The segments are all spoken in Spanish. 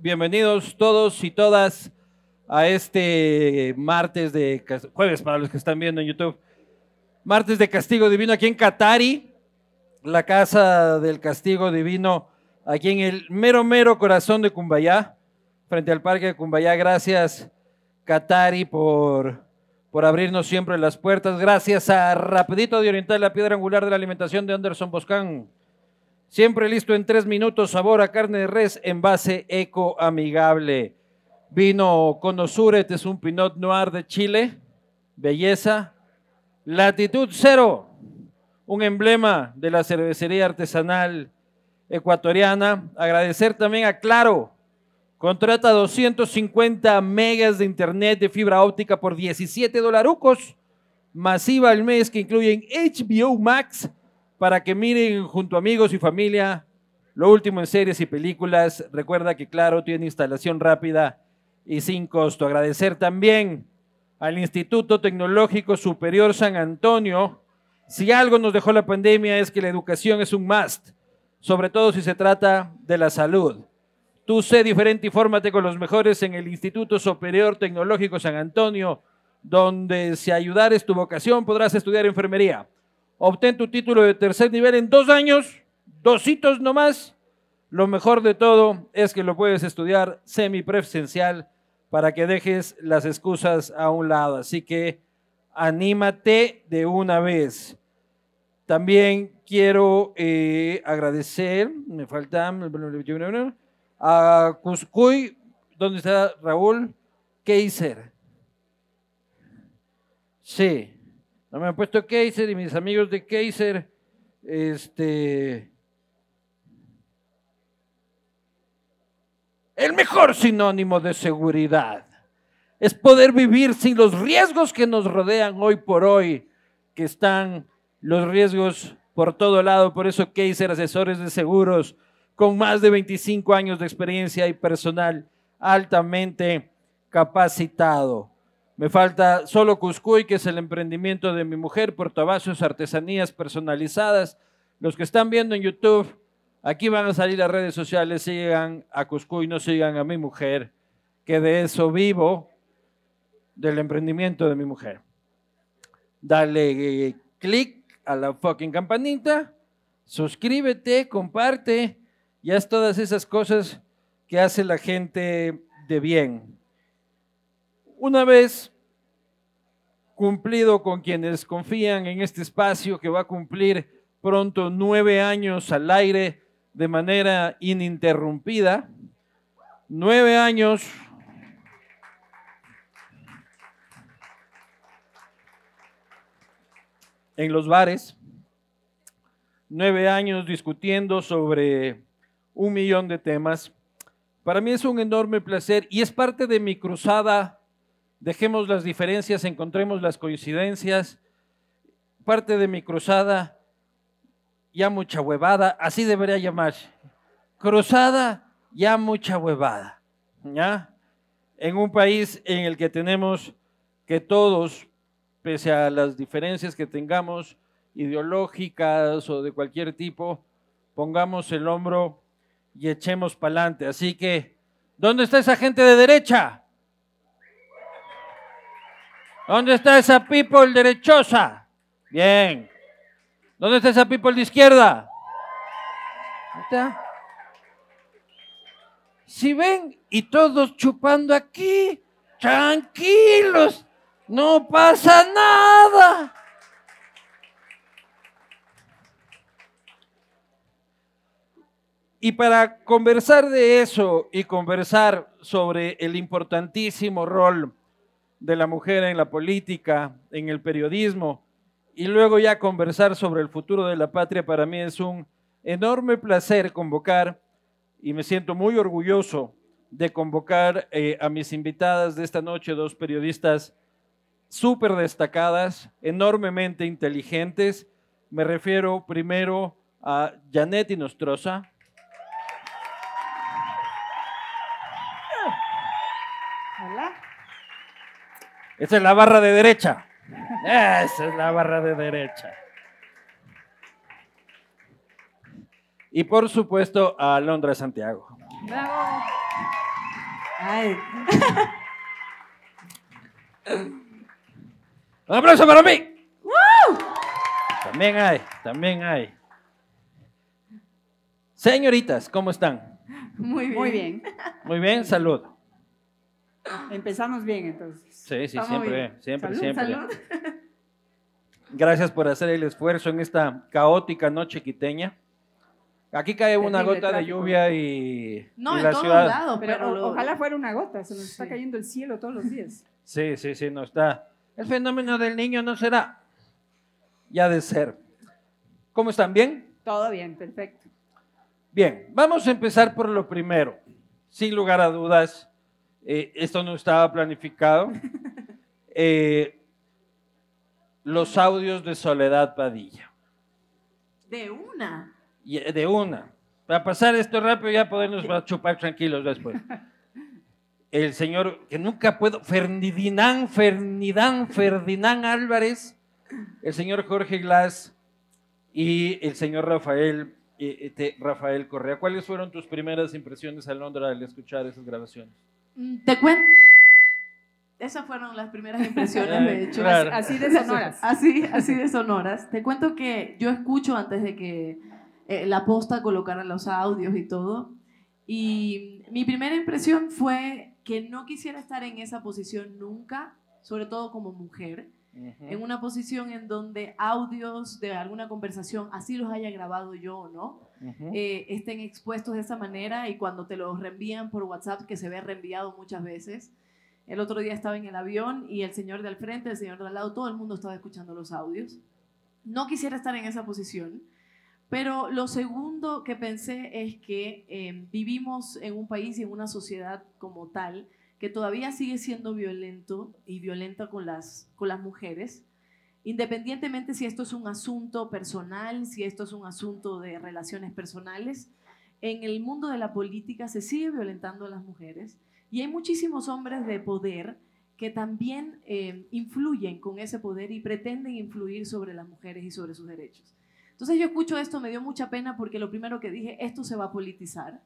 bienvenidos todos y todas a este martes de jueves para los que están viendo en YouTube. Martes de Castigo Divino aquí en Catari, la casa del Castigo Divino, aquí en el mero mero corazón de Cumbayá, frente al parque de Cumbayá. Gracias, Catari, por, por abrirnos siempre las puertas. Gracias a Rapidito de Oriental, la piedra angular de la alimentación de Anderson Boscán. Siempre listo en tres minutos, sabor a carne de res, envase eco amigable. Vino Conosuret, es un Pinot Noir de Chile, belleza. Latitud cero, un emblema de la cervecería artesanal ecuatoriana. Agradecer también a Claro, contrata 250 megas de internet de fibra óptica por 17 dolarucos, masiva al mes que incluyen HBO Max para que miren junto a amigos y familia lo último en series y películas. Recuerda que Claro tiene instalación rápida y sin costo. Agradecer también al Instituto Tecnológico Superior San Antonio. Si algo nos dejó la pandemia es que la educación es un must, sobre todo si se trata de la salud. Tú sé diferente y fórmate con los mejores en el Instituto Superior Tecnológico San Antonio, donde si ayudar es tu vocación podrás estudiar enfermería. Obtén tu título de tercer nivel en dos años, dositos nomás. Lo mejor de todo es que lo puedes estudiar semipresencial para que dejes las excusas a un lado. Así que anímate de una vez. También quiero eh, agradecer, me falta a Cuscuy, ¿dónde está Raúl? Keiser. Sí, me han puesto Kaiser y mis amigos de Kaiser, este, el mejor sinónimo de seguridad es poder vivir sin los riesgos que nos rodean hoy por hoy, que están los riesgos por todo lado. Por eso Kaiser Asesores de Seguros, con más de 25 años de experiencia y personal altamente capacitado. Me falta solo Cuscuy, que es el emprendimiento de mi mujer, portavasos, artesanías personalizadas. Los que están viendo en YouTube, aquí van a salir las redes sociales, sigan a Cuscuy, no sigan a mi mujer, que de eso vivo, del emprendimiento de mi mujer. Dale eh, clic a la fucking campanita, suscríbete, comparte, y haz todas esas cosas que hace la gente de bien. Una vez cumplido con quienes confían en este espacio que va a cumplir pronto nueve años al aire de manera ininterrumpida, nueve años en los bares, nueve años discutiendo sobre un millón de temas. Para mí es un enorme placer y es parte de mi cruzada Dejemos las diferencias, encontremos las coincidencias. Parte de mi cruzada, ya mucha huevada, así debería llamarse. Cruzada, ya mucha huevada. ¿Ya? En un país en el que tenemos que todos, pese a las diferencias que tengamos, ideológicas o de cualquier tipo, pongamos el hombro y echemos para adelante. Así que, ¿dónde está esa gente de derecha? ¿Dónde está esa people derechosa? Bien. ¿Dónde está esa people de izquierda? ¿Está? Si ven y todos chupando aquí, tranquilos, no pasa nada. Y para conversar de eso y conversar sobre el importantísimo rol de la mujer en la política, en el periodismo, y luego ya conversar sobre el futuro de la patria, para mí es un enorme placer convocar, y me siento muy orgulloso de convocar eh, a mis invitadas de esta noche, dos periodistas súper destacadas, enormemente inteligentes. Me refiero primero a Janet Inostroza. Esa es la barra de derecha. Esa es la barra de derecha. Y por supuesto a Londra Santiago. Bravo. Ay. Un aplauso para mí. También hay, también hay. Señoritas, ¿cómo están? Muy bien. Muy bien. Muy bien, salud. Empezamos bien entonces. Sí, sí, Vamos siempre, bien. siempre, Salud, siempre. Salud. Gracias por hacer el esfuerzo en esta caótica noche quiteña. Aquí cae una Terrible gota de lluvia y, No, y en la todos ciudad. lados, Pero, pero, lo- ojalá fuera una gota, se nos está cayendo el cielo todos los días. Sí, sí, sí, no está. El fenómeno del niño no será. Ya de ser. ¿Cómo están? ¿Bien? Todo bien, perfecto. Bien, vamos a empezar por lo primero. Sin lugar a dudas, eh, esto no estaba planificado. Eh, los audios de Soledad Padilla. de una. Y, eh, de una. Para pasar esto rápido ya podernos chupar tranquilos después. El señor, que nunca puedo, Ferdinand, Ferdinand, Ferdinand Álvarez, el señor Jorge Glass y el señor Rafael, eh, eh, Rafael Correa. ¿Cuáles fueron tus primeras impresiones, Alondra, al escuchar esas grabaciones? Te cuento. Esas fueron las primeras impresiones, de hecho. claro. Así de sonoras. Así, así de sonoras. Te cuento que yo escucho antes de que eh, la posta colocara los audios y todo. Y mi primera impresión fue que no quisiera estar en esa posición nunca, sobre todo como mujer, en una posición en donde audios de alguna conversación, así los haya grabado yo o no, Eh, estén expuestos de esa manera y cuando te los reenvían por WhatsApp, que se ve reenviado muchas veces. El otro día estaba en el avión y el señor de al frente, el señor de al lado, todo el mundo estaba escuchando los audios. No quisiera estar en esa posición, pero lo segundo que pensé es que eh, vivimos en un país y en una sociedad como tal que todavía sigue siendo violento y violenta con las, con las mujeres, independientemente si esto es un asunto personal, si esto es un asunto de relaciones personales, en el mundo de la política se sigue violentando a las mujeres y hay muchísimos hombres de poder que también eh, influyen con ese poder y pretenden influir sobre las mujeres y sobre sus derechos. Entonces yo escucho esto, me dio mucha pena porque lo primero que dije, esto se va a politizar.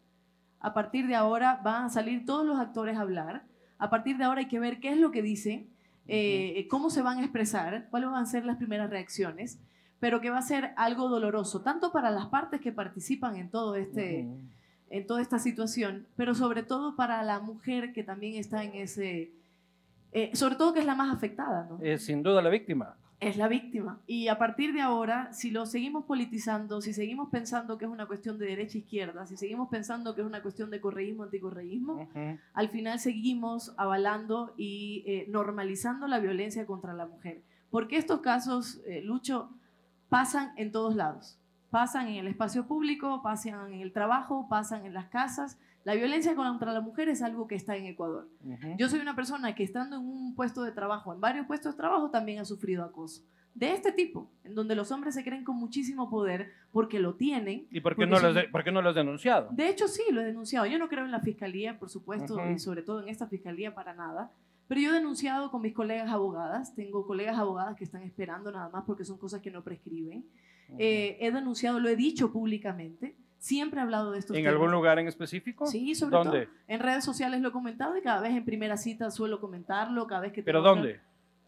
A partir de ahora van a salir todos los actores a hablar. A partir de ahora hay que ver qué es lo que dicen, eh, cómo se van a expresar, cuáles van a ser las primeras reacciones, pero que va a ser algo doloroso, tanto para las partes que participan en todo este, Ujú. en toda esta situación, pero sobre todo para la mujer que también está en ese, eh, sobre todo que es la más afectada, ¿no? Es sin duda la víctima. Es la víctima. Y a partir de ahora, si lo seguimos politizando, si seguimos pensando que es una cuestión de derecha-izquierda, si seguimos pensando que es una cuestión de correísmo-anticorreísmo, Ujú. al final seguimos avalando y eh, normalizando la violencia contra la mujer. Porque estos casos, eh, Lucho, pasan en todos lados. Pasan en el espacio público, pasan en el trabajo, pasan en las casas. La violencia contra la mujer es algo que está en Ecuador. Yo soy una persona que estando en un puesto de trabajo, en varios puestos de trabajo, también ha sufrido acoso. De este tipo, en donde los hombres se creen con muchísimo poder porque lo tienen. ¿Y por qué, no son- los de- por qué no lo has denunciado? De hecho, sí, lo he denunciado. Yo no creo en la fiscalía, por supuesto, y sobre todo en esta fiscalía para nada. Pero yo he denunciado con mis colegas abogadas. Tengo colegas abogadas que están esperando nada más porque son cosas que no prescriben. Eh, he denunciado, lo he dicho públicamente. Siempre he hablado de estos ¿En temas. algún lugar en específico? Sí, sobre ¿Dónde? todo. En redes sociales lo he comentado y cada vez en primera cita suelo comentarlo, cada vez que ¿Pero dónde?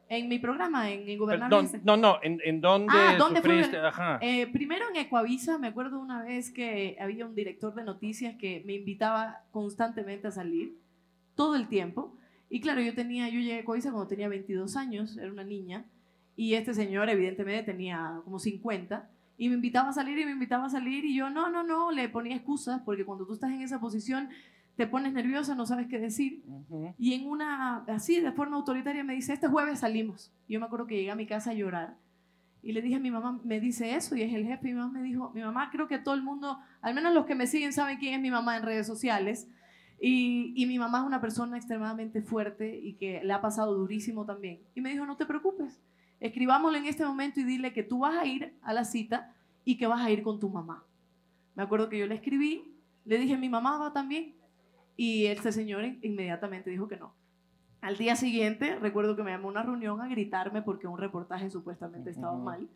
En mi programa, en, en Pero, Gobernable. ¿dónde- no, no, ¿en, en dónde Ah, ¿dónde fue? Ajá. Eh, primero en Ecuavisa, me acuerdo una vez que había un director de noticias que me invitaba constantemente a salir, todo el tiempo. Y claro, yo tenía, yo llegué a Ecuavisa cuando tenía 22 años, era una niña, y este señor evidentemente tenía como 50, y me invitaba a salir y me invitaba a salir, y yo no, no, no, le ponía excusas, porque cuando tú estás en esa posición te pones nerviosa, no sabes qué decir. Ujú. Y en una, así de forma autoritaria, me dice, este jueves salimos. Yo me acuerdo que llegué a mi casa a llorar. Y le dije a mi mamá, me dice eso, y es el jefe. Y mi mamá me dijo, mi mamá creo que todo el mundo, al menos los que me siguen, saben quién es mi mamá en redes sociales. Y, y mi mamá es una persona extremadamente fuerte y que le ha pasado durísimo también. Y me dijo, no te preocupes, escribámosle en este momento y dile que tú vas a ir a la cita y que vas a ir con tu mamá. Me acuerdo que yo le escribí, le dije, mi mamá va también. Y este señor in- inmediatamente dijo que no. Al día siguiente, recuerdo que me llamó a una reunión a gritarme porque un reportaje supuestamente estaba mal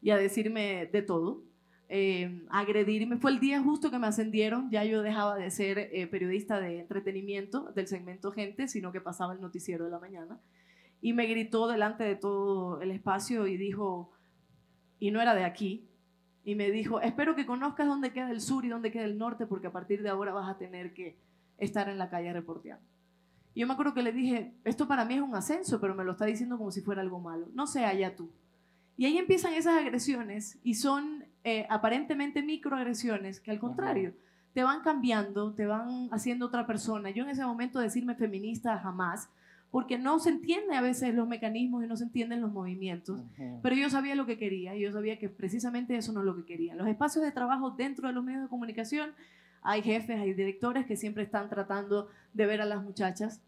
y a decirme de todo. eh, agredirme. Fue el día justo que me ascendieron, ya yo dejaba de ser eh, periodista de entretenimiento del segmento Gente, sino que pasaba el noticiero de la mañana. Y me gritó delante de todo el espacio y dijo, y no era de aquí, y me dijo, espero que conozcas dónde queda el sur y dónde queda el norte, porque a partir de ahora vas a tener que estar en la calle reporteando. Y yo me acuerdo que le dije, esto para mí es un ascenso, pero me lo está diciendo como si fuera algo malo. No sé, allá tú. Y ahí empiezan esas agresiones y son eh, aparentemente microagresiones que al contrario te van cambiando, te van haciendo otra persona. Yo en ese momento decirme feminista jamás, porque no se entiende a veces los mecanismos y no se entienden los movimientos, pero yo sabía lo que quería y yo sabía que precisamente eso no es lo que quería. Los espacios de trabajo dentro de los medios de comunicación hay jefes, hay directores que siempre están tratando de ver a las muchachas,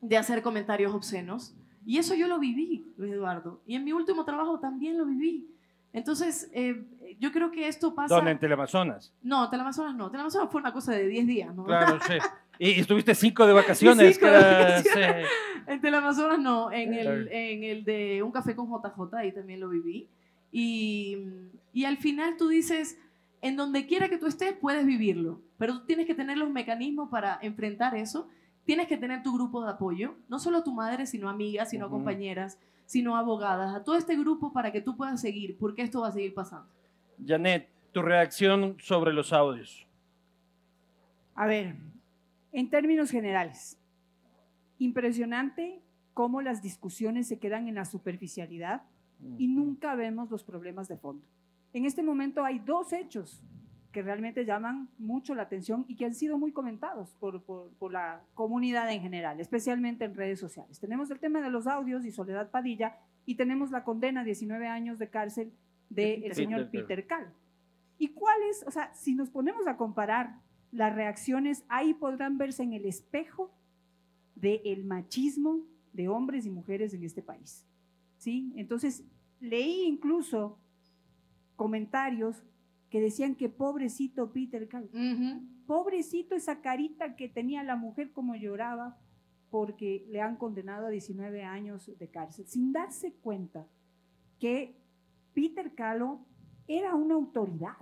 de hacer comentarios obscenos. Y eso yo lo viví, Luis Eduardo. Y en mi último trabajo también lo viví. Entonces, eh, yo creo que esto pasa... ¿Dónde? ¿En Teleamazonas? No, Teleamazonas no. Teleamazonas fue una cosa de 10 días, ¿no? Claro, sí. Y estuviste cinco de vacaciones. Cinco de que- vacaciones. sí. En Teleamazonas no, en el, en el de Un Café con JJ, ahí también lo viví. Y, y al final tú dices, en donde quiera que tú estés, puedes vivirlo, pero tú tienes que tener los mecanismos para enfrentar eso. Tienes que tener tu grupo de apoyo, no solo tu madre, sino amigas, sino Ujú. compañeras, sino abogadas, a todo este grupo para que tú puedas seguir, porque esto va a seguir pasando. Janet, tu reacción sobre los audios. A ver, en términos generales, impresionante cómo las discusiones se quedan en la superficialidad y nunca vemos los problemas de fondo. En este momento hay dos hechos que realmente llaman mucho la atención y que han sido muy comentados por, por- por la comunidad en general, especialmente en redes sociales. Tenemos el tema de los audios y Soledad Padilla y tenemos la condena a 19 años de cárcel del Peter señor Peter Cal. ¿Y cuáles? O sea, si nos ponemos a comparar las reacciones, ahí podrán verse en el espejo del machismo de hombres y mujeres en este país. ¿Sí? Entonces, leí incluso comentarios que decían que pobrecito Peter Cal, pobrecito esa carita que tenía la mujer como lloraba porque le han condenado a 19 años de cárcel, sin darse cuenta que Peter Calo era una autoridad,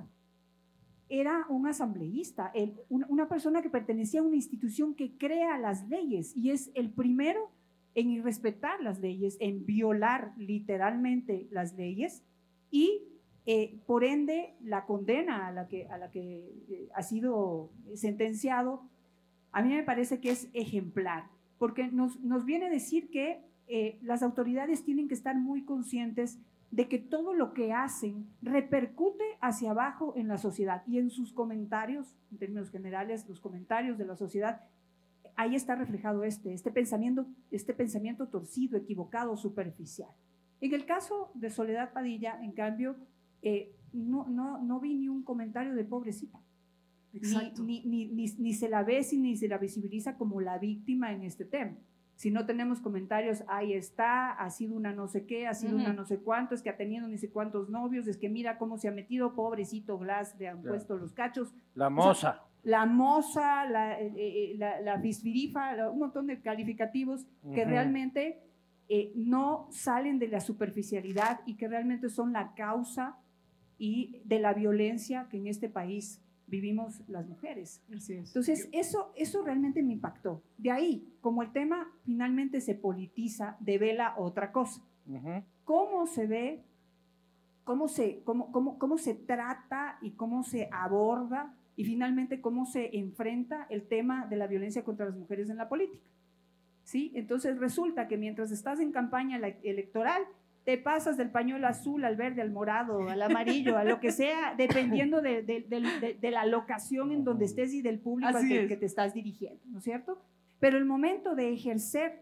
era un asambleísta, una, persona que pertenecía a una institución que crea las leyes y es el primero en irrespetar las leyes, en violar literalmente las leyes y eh, por ende la condena a la que, eh, ha sido sentenciado, a mí me parece que es ejemplar, porque nos, nos viene a decir que eh, las autoridades tienen que estar muy conscientes de que todo lo que hacen repercute hacia abajo en la sociedad y en sus comentarios, en términos generales, los comentarios de la sociedad, ahí está reflejado este, este pensamiento, este pensamiento torcido, equivocado, superficial. En el caso de Soledad Padilla, en cambio, eh, no, no, no vi ni un comentario de pobrecita. Ni, ni se la ve ni se la visibiliza como la víctima en este tema. Si no tenemos comentarios, ahí está, ha sido una no sé qué, ha sido una no sé cuánto, es que ha tenido ni sé cuántos novios, es que mira cómo se ha metido, pobrecito Glass, le han Claro. puesto los cachos. La moza. La moza, la, eh, eh, la, la bisfirifa, un montón de calificativos que realmente eh, no salen de la superficialidad y que realmente son la causa y de la violencia que en este país vivimos las mujeres. Así es. Entonces, eso, eso realmente me impactó. De ahí, como el tema finalmente se politiza, devela otra cosa. ¿Cómo se ve, cómo se, cómo, cómo, cómo se trata y cómo se aborda y finalmente cómo se enfrenta el tema de la violencia contra las mujeres en la política? ¿Sí? Entonces resulta que mientras estás en campaña ele- electoral, te pasas del pañuelo azul al verde, al morado, al amarillo, a lo que sea, dependiendo de, de- de- de- de la locación en donde estés y del público al que, te estás dirigiendo, ¿no es cierto? Pero el momento de ejercer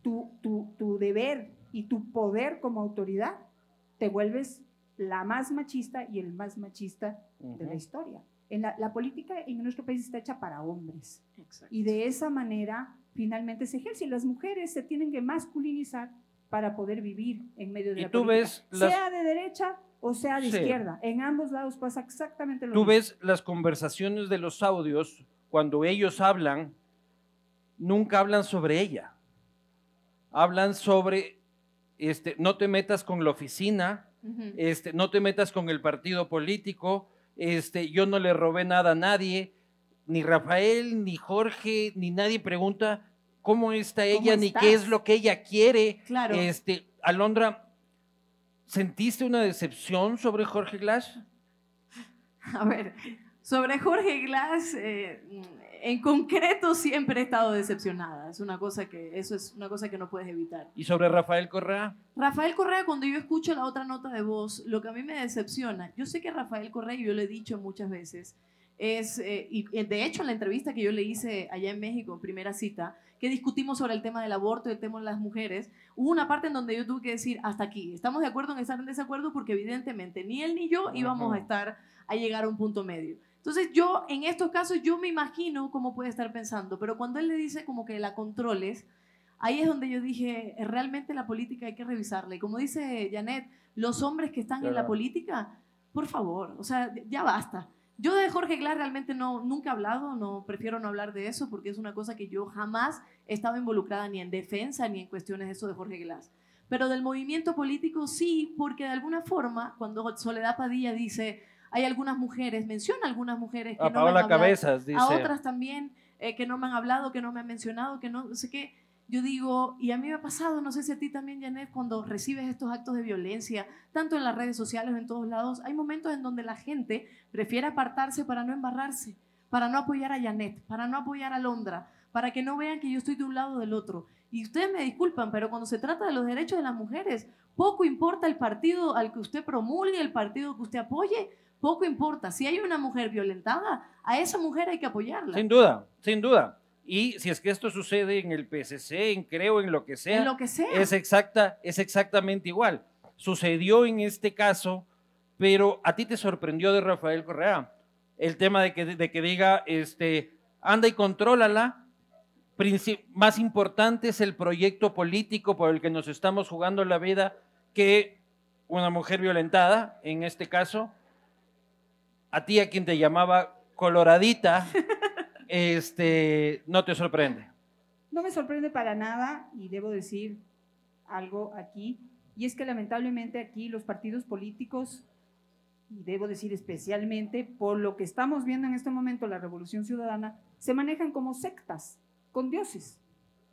tu, tu, tu deber y tu poder como autoridad, te vuelves la más machista y el más machista de la historia. En la, la política en nuestro país está hecha para hombres Exacto. y de esa manera finalmente se ejerce. Y las mujeres se tienen que masculinizar para poder vivir en medio de Y la tú política, ves las- sea de derecha o sea de Sí. izquierda. En ambos lados pasa exactamente lo Tú mismo. ves las conversaciones de los audios, cuando ellos hablan, nunca hablan sobre ella. Hablan sobre, este, no te metas con la oficina, este, no te metas con el partido político, este, yo no le robé nada a nadie, ni Rafael, ni Jorge, ni nadie pregunta cómo está ¿Cómo ella, ni estás? qué es lo que ella quiere. Claro. Este, Alondra, ¿sentiste una decepción sobre Jorge Glass? A ver, sobre Jorge Glass, eh, en concreto siempre he estado decepcionada. Es una cosa que, eso es una cosa que no puedes evitar. ¿Y sobre Rafael Correa? Rafael Correa, cuando yo escucho la otra nota de voz, lo que a mí me decepciona, yo sé que Rafael Correa, yo lo he dicho muchas veces, es, eh, y de hecho en la entrevista que yo le hice allá en México, en primera cita, que discutimos sobre el tema del aborto y el tema de las mujeres, hubo una parte en donde yo tuve que decir, hasta aquí, estamos de acuerdo en estar en desacuerdo porque evidentemente ni él ni yo íbamos a estar, a llegar a un punto medio. Entonces yo, en estos casos, yo me imagino cómo puede estar pensando, pero cuando él le dice como que la controles, ahí es donde yo dije, eh, realmente la política hay que revisarla. Y como dice Janet, los hombres que están en la Claro. política, por favor, o sea, ya basta. Yo de Jorge Glass realmente no, nunca he hablado, no, prefiero no hablar de eso porque es una cosa que yo jamás he estado involucrada ni en defensa ni en cuestiones de eso de Jorge Glass. Pero del movimiento político sí, porque de alguna forma, cuando Soledad Padilla dice, hay algunas mujeres, menciona algunas mujeres que A no me han Paola hablado, Cabezas dice. a otras también eh, que no me han hablado, que no me han mencionado, que no sé qué. Yo digo, y a mí me ha pasado, no sé si a ti también, Janet, cuando recibes estos actos de violencia, tanto en las redes sociales en todos lados, hay momentos en donde la gente prefiere apartarse para no embarrarse, para no apoyar a Janet, para no apoyar a Londra, para que no vean que yo estoy de un lado o del otro. Y ustedes me disculpan, pero cuando se trata de los derechos de las mujeres, poco importa el partido al que usted promulgue, el partido que usted apoye, poco importa. Si hay una mujer violentada, a esa mujer hay que apoyarla. Sin duda, sin duda. Y si es que esto sucede en el PCC, en Creo, en lo que sea, en lo que sea. es, exacta, es exactamente igual. Sucedió en este caso, pero a ti te sorprendió de Rafael Correa el tema de que, de que diga, este, anda y contrólala. Princi- más importante es el proyecto político por el que nos estamos jugando la vida que una mujer violentada, en este caso. A ti, a quien te llamaba coloradita, este, no te sorprende. No me sorprende para nada y debo decir algo aquí, y es que lamentablemente aquí los partidos políticos, y debo decir especialmente por lo que estamos viendo en este momento, la Revolución Ciudadana, se manejan como sectas, con dioses,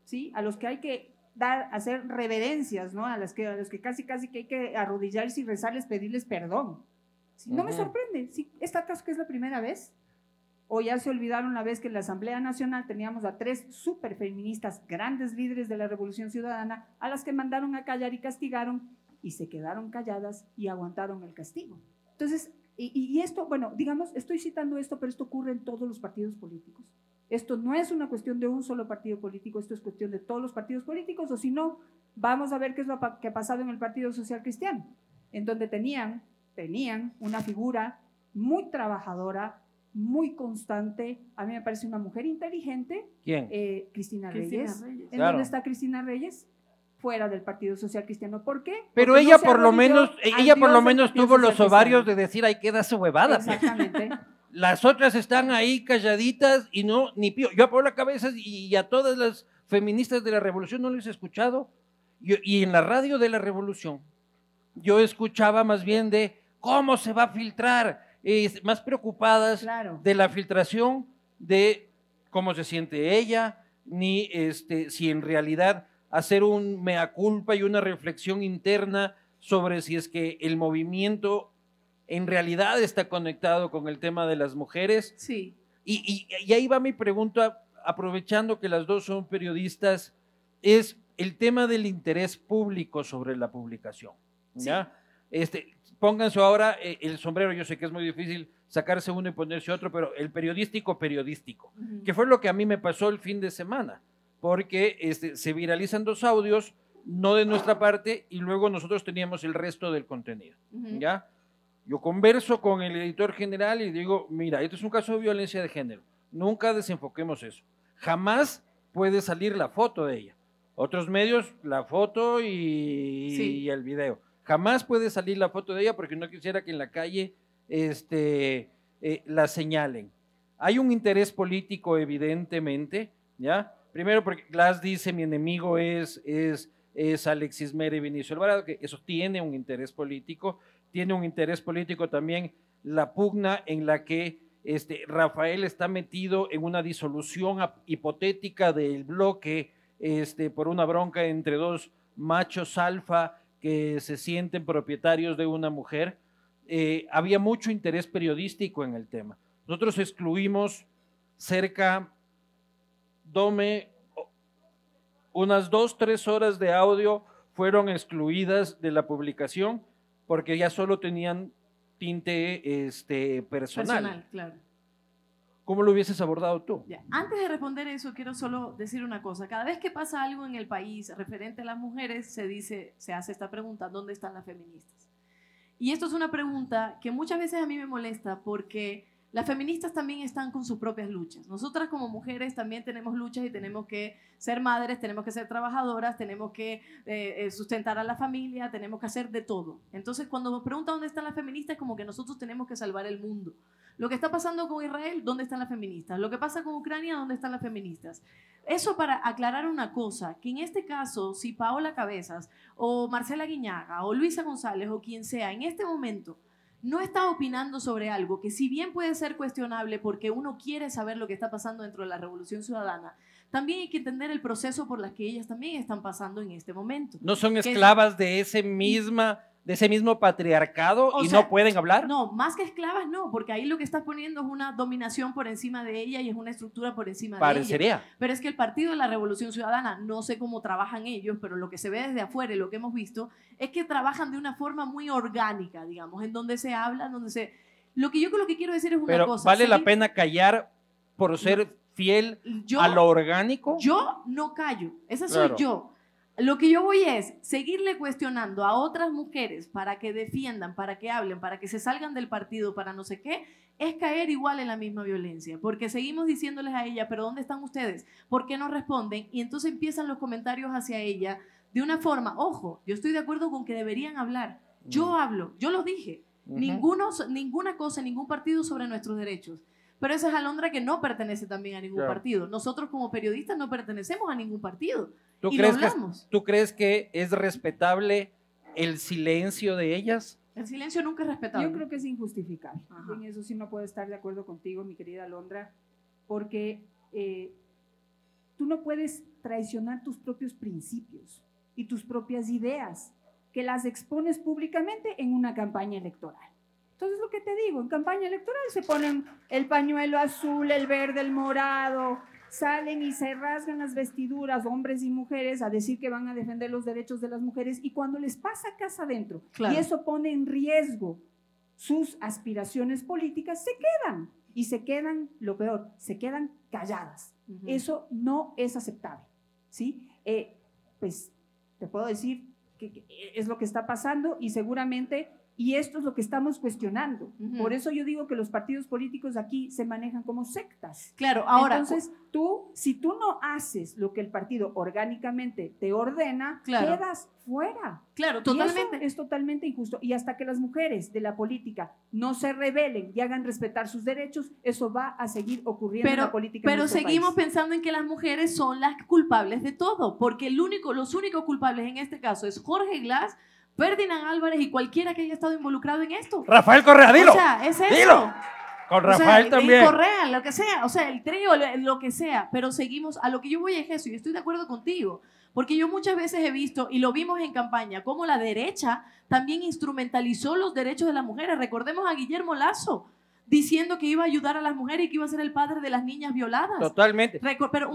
¿sí? A los que hay que dar, hacer reverencias, ¿no? A, las que, a los que casi, casi que hay que arrodillarse y rezarles, pedirles perdón. ¿sí? No me sorprende, ¿sí? ¿Esta que es la primera vez? O ya se olvidaron la vez que en la Asamblea Nacional teníamos a tres super feministas, grandes líderes de la Revolución Ciudadana, a las que mandaron a callar y castigaron y se quedaron calladas y aguantaron el castigo. Entonces, y, y- esto, bueno, digamos, estoy citando esto, pero esto ocurre en todos los partidos políticos. Esto no es una cuestión de un solo partido político, esto es cuestión de todos los partidos políticos, o si no, vamos a ver qué es lo que ha pasado en el Partido Social Cristiano, en donde tenían, tenían una figura muy trabajadora, muy constante, a mí me parece una mujer inteligente, ¿Quién? eh, Cristina, Cristina Reyes. Reyes. ¿En Claro. dónde está Cristina Reyes? Fuera del Partido Social Cristiano. ¿Por qué? Pero Porque ella por lo menos, ella por lo menos tuvo los Social ovarios de decir, hay que dar su huevada. pues". Exactamente. Las otras están ahí calladitas y no, ni pío. Yo a Paola Cabezas y a todas las feministas de la revolución no les he escuchado. Yo- y en la radio de la revolución, yo escuchaba más bien de cómo se va a filtrar, es, más preocupadas Claro. de la filtración de cómo se siente ella, ni este, si en realidad hacer un mea culpa y una reflexión interna sobre si es que el movimiento en realidad está conectado con el tema de las mujeres. Sí. Y, y- y ahí va mi pregunta, aprovechando que las dos son periodistas, es el tema del interés público sobre la publicación. ¿ya? Este, pónganse ahora eh, el sombrero, yo sé que es muy difícil sacarse uno y ponerse otro, pero el periodístico periodístico, que fue lo que a mí me pasó el fin de semana, porque este, se viralizan dos audios, no de nuestra parte, y luego nosotros teníamos el resto del contenido. ¿ya? Yo converso con el editor general y digo, mira, esto es un caso de violencia de género, nunca desenfoquemos eso. Jamás puede salir la foto de ella. Otros medios, la foto y, Sí. y el video. Jamás puede salir la foto de ella porque no quisiera que en la calle este, eh, la señalen. Hay un interés político, evidentemente, ¿ya? Primero porque Glass dice, mi enemigo es, es es Alexis Mera y Vinicio Alvarado, que eso tiene un interés político, tiene un interés político también la pugna en la que este, Rafael está metido en una disolución hipotética del bloque este, por una bronca entre dos machos alfa que se sienten propietarios de una mujer. Eh, había mucho interés periodístico en el tema. Nosotros excluimos cerca, Dome, unas dos, tres horas de audio fueron excluidas de la publicación porque ya solo tenían tinte este, personal. Personal, claro. ¿Cómo lo hubieses abordado tú? Antes de responder eso, quiero solo decir una cosa. Cada vez que pasa algo en el país referente a las mujeres, se dice, se hace esta pregunta, ¿dónde están las feministas? Y esto es una pregunta que muchas veces a mí me molesta porque las feministas también están con sus propias luchas. Nosotras como mujeres también tenemos luchas y tenemos que ser madres, tenemos que ser trabajadoras, tenemos que eh, eh, sustentar a la familia, tenemos que hacer de todo. Entonces cuando nos preguntan dónde están las feministas es como que nosotros tenemos que salvar el mundo. Lo que está pasando con Israel, ¿dónde están las feministas? Lo que pasa con Ucrania, ¿dónde están las feministas? Eso para aclarar una cosa, que en este caso, si Paola Cabezas o Marcela Guiñaga o Luisa González o quien sea, en este momento no está opinando sobre algo que si bien puede ser cuestionable porque uno quiere saber lo que está pasando dentro de la revolución ciudadana, también hay que entender el proceso por las que ellas también están pasando en este momento. No son esclavas de ese misma de ese mismo patriarcado y no pueden hablar? No, más que esclavas no, porque ahí lo que estás poniendo es una dominación por encima de ella y es una estructura por encima de ella. Pero es que el Partido de la Revolución Ciudadana, no sé cómo trabajan ellos, pero lo que se ve desde afuera y lo que hemos visto es que trabajan de una forma muy orgánica, digamos, en donde se habla, en donde se... Lo que yo lo que quiero decir es una pero cosa. ¿Vale la pena callar por ser fiel a lo orgánico? Yo no callo, esa soy yo. Lo que yo voy es seguirle cuestionando a otras mujeres para que defiendan, para que hablen, para que se salgan del partido, para no sé qué, es caer igual en la misma violencia, porque seguimos diciéndoles a ella, pero ¿dónde están ustedes? ¿Por qué no responden? Y entonces empiezan los comentarios hacia ella de una forma, ojo, yo estoy de acuerdo con que deberían hablar, yo hablo, yo lo dije, Ninguno, ninguna cosa, ningún partido sobre nuestros derechos. Pero esa es Alondra que no pertenece también a ningún partido. Nosotros como periodistas no pertenecemos a ningún partido. ¿Tú, crees que, ¿Tú crees que es respetable el silencio de ellas? El silencio nunca es respetable. Yo creo que es injustificable. En eso sí no puedo estar de acuerdo contigo, mi querida Alondra, porque eh, tú no puedes traicionar tus propios principios y tus propias ideas, que las expones públicamente en una campaña electoral. Entonces, lo que te digo, en campaña electoral se ponen el pañuelo azul, el verde, el morado, salen y se rasgan las vestiduras, hombres y mujeres, a decir que van a defender los derechos de las mujeres y cuando les pasa casa adentro y eso pone en riesgo sus aspiraciones políticas, se quedan y se quedan, lo peor, se quedan calladas. Eso no es aceptable, ¿sí? Eh, pues te puedo decir que es lo que está pasando y seguramente y esto es lo que estamos cuestionando. Por eso yo digo que los partidos políticos aquí se manejan como sectas. Claro, ahora. Entonces, tú, si tú no haces lo que el partido orgánicamente te ordena, quedas fuera. Claro, totalmente. es totalmente injusto. Y hasta que las mujeres de la política no se rebelen y hagan respetar sus derechos, eso va a seguir ocurriendo en la política. Pero seguimos pensando en que las mujeres son las culpables de todo, porque el único, los únicos culpables en este caso es Jorge Glass Ferdinand Álvarez y cualquiera que haya estado involucrado en esto. Rafael Correa, dilo. O sea, es eso. Con Rafael también. Correa, lo que sea, o sea, el trío, lo que sea, pero seguimos, a lo que yo voy es eso, y estoy de acuerdo contigo, porque yo muchas veces he visto, y lo vimos en campaña, cómo la derecha también instrumentalizó los derechos de las mujeres. Recordemos a Guillermo Lazo, diciendo que iba a ayudar a las mujeres y que iba a ser el padre de las niñas violadas. Totalmente.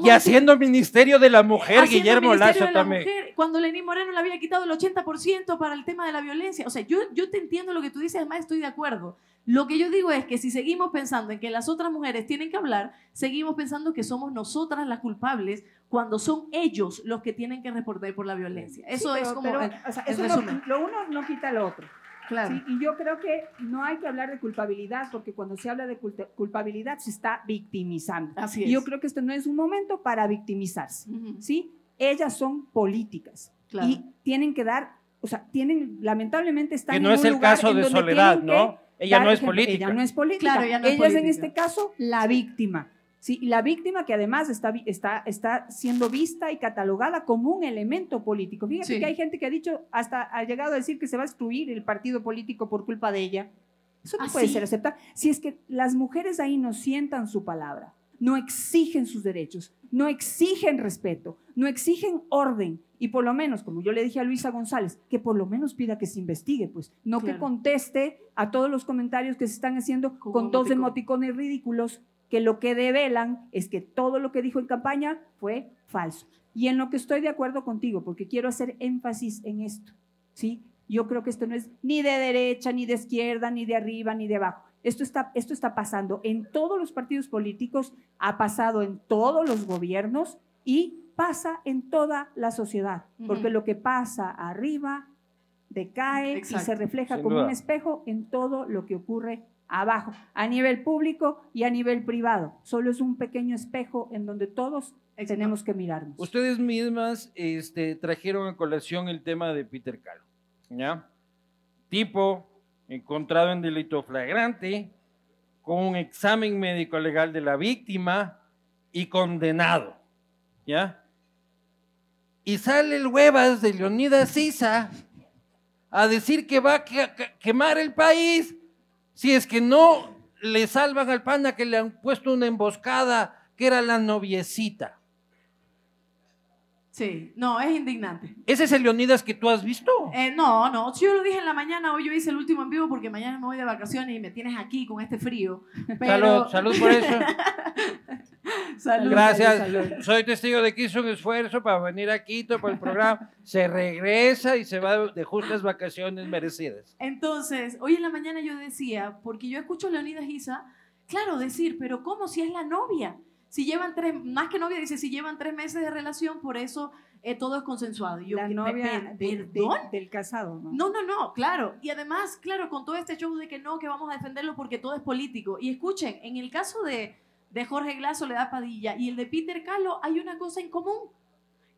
y haciendo Ministerio de la Mujer, Guillermo Lazo también. cuando Lenín Moreno le había quitado el 80% para el tema de la violencia. O sea, yo, yo te entiendo lo que tú dices, además estoy de acuerdo. Lo que yo digo es que si seguimos pensando en que las otras mujeres tienen que hablar, seguimos pensando que somos nosotras las culpables cuando son ellos los que tienen que responder por la violencia. Eso es como... lo uno no quita lo otro. Claro. y yo creo que no hay que hablar de culpabilidad, porque cuando se habla de culpabilidad se está victimizando. Así Y yo creo que este no es un momento para victimizarse. ¿sí? Ellas son políticas y tienen que dar, o sea, tienen, lamentablemente están que no es el caso de Soledad, ¿no? Ella no es política. Ella no es política. Claro, ella, no es ella es en este caso la víctima. Sí, la víctima que además está, está, está siendo vista y catalogada como un elemento político. Fíjate Sí. que hay gente que ha dicho, hasta ha llegado a decir que se va a excluir el partido político por culpa de ella. Eso no ¿Ah, puede sí? ser aceptado. Si es que las mujeres ahí no sientan su palabra, no exigen sus derechos, no exigen respeto, no exigen orden. Y por lo menos, como yo le dije a Luisa González, que por lo menos pida que se investigue, pues, no que conteste a todos los comentarios que se están haciendo Con con dos emoticones ridículos que lo que develan es que todo lo que dijo en campaña fue falso. Y en lo que estoy de acuerdo contigo, porque quiero hacer énfasis en esto, ¿sí? Yo creo que esto no es ni de derecha, ni de izquierda, ni de arriba, ni de abajo. Esto está, esto está pasando en todos los partidos políticos, ha pasado en todos los gobiernos y pasa en toda la sociedad, porque lo que pasa arriba decae y se refleja Sin como duda. un espejo en todo lo que ocurre abajo, a nivel público y a nivel privado. Solo es un pequeño espejo en donde todos tenemos que mirarnos. Ustedes mismas este, trajeron a colación el tema de Peter Calo, ¿ya? Tipo encontrado en delito flagrante, con un examen médico legal de la víctima y condenado, ¿ya? Y sale el huevas de Leonidas Sisa a decir que va a que- que- quemar el país si es que no le salvan al panda que le han puesto una emboscada que era la noviecita. Sí, no, es indignante. ¿Ese es el Leonidas que tú has visto? Eh, no, no, yo lo dije en la mañana, hoy yo hice el último en vivo porque mañana me voy de vacaciones y me tienes aquí con este frío. Pero... Salud, salud por eso. Salud. Gracias. salud, salud. Soy testigo de que hizo un esfuerzo para venir a Quito por el programa. Se regresa y se va de justas vacaciones merecidas. Entonces, hoy en la mañana yo decía, porque yo escucho a Leonidas Isa, claro, decir, pero ¿cómo si es la novia? Si llevan tres, más que novia, dice, si llevan tres meses de relación, por eso eh, todo es consensuado. Y yo, la novia pe- de- de- ¿perdón? del casado, ¿no? No, no, no, claro. Y además, claro, con todo este show de que no, que vamos a defenderlo porque todo es político. Y escuchen, en el caso de, de Jorge Glass, Soledad Padilla y el de Peter Calo, hay una cosa en común.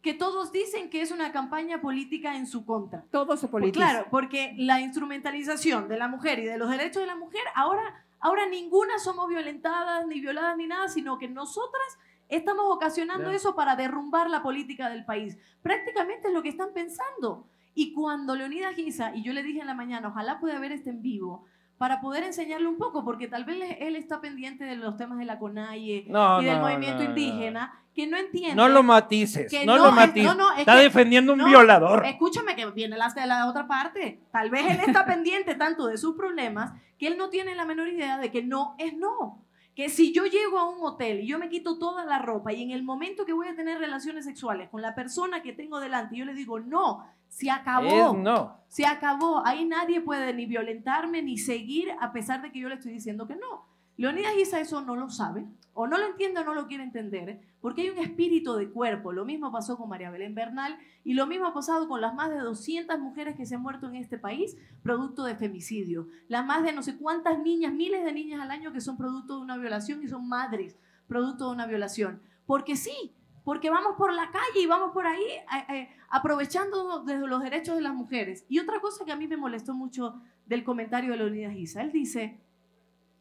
Que todos dicen que es una campaña política en su contra. Todo se Pues claro, porque la instrumentalización de la mujer y de los derechos de la mujer, ahora, ahora ninguna somos violentadas, ni violadas, ni nada, sino que nosotras estamos ocasionando eso para derrumbar la política del país. Prácticamente es lo que están pensando. Y cuando Leonidas Giza, y yo le dije en la mañana, ojalá pueda ver este en vivo, para poder enseñarle un poco, porque tal vez él está pendiente de los temas de la CONAIE No, y del no, movimiento no, indígena, que no entiende. No lo matices, Que no, lo es- matices. es Está que- defendiendo un violador. Escúchame que viene la, la otra parte. Tal vez él está pendiente tanto de sus problemas que él no tiene la menor idea de que no es no. Que si yo llego a un hotel y yo me quito toda la ropa y en el momento que voy a tener relaciones sexuales con la persona que tengo delante, yo le digo no, se acabó. Es no. Se acabó. Ahí nadie puede ni violentarme ni seguir a pesar de que yo le estoy diciendo que no. Leonidas Isa eso no lo sabe, o no lo entiende o no lo quiere entender, porque hay un espíritu de cuerpo. Lo mismo pasó con María Belén Bernal y lo mismo ha pasado con las más de 200 mujeres que se han muerto en este país producto de femicidio. Las más de no sé cuántas niñas, miles de niñas al año que son producto de una violación y son madres producto de una violación. Porque sí, porque vamos por la calle y vamos por ahí eh, eh, aprovechando de los derechos de las mujeres. Y otra cosa que a mí me molestó mucho del comentario de Leonidas Isa, él dice,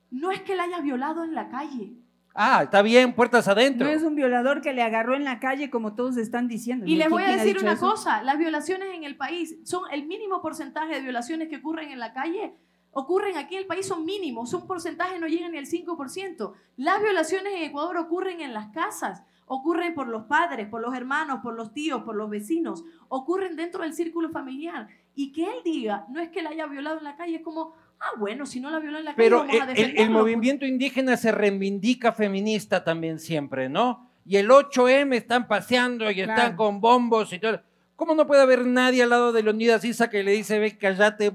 no es que la hayas violado en la calle. Ah, está bien, puertas adentro. No es un violador que le agarró en la calle como todos están diciendo. Y les ¿Quién- voy a decir una eso? cosa, las violaciones en el país son el mínimo porcentaje de violaciones que ocurren en la calle. Ocurren aquí en el país son mínimos, un porcentaje no llega ni al 5%. Las violaciones en Ecuador ocurren en las casas, ocurren por los padres, por los hermanos, por los tíos, por los vecinos, ocurren dentro del círculo familiar. Y que él diga, no es que la haya violado en la calle, es como, ah, bueno, si no la violó en la calle, Pero vamos el, a el- el defenderlo. pues". movimiento indígena se reivindica feminista también siempre, ¿no? Y el 8M están paseando y están Claro. con bombos y todo. ¿Cómo no puede haber nadie al lado de Leonidas Isa que le dice, ve, cállate,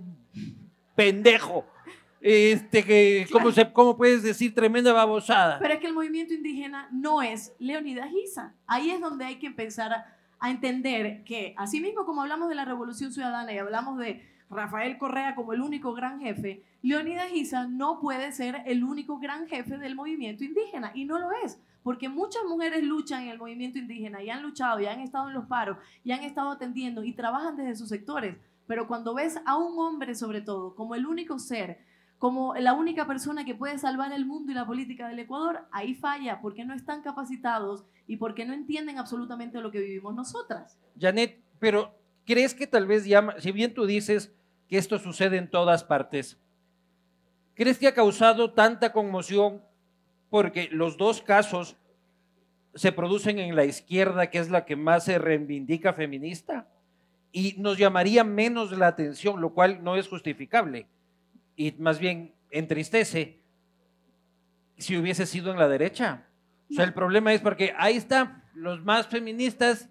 pendejo? Este, que, ¿cómo, se, ¿Cómo puedes decir tremenda babosada? Pero es que el movimiento indígena no es Leonidas Giza. Ahí es donde hay que empezar a, a entender que, así mismo como hablamos de la Revolución Ciudadana y hablamos de Rafael Correa como el único gran jefe, Leonidas Giza no puede ser el único gran jefe del movimiento indígena. Y no lo es. Porque muchas mujeres luchan en el movimiento indígena y han luchado y han estado en los paros y han estado atendiendo y trabajan desde sus sectores. Pero cuando ves a un hombre sobre todo como el único ser como la única persona que puede salvar el mundo y la política del Ecuador, ahí falla porque no están capacitados y porque no entienden absolutamente lo que vivimos nosotras. Janet, pero ¿crees que tal vez ya, si bien tú dices que esto sucede en todas partes, ¿crees que ha causado tanta conmoción porque los dos casos se producen en la izquierda, que es la que más se reivindica feminista? Y nos llamaría menos la atención, lo cual no es justificable y más bien entristece si hubiese sido en la derecha. O sea, el problema es porque ahí está, los más feministas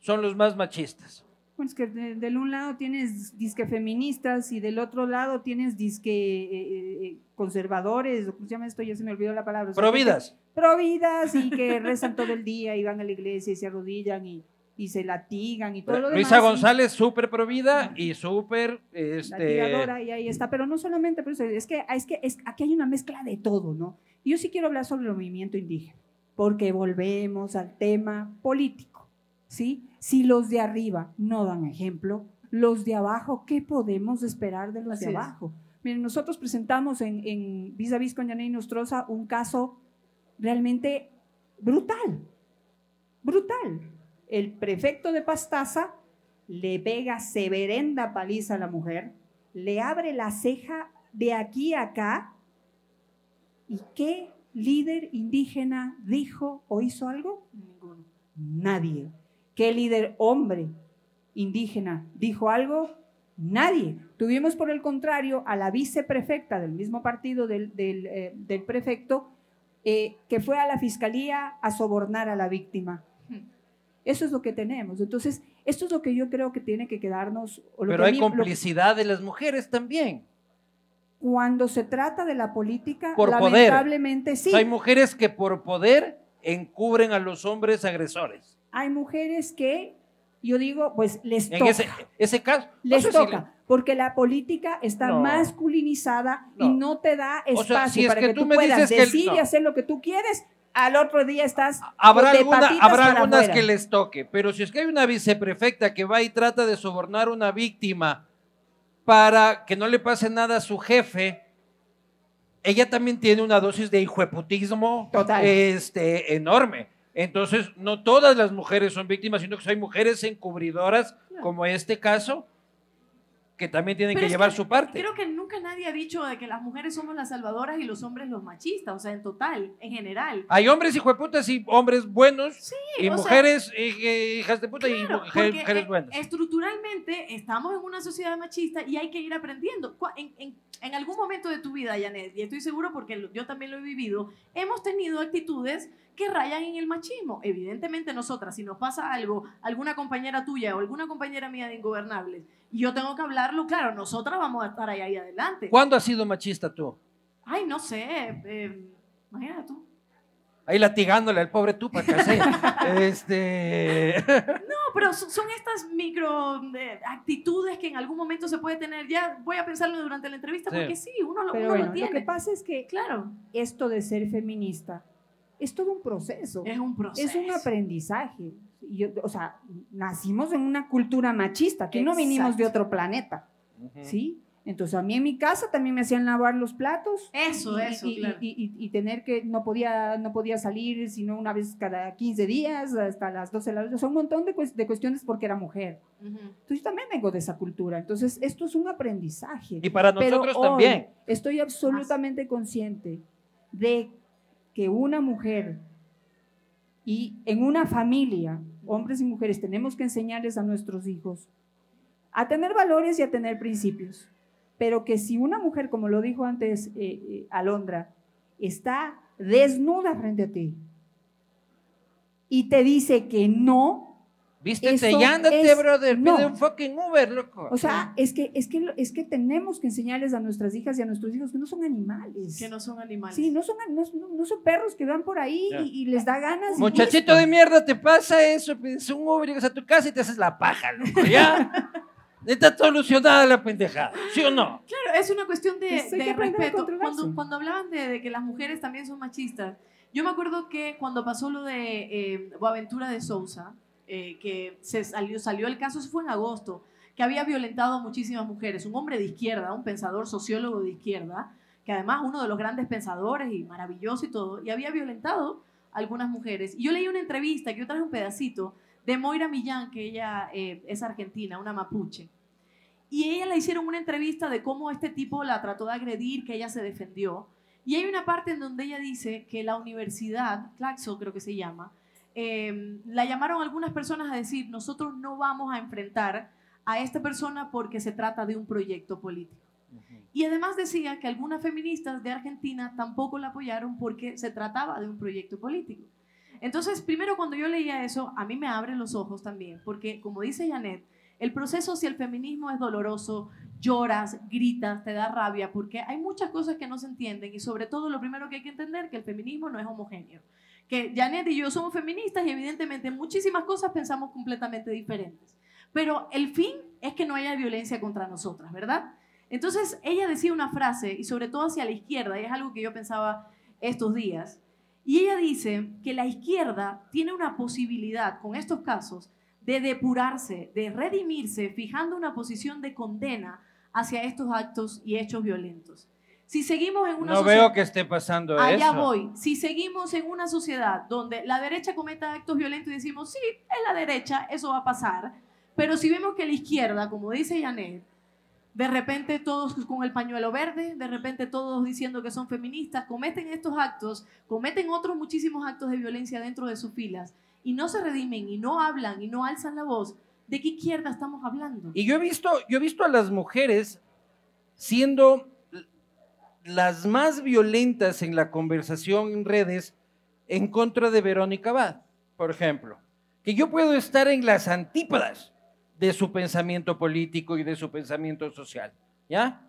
son los más machistas. Bueno, es que de- del un lado tienes disque feministas y del otro lado tienes disque eh, eh, conservadores, o ¿cómo se llama esto? Ya se me olvidó la palabra. O sea, Providas. Providas y que rezan todo el día y van a la iglesia y se arrodillan y, y se latigan y todo lo demás. Luisa González, súper provida y súper, este, latigadora y ahí está, pero no solamente por eso, es que, es que es, aquí hay una mezcla de todo, ¿no? Yo sí quiero hablar sobre el movimiento indígena, porque volvemos al tema político, ¿sí? Si los de arriba no dan ejemplo, los de abajo, ¿qué podemos esperar de los Así de es. abajo? Miren, nosotros presentamos en, en Vis a Vis con Janine Nostroza un caso realmente brutal, brutal. El prefecto de Pastaza le pega severenda paliza a la mujer, le abre la ceja de aquí a acá. ¿Y qué líder indígena dijo o hizo algo? Ninguno. Nadie. ¿Qué líder hombre indígena dijo algo? Nadie. Tuvimos por el contrario a la viceprefecta del mismo partido del, del, eh, del prefecto eh, que fue a la fiscalía a sobornar a la víctima. Eso es lo que tenemos. Entonces, esto es lo que yo creo que tiene que quedarnos. o lo pero que hay mí- complicidad de las mujeres también. cuando se trata de la política, Por poder. lamentablemente sí. O sea, hay mujeres que por poder encubren a los hombres agresores. Hay mujeres que, yo digo, pues les En toca. ese, ese caso, no les si toca. Porque la política está No. masculinizada y No. te da O sea, espacio si es para que que, tú me puedas dices que el- decir y no. hacer lo que tú quieres. Al otro día estás Habrá, de alguna- patitas habrá para algunas afuera. que les toque, pero si es que hay una viceprefecta que va y trata de sobornar a una víctima para que no le pase nada a su jefe, ella también tiene una dosis de hijueputismo Total. este, enorme. Entonces, no todas las mujeres son víctimas, sino que hay mujeres encubridoras, como este caso, que también tienen Pero que llevar que su parte. Creo que nunca nadie ha dicho de que las mujeres somos las salvadoras y los hombres los machistas, o sea, en total, en general. Hay hombres hijueputas y hombres buenos, y o sea, mujeres eh, eh, hijas de puta y Claro, mujer- porque, mujeres eh, buenas. Estructuralmente estamos en una sociedad machista y hay que ir aprendiendo. En, en- en algún momento de tu vida, Janet, y estoy seguro porque yo también lo he vivido, hemos tenido actitudes que rayan en el machismo. Evidentemente nosotras, si nos pasa algo, alguna compañera tuya o alguna compañera mía de Ingobernables, y yo tengo que hablarlo, claro, nosotras vamos a estar ahí, ahí adelante. ¿Cuándo has sido machista tú? Ay, no sé, eh, imagínate tú. Ahí latigándole al pobre Tupac, así. este. No, pero son estas micro eh, actitudes que en algún momento se puede tener. Ya voy a pensarlo durante la entrevista Sí. porque sí, uno lo, Pero uno bueno, lo lo tiene. que pasa es que Claro, esto de ser feminista es todo un proceso. es un proceso. Es un aprendizaje. Yo- o sea, nacimos en una cultura machista, aquí no vinimos de otro planeta, ¿sí? Entonces a mí en mi casa también me hacían lavar los platos. Eso, y, eso, y- claro. y- y- y tener que, no podía, no podía salir sino una vez cada 15 días, hasta las 12 de la noche. Son un montón de, de cuestiones porque era mujer. Ujú. Entonces yo también vengo de esa cultura. Entonces esto es un aprendizaje. Y para Pero nosotros hoy también. Estoy absolutamente consciente de que una mujer y en una familia, hombres y mujeres, tenemos que enseñarles a nuestros hijos a tener valores y a tener principios. Pero que si una mujer, como lo dijo antes eh, eh, Alondra, está desnuda frente a ti y te dice que no, Vístete y ándate, es- brother. no. Pide un fucking Uber, loco. o sea, es que, es, que, es que tenemos que enseñarles a nuestras hijas y a nuestros hijos que no son animales. Que no son animales. Sí, no son, no, no- son perros que van por ahí y, y les da ganas. Muchachito de mierda, te pasa eso, pides un Uber, llegas a tu casa y te haces la paja, loco, ¿ya? Está solucionada la pendejada, ¿sí o no? Claro, es una cuestión de, de que respeto. Cuando, cuando hablaban de, de que las mujeres también son machistas, yo me acuerdo que cuando pasó lo de eh, Boaventura de Sousa, eh, que se salió, el caso, eso fue en agosto, que que había violentado a muchísimas mujeres, un hombre de izquierda, un pensador sociólogo de izquierda, que además uno de los grandes pensadores y maravilloso y todo, y había violentado a algunas mujeres. Y yo leí una entrevista, que yo traje un pedacito, de Moira Millán, que ella eh, es argentina, una mapuche. Y ella le hicieron una entrevista de cómo este tipo la trató de agredir, que ella se defendió. Y hay una parte en donde ella dice que la universidad, Claxo creo que se llama, eh, la llamaron algunas personas a decir, nosotros no vamos a enfrentar a esta persona porque se trata de un proyecto político. Y además decía que algunas feministas de Argentina tampoco la apoyaron porque se trataba de un proyecto político. Entonces, primero cuando yo leía eso, a mí me abren los ojos también, porque como dice Janet, el proceso si el feminismo es doloroso, lloras, gritas, te da rabia, porque hay muchas cosas que no se entienden y sobre todo lo primero que hay que entender que el feminismo no es homogéneo. Que Janet y yo somos feministas y evidentemente en muchísimas cosas pensamos completamente diferentes. Pero el fin es que no haya violencia contra nosotras, ¿verdad? Entonces ella decía una frase, y sobre todo hacia la izquierda, y es algo que yo pensaba estos días, y ella dice que la izquierda tiene una posibilidad con estos casos de depurarse, de redimirse, fijando una posición de condena hacia estos actos y hechos violentos. Si seguimos en una no veo que esté pasando allá eso. voy. Si seguimos en una sociedad donde la derecha cometa actos violentos y decimos, sí, es la derecha, eso va a pasar. Pero si vemos que la izquierda, como dice Janet, de repente todos con el pañuelo verde, de repente todos diciendo que son feministas, cometen estos actos, cometen otros muchísimos actos de violencia dentro de sus filas y no se redimen y no hablan y no alzan la voz, ¿de qué izquierda estamos hablando? Y yo he visto, yo he visto a las mujeres siendo las más violentas en la conversación en redes en contra de Verónica Abad, por ejemplo. Que yo puedo estar en las antípodas de su pensamiento político y de su pensamiento social, ¿ya?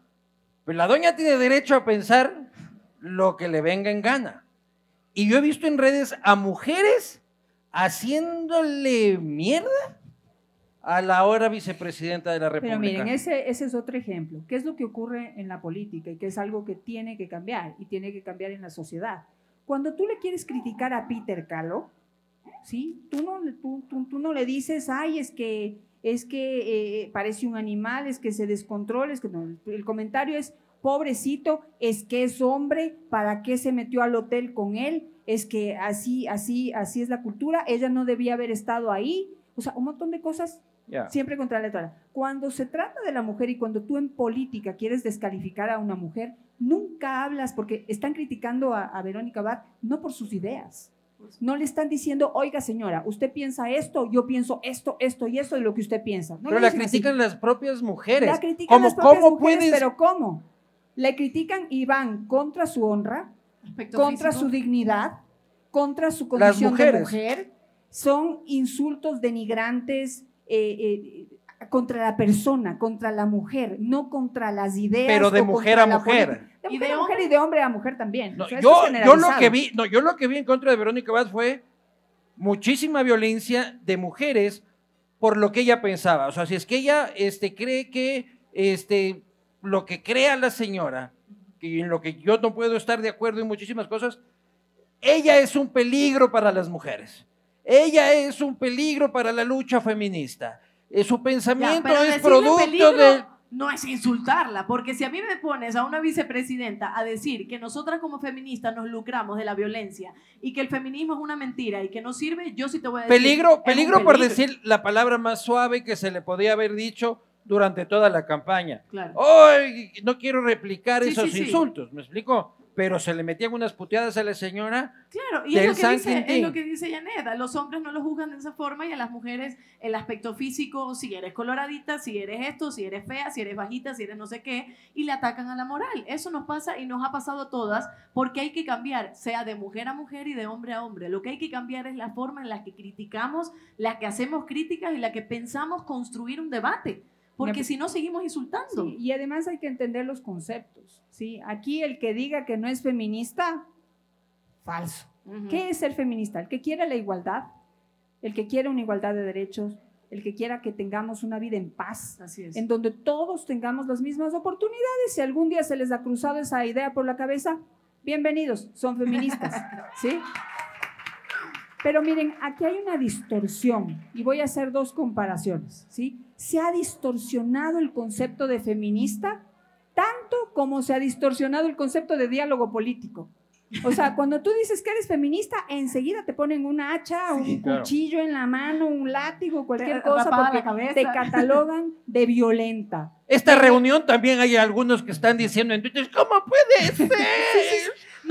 Pero la doña tiene derecho a pensar lo que le venga en gana. Y yo he visto en redes a mujeres haciéndole mierda a la ahora vicepresidenta de la República. Pero miren, ese, ese es otro ejemplo. ¿Qué es lo que ocurre en la política y que es algo que tiene que cambiar y tiene que cambiar en la sociedad? Cuando tú le quieres criticar a Peter Calo, ¿sí? Tú no, tú, tú, tú no le dices, ay, es que, es que eh, parece un animal, es que se descontrola, es que no. El comentario es, pobrecito, es que es hombre, ¿para qué se metió al hotel con él? Es que así, así, así es la cultura, ella no debía haber estado ahí. O sea, un montón de cosas Ya. siempre contra la letra. Cuando se trata de la mujer y cuando tú en política quieres descalificar a una mujer, nunca hablas porque están criticando a, a Verónica Abad no por sus ideas. No le están diciendo, oiga señora, usted piensa esto, yo pienso esto, esto y esto de lo que usted piensa. No Pero la dicen así. critican las propias mujeres. La critican ¿Cómo, las propias cómo mujeres, puedes? pero ¿cómo? Le critican y van contra su honra, Aspecto contra físico. su dignidad, contra su condición de mujer. Son insultos denigrantes eh, eh, contra la persona, contra la mujer, no contra las ideas. Pero de o mujer a mujer. De ¿Y mujer de a mujer hombre? y de hombre a mujer también. No, O sea, esto yo, es yo lo que vi, no, yo lo que vi en contra de Verónica Abad fue muchísima violencia de mujeres por lo que ella pensaba. O sea, si es que ella este, cree que este, lo que crea la señora, y en lo que yo no puedo estar de acuerdo en muchísimas cosas, ella es un peligro para las mujeres. Ella es un peligro para la lucha feminista. Eh, Su pensamiento es producto peligro de... No es insultarla, porque si a mí me pones a una vicepresidenta a decir que nosotras como feministas nos lucramos de la violencia y que el feminismo es una mentira y que no sirve, yo sí te voy a decir. Peligro, peligro por decir la palabra más suave que se le podía haber dicho durante toda la campaña. Claro. ¡Ay! No quiero replicar Sí, esos sí, sí. insultos, ¿me explico? Pero se le metían unas puteadas a la señora. Claro, y del es lo, que dice, es lo que dice Janet, a los hombres no los juzgan de esa forma y a las mujeres el aspecto físico, si eres coloradita, si eres esto, si eres fea, si eres bajita, si eres no sé qué, y le atacan a la moral. Eso nos pasa y nos ha pasado a todas porque hay que cambiar, sea de mujer a mujer y de hombre a hombre. Lo que hay que cambiar es la forma en la que criticamos, la que hacemos críticas y la que pensamos construir un debate. Porque si no, seguimos insultando. Sí, y además hay que entender los conceptos. ¿sí? Aquí el que diga que no es feminista, falso. Ujú. ¿Qué es ser feminista? El que quiere la igualdad, el que quiere una igualdad de derechos, el que quiera que tengamos una vida en paz, Así es. en donde todos tengamos las mismas oportunidades. Si algún día se les ha cruzado esa idea por la cabeza, bienvenidos, son feministas. ¿sí? Pero miren, aquí hay una distorsión y voy a hacer dos comparaciones, ¿sí? Se ha distorsionado el concepto de feminista tanto como se ha distorsionado el concepto de diálogo político. O sea, cuando tú dices que eres feminista, enseguida te ponen una hacha, un claro. cuchillo en la mano, un látigo, cualquier Te cosa, porque la cabeza. te catalogan de violenta. Esta reunión también hay algunos que están diciendo en Twitter, ¿cómo puede ser?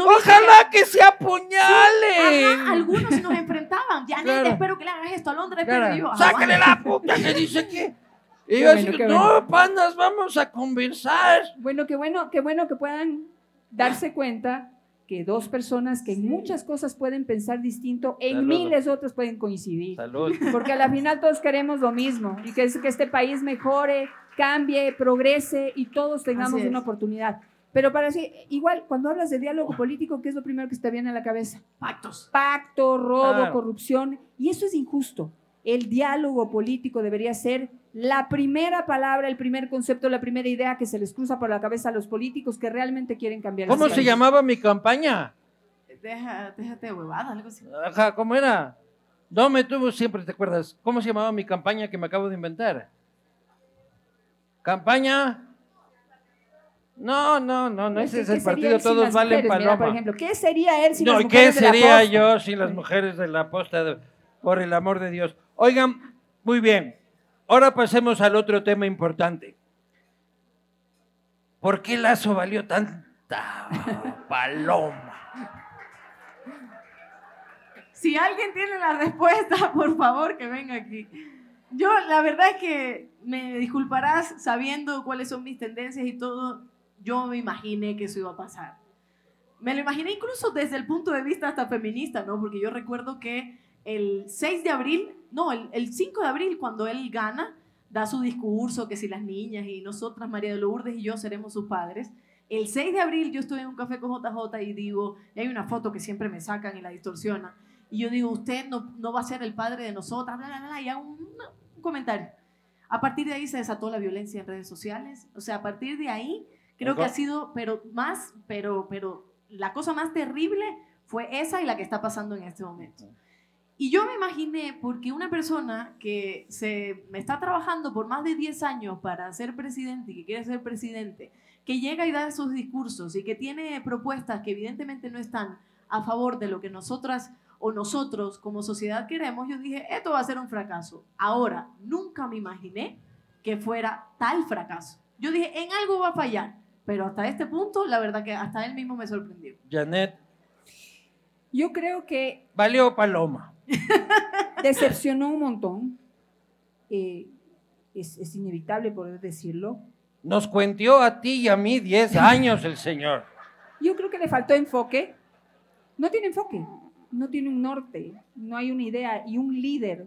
¿No viste Ojalá que se apuñalen. Ajá, algunos nos enfrentaban. Ya, Claro. espero que le hagas esto a Londres, Claro. pero yo. Sácale aguanta. la puta que dice que. Y Qué yo bueno, no, bueno. panas, vamos a conversar. Bueno, qué bueno, qué bueno que puedan darse cuenta que dos personas que en muchas cosas pueden pensar distinto, en Salud. miles otras pueden coincidir. Salud. Porque a la final todos queremos lo mismo y que es que este país mejore, cambie, progrese y todos tengamos una oportunidad. Pero para sí, igual, cuando hablas de diálogo político, ¿qué es lo primero que se te viene a la cabeza? Pactos. Pacto, robo, Claro. corrupción. Y eso es injusto. El diálogo político debería ser la primera palabra, el primer concepto, la primera idea que se les cruza por la cabeza a los políticos que realmente quieren cambiar. ¿Cómo se llamaba mi campaña? Deja, déjate de huevada, algo así. Ajá, ¿cómo era? No me tuvo, siempre te acuerdas. ¿Cómo se llamaba mi campaña que me acabo de inventar? ¿Campaña? No, no, no, no, ese ¿Qué- es el partido, todos valen mujeres? Mira, por paloma. ejemplo, ¿qué sería él sin No, las ¿y mujeres ¿qué de la sería posta? yo sin las mujeres de la posta? de- por el amor de Dios. Oigan, muy bien. Ahora pasemos al otro tema importante. ¿Por qué Lazo valió tanta paloma? Si alguien tiene la respuesta, por favor, que venga aquí. Yo, la verdad es que me disculparás sabiendo cuáles son mis tendencias y todo. Yo me imaginé que eso iba a pasar. Me lo imaginé incluso desde el punto de vista hasta feminista, ¿no? Porque yo recuerdo que el 6 de abril, no, el, el 5 de abril, cuando él gana, da su discurso, que si las niñas y nosotras, María de Lourdes y yo, seremos sus padres. El 6 de abril yo estoy en un café con JJ y digo, y hay una foto que siempre me sacan y la distorsionan. Y yo digo, usted no, no va a ser el padre de nosotras, bla, bla, bla, y hago un, un comentario. A partir de ahí se desató la violencia en redes sociales. O sea, a partir de ahí creo que ha sido, pero más, pero, pero la cosa más terrible fue esa y la que está pasando en este momento. Y yo me imaginé, porque una persona que se me está trabajando por más de 10 años para ser presidente y que quiere ser presidente, que llega y da esos discursos y que tiene propuestas que evidentemente no están a favor de lo que nosotras o nosotros como sociedad queremos, yo dije, esto va a ser un fracaso. Ahora, nunca me imaginé que fuera tal fracaso. Yo dije, en algo va a fallar, pero hasta este punto, la verdad que hasta él mismo me sorprendió. Janet, Yo creo que valió paloma. decepcionó un montón. Eh, es, es inevitable poder decirlo. Nos cuentió a ti y a mí 10 años el señor. Yo creo que le faltó enfoque. No tiene enfoque, no tiene un norte, no hay una idea y un líder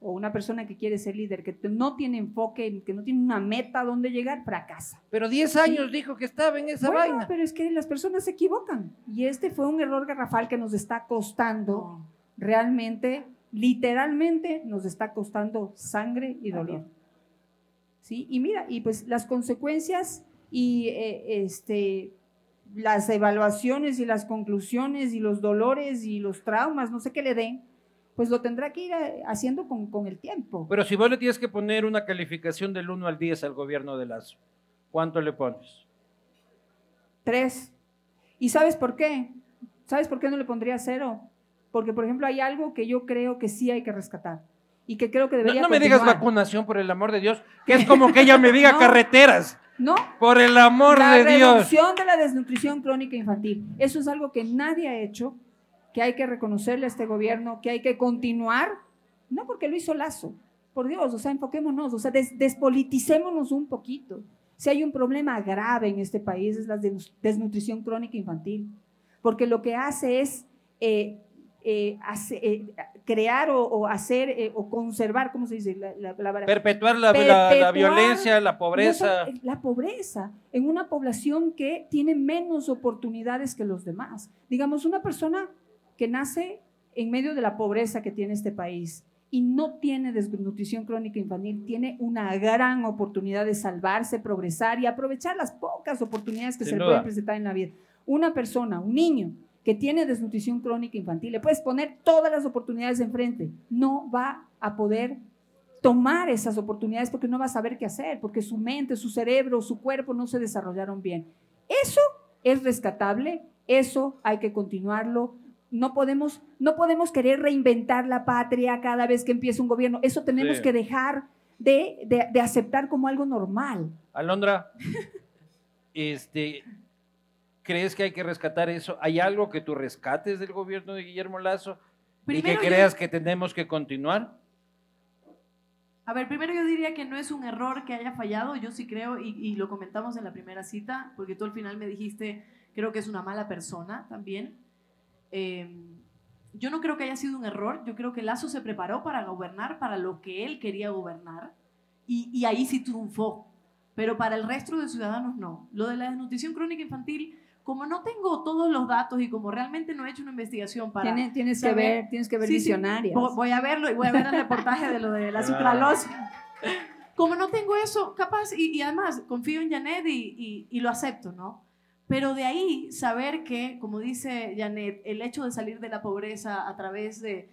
o una persona que quiere ser líder que no tiene enfoque, que no tiene una meta a dónde llegar, fracasa. Pero 10 años dijo que estaba en esa Bueno, vaina. pero es que las personas se equivocan y este fue un error garrafal que nos está costando realmente, literalmente nos está costando sangre y dolor. ¿Sí? Y mira, y pues las consecuencias y eh, este, las evaluaciones y las conclusiones y los dolores y los traumas, no sé qué le den, pues lo tendrá que ir eh, haciendo con, con el tiempo. Pero si vos le tienes que poner una calificación del 1 al 10 al gobierno de Lazo, ¿cuánto le pones? Tres. ¿Y sabes por qué? ¿Sabes por qué no le pondría cero? Porque, por ejemplo, hay algo que yo creo que sí hay que rescatar y que creo que No, debería no me digas vacunación, por el amor de Dios, que es como que ella me diga No. carreteras. No, Por el amor la de Dios. reducción de la desnutrición crónica infantil. Eso es algo que nadie ha hecho, que hay que reconocerle a este gobierno, que hay que continuar, no porque lo hizo Lazo, por Dios, o sea, enfoquémonos, o sea, des- despoliticémonos un poquito. Si hay un problema grave en este país es la des- desnutrición crónica infantil, porque lo que hace es eh, eh, hace- eh, crear o, o hacer eh, o conservar, ¿cómo se dice? La, la? Perpetuar la, la- la Perpetuar violencia, la pobreza. la pobreza en una población que tiene menos oportunidades que los demás. Digamos, una persona que nace en medio de la pobreza que tiene este país y no tiene desnutrición crónica infantil, tiene una gran oportunidad de salvarse, progresar y aprovechar las pocas oportunidades que Sin se le pueden presentar en la vida. Una persona, un niño que tiene desnutrición crónica infantil, le puedes poner todas las oportunidades enfrente, no va a poder tomar esas oportunidades porque no va a saber qué hacer, porque su mente, su cerebro, su cuerpo no se desarrollaron bien. Eso es rescatable, eso hay que continuarlo. No podemos, no podemos querer reinventar la patria cada vez que empieza un gobierno. Eso tenemos Sí. que dejar de, de- de aceptar como algo normal. Alondra, este, ¿crees que hay que rescatar eso? ¿Hay algo que tú rescates del gobierno de Guillermo Lazo y que yo- creas que tenemos que continuar? A ver, primero yo diría que no es un error que haya fallado, yo sí creo, y, y lo comentamos en la primera cita, porque tú al final me dijiste, creo que es una mala persona también. Eh, yo no creo que haya sido un error, yo creo que Lazo se preparó para gobernar para lo que él quería gobernar, y, y ahí sí triunfó, pero para el resto de ciudadanos no. Lo de la desnutrición crónica infantil, como no tengo todos los datos y como realmente no he hecho una investigación para... Tienes, tienes que saber- ver, tienes que ver Sí, sí. visionarias. Vo- Voy a verlo y voy a ver el reportaje de lo de la sucralosa. Como no tengo eso, capaz, y, y además confío en Janet y, y- y lo acepto, ¿no? Pero de ahí saber que, como dice Janet, el hecho de salir de la pobreza a través de,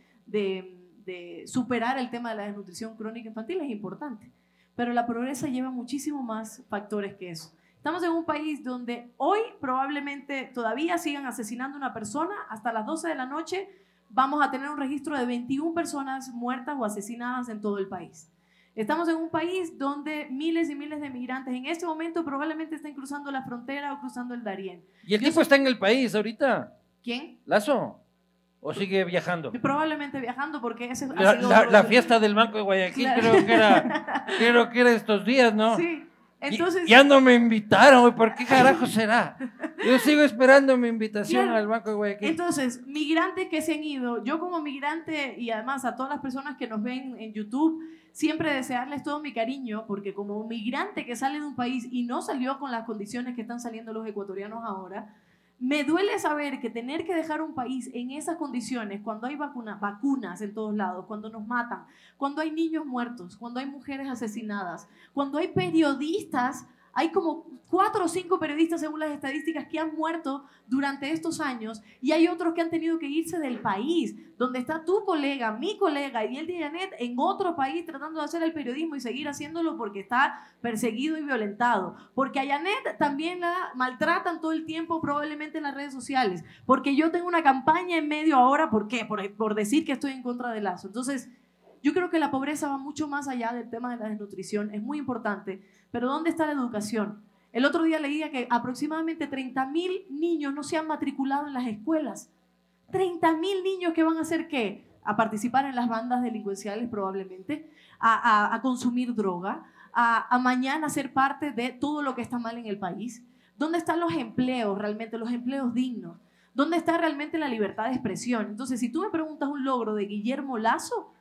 superar el tema de la desnutrición crónica infantil es importante. Pero la pobreza lleva muchísimo más factores que eso. Estamos en un país donde hoy probablemente todavía sigan asesinando a una persona hasta las 12 de la noche. Vamos a tener un registro de 21 personas muertas o asesinadas en todo el país. Estamos en un país donde miles y miles de migrantes en este momento probablemente estén cruzando la frontera o cruzando el Darién. ¿Y el Yo tipo está en el país ahorita? ¿Quién? ¿Lazo? ¿O sigue viajando? Probablemente viajando porque ese La, la- la fiesta del Banco de Guayaquil Claro. creo que era creo que era estos días, ¿no? Sí. Y- Entonces, ya no me invitaron, ¿por qué carajo será? Yo sigo esperando mi invitación Claro. al Banco de Guayaquil. Entonces, migrantes que se han ido, yo como migrante y además a todas las personas que nos ven en YouTube, siempre desearles todo mi cariño, porque como migrante que sale de un país y no salió con las condiciones que están saliendo los ecuatorianos ahora, me duele saber que tener que dejar un país en esas condiciones, cuando hay vacuna- vacunas en todos lados, cuando nos matan, cuando hay niños muertos, cuando hay mujeres asesinadas, cuando hay periodistas, hay como cuatro o cinco periodistas según las estadísticas que han muerto durante estos años y hay otros que han tenido que irse del país, donde está tu colega, mi colega y el de Janet en otro país tratando de hacer el periodismo y seguir haciéndolo porque está perseguido y violentado, porque a Janet también la maltratan todo el tiempo probablemente en las redes sociales, porque yo tengo una campaña en medio ahora, ¿por qué? Por, decir que estoy en contra de Lazo. Entonces, yo creo que la pobreza va mucho más allá del tema de la desnutrición, es muy importante, pero ¿dónde está la educación? El otro día leía que aproximadamente 30.000 niños no se han matriculado en las escuelas. 30.000 niños que van a hacer qué? A participar en las bandas delincuenciales probablemente, a, a- a consumir droga, a, a mañana ser parte de todo lo que está mal en el país. ¿Dónde están los empleos realmente, los empleos dignos? ¿Dónde está realmente la libertad de expresión? Entonces, si tú me preguntas un logro de Guillermo Lazo,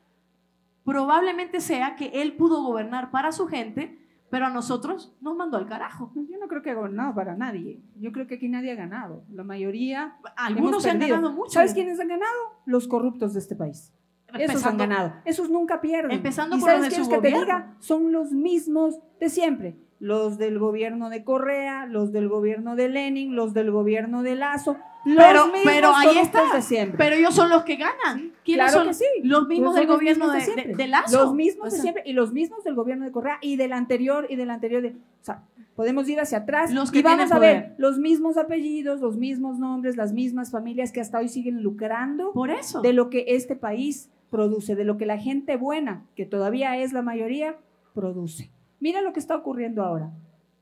probablemente sea que él pudo gobernar para su gente, pero a nosotros nos mandó al carajo. Yo no creo que ha gobernado para nadie. Yo creo que aquí nadie ha ganado. La mayoría. Algunos se han ganado mucho. ¿Sabes quiénes han ganado? Los corruptos de este país. Esos han Empezando- ganado. Esos nunca pierden. Empezando ¿Y por sabes los de su que te diga? Son los mismos de siempre. Los del gobierno de Correa, los del gobierno de Lenin, los del gobierno de Lazo. Los Pero- mismos pero ahí está. de siempre. Pero ellos son los que ganan. ¿Quiénes Claro son? que sí. Los mismos Pues del gobierno mismos de, Lazo. Los mismos O de siempre y los mismos del gobierno de Correa y del anterior y del anterior. De, o sea, podemos ir hacia atrás Los que y vamos a ver poder. los mismos apellidos, los mismos nombres, las mismas familias que hasta hoy siguen lucrando Por eso. de lo que este país produce, de lo que la gente buena, que todavía es la mayoría, produce. Mira lo que está ocurriendo ahora.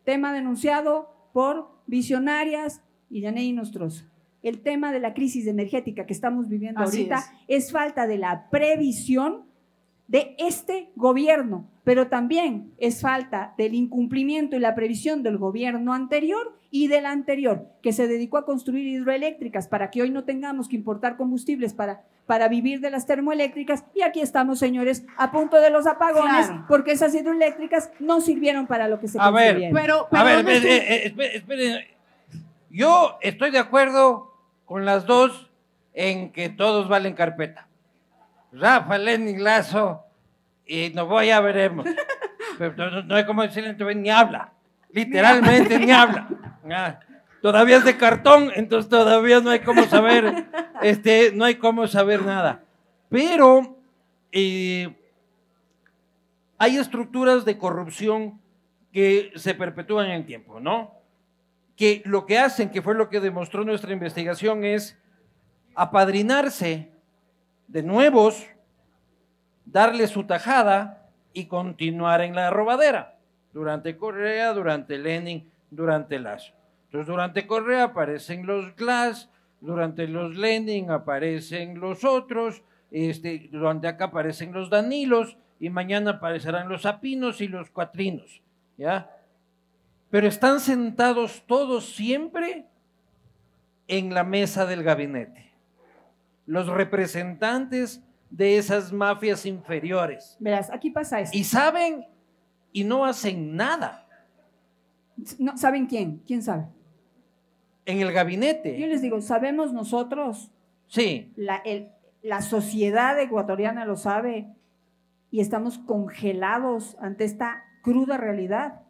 Tema denunciado por visionarias y Yanei Nostroza. El tema de la crisis energética que estamos viviendo Así ahorita es. es falta de la previsión de este gobierno, pero también es falta del incumplimiento y la previsión del gobierno anterior y del anterior, que se dedicó a construir hidroeléctricas para que hoy no tengamos que importar combustibles para, para vivir de las termoeléctricas. Y aquí estamos, señores, a punto de los apagones, Claro. porque esas hidroeléctricas no sirvieron para lo que se A ver. Pero, pero A ver, ¿dónde eh, eh, espere- espere. Yo estoy de acuerdo con las dos en que todos valen carpeta. Rafa, Lenin, Lazo y Novoa ya veremos. Pero no, no hay como decirle, ni habla. Literalmente ni habla. Ah, todavía es de cartón, entonces todavía no hay cómo saber, este, no hay cómo saber nada. Pero eh, hay estructuras de corrupción que se perpetúan en el tiempo, ¿no? Que lo que hacen, que fue lo que demostró nuestra investigación, es apadrinarse de nuevos, darle su tajada y continuar en la robadera. Durante Correa, durante Lenin, durante Lazo. Entonces, durante Correa aparecen los Glass, durante los Lenin aparecen los otros, este, durante acá aparecen los Danilos y mañana aparecerán los Apinos y los Cuatrinos, ¿ya? Pero están sentados todos siempre en la mesa del gabinete. Los representantes de esas mafias inferiores. Verás, aquí pasa esto. Y saben y no hacen nada No, ¿Saben quién? ¿Quién sabe? En el Yo gabinete. les digo, sabemos nosotros, Sí, la, el- la sociedad ecuatoriana lo sabe y estamos congelados ante esta cruda realidad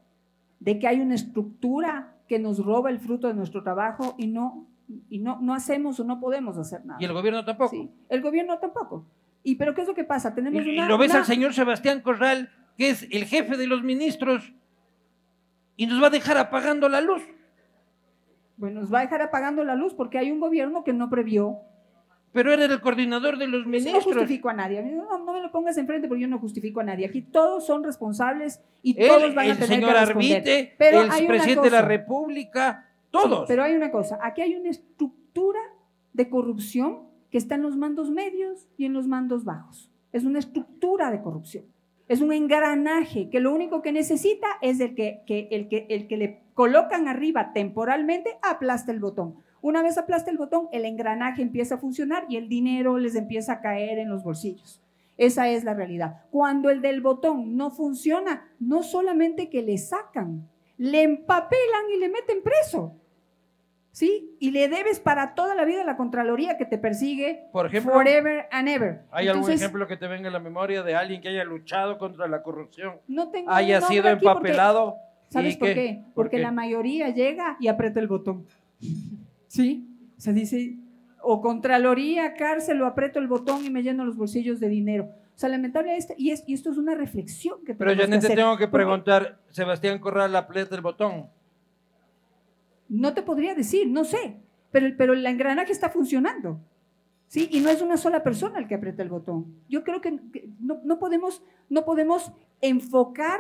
de que hay una estructura que nos roba el fruto de nuestro trabajo y no, y no, no hacemos o no podemos hacer nada. y el gobierno tampoco. Sí, el gobierno tampoco. ¿Y pero qué es lo que pasa? Y, Tenemos y una, lo ves una- al señor Sebastián Corral, que es el jefe de los ministros, y nos va a dejar apagando la luz. Bueno, nos va a dejar apagando la luz porque hay un gobierno que no previó. Pero era el coordinador de los Yo no ministros. justifico a nadie. No, no me lo pongas enfrente porque yo no justifico a nadie. Aquí todos son responsables y Él, todos van a tener señor que responder. Arbite, Pero el hay una presidente de la. República, todos. Sí, pero hay una cosa, aquí hay una estructura de corrupción que está en los mandos medios y en los mandos bajos. Es una estructura de corrupción. Es un engranaje que lo único que necesita es el que, el que, el que le colocan arriba temporalmente aplasta el botón. Una vez aplasta el botón, el engranaje empieza a funcionar y el dinero les empieza a caer en los bolsillos. Esa es la realidad. Cuando el del botón no funciona, no solamente que le sacan, le empapelan y le meten preso. ¿Sí? Y le debes para toda la vida a la Contraloría que te persigue Por ejemplo, forever and ever. ¿hay algún ejemplo que te venga a la memoria de alguien que haya luchado contra la corrupción, No tengo haya sido porque- empapelado? ¿Sabes por qué? ¿por Porque qué? la mayoría llega y aprieta el botón. ¿Sí? Se dice, o Contraloría, cárcel, o aprieto el botón y me lleno los bolsillos de dinero. O sea, lamentable esto, y, es, y esto es una reflexión que Pero tenemos Janet, te hacer. tengo que preguntar, Sebastián Corral aprieta el botón. No te podría decir, no sé, pero, el- pero el engranaje está funcionando. ¿Sí? Y no es una sola persona el que aprieta el botón. Yo creo que, no, no podemos, no podemos enfocar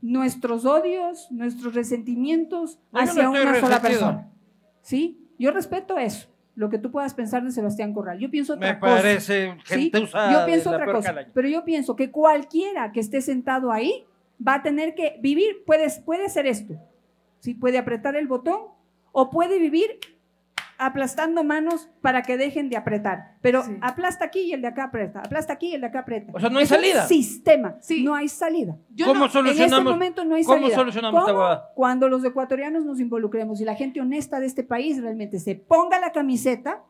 nuestros odios, nuestros resentimientos no hacia una sola persona. ¿Sí? Yo respeto eso, lo que tú puedas pensar de Sebastián Corral. Yo pienso otra Me cosa. parece ¿sí? gentuza Yo pienso otra cosa, calaña. pero yo pienso que cualquiera que esté sentado ahí va a tener que vivir, puede, puede hacer esto, ¿sí? puede apretar el botón o puede vivir aplastando manos para que dejen de apretar, pero Sí. aplasta aquí y el de acá aprieta, aplasta aquí y el de acá aprieta. O sea, no hay Es un salida. sistema, Sí. no hay salida. Yo ¿Cómo no- En este solucionamos? momento no hay ¿Cómo salida. solucionamos esta ¿Cómo? Cuando los ecuatorianos nos involucremos y la gente honesta de este país realmente se ponga la camiseta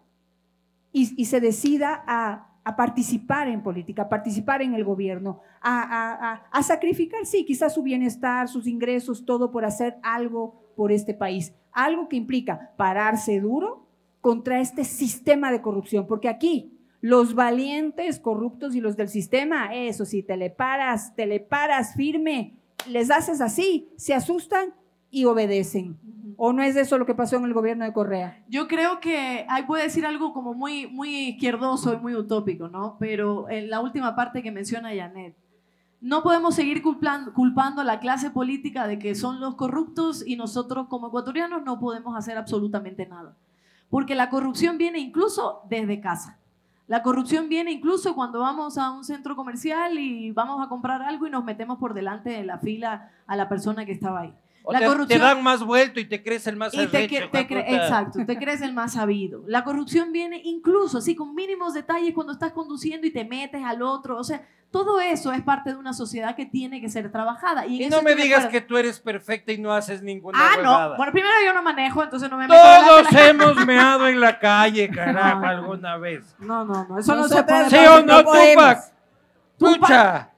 y, y se decida a, a participar en política, a participar en el gobierno, a, a- a- a sacrificar, sí, quizás su bienestar, sus ingresos, todo por hacer algo por este país. Algo que implica pararse duro contra este sistema de corrupción, porque aquí los valientes corruptos y los del sistema, eso sí, te le paras, te le paras firme, les haces así, se asustan y obedecen. ¿O no es eso lo que pasó en el gobierno de Correa? Yo creo que ahí puede decir algo como muy, muy izquierdoso y muy utópico, ¿no? Pero en la última parte que menciona Janet, no podemos seguir culpan- culpando a la clase política de que son los corruptos y nosotros como ecuatorianos no podemos hacer absolutamente nada. Porque la corrupción viene incluso desde casa. La corrupción viene incluso cuando vamos a un centro comercial y vamos a comprar algo y nos metemos por delante de la fila a la persona que estaba ahí. O La te, corrupción- te dan más vuelto y te crees el más Y te, arrecho, te exacto, te crees el más sabido. La corrupción viene incluso así con mínimos detalles cuando estás conduciendo y te metes al otro. O sea, todo eso es parte de una sociedad que tiene que ser trabajada. Y, no me digas que tú eres perfecta y no haces ninguna Ah, huevada. no. Bueno, primero yo no manejo, entonces no me meto Todos la- hemos meado en la calle, carajo, No. alguna vez. No, no, no. Eso no se puede. ¿Sí o no, podemos. Tupac? Pucha.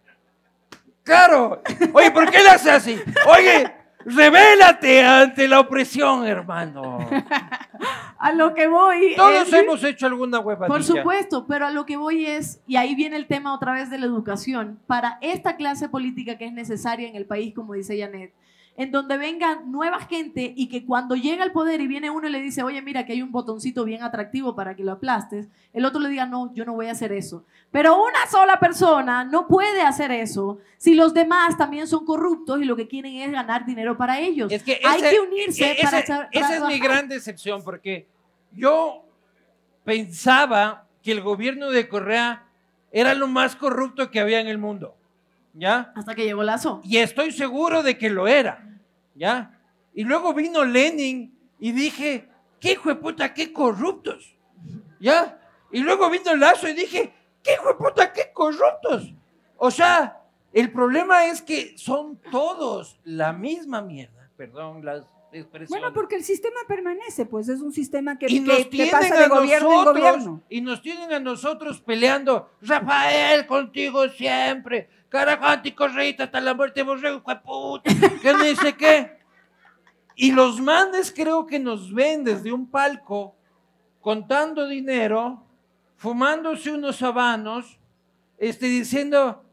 Claro. Oye, ¿por qué le hace así? Oye, Revélate ante la opresión, hermano. A lo que voy. Todos es- hemos hecho alguna huevadilla. Por supuesto, pero a lo que voy es, y ahí viene el tema otra vez de la educación, para esta clase política que es necesaria en el país, como dice Janet, en donde venga nueva gente y que cuando llega al poder y viene uno y le dice, oye, mira que hay un botoncito bien atractivo para que lo aplastes, el otro le diga, no, yo no voy a hacer eso. Pero una sola persona no puede hacer eso si los demás también son corruptos y lo que quieren es ganar dinero para ellos. Es que hay que unirse e- para echar- Esa es mi gran decepción, porque yo pensaba que el gobierno de Correa era lo más corrupto que había en el mundo. ¿Ya? Hasta que llegó Lazo. Y estoy seguro de que lo era, ¿ya? Y luego vino Lenin y dije, qué hijo de puta, qué corruptos, ¿ya? Y luego vino Lazo y dije, qué hijo de puta, qué corruptos. O sea, el problema es que son todos la misma mierda, perdón las expresiones. Bueno, porque el sistema permanece, pues es un sistema que, y que- nos que tienen pasa a de gobierno en nosotros, gobierno. y nos tienen a nosotros peleando, Rafael, contigo siempre, carajo, anticorreíta hasta la muerte, borrego, puta, que no sé qué. Y los mandes creo que nos ven desde un palco, contando dinero, fumándose unos habanos, este, diciendo,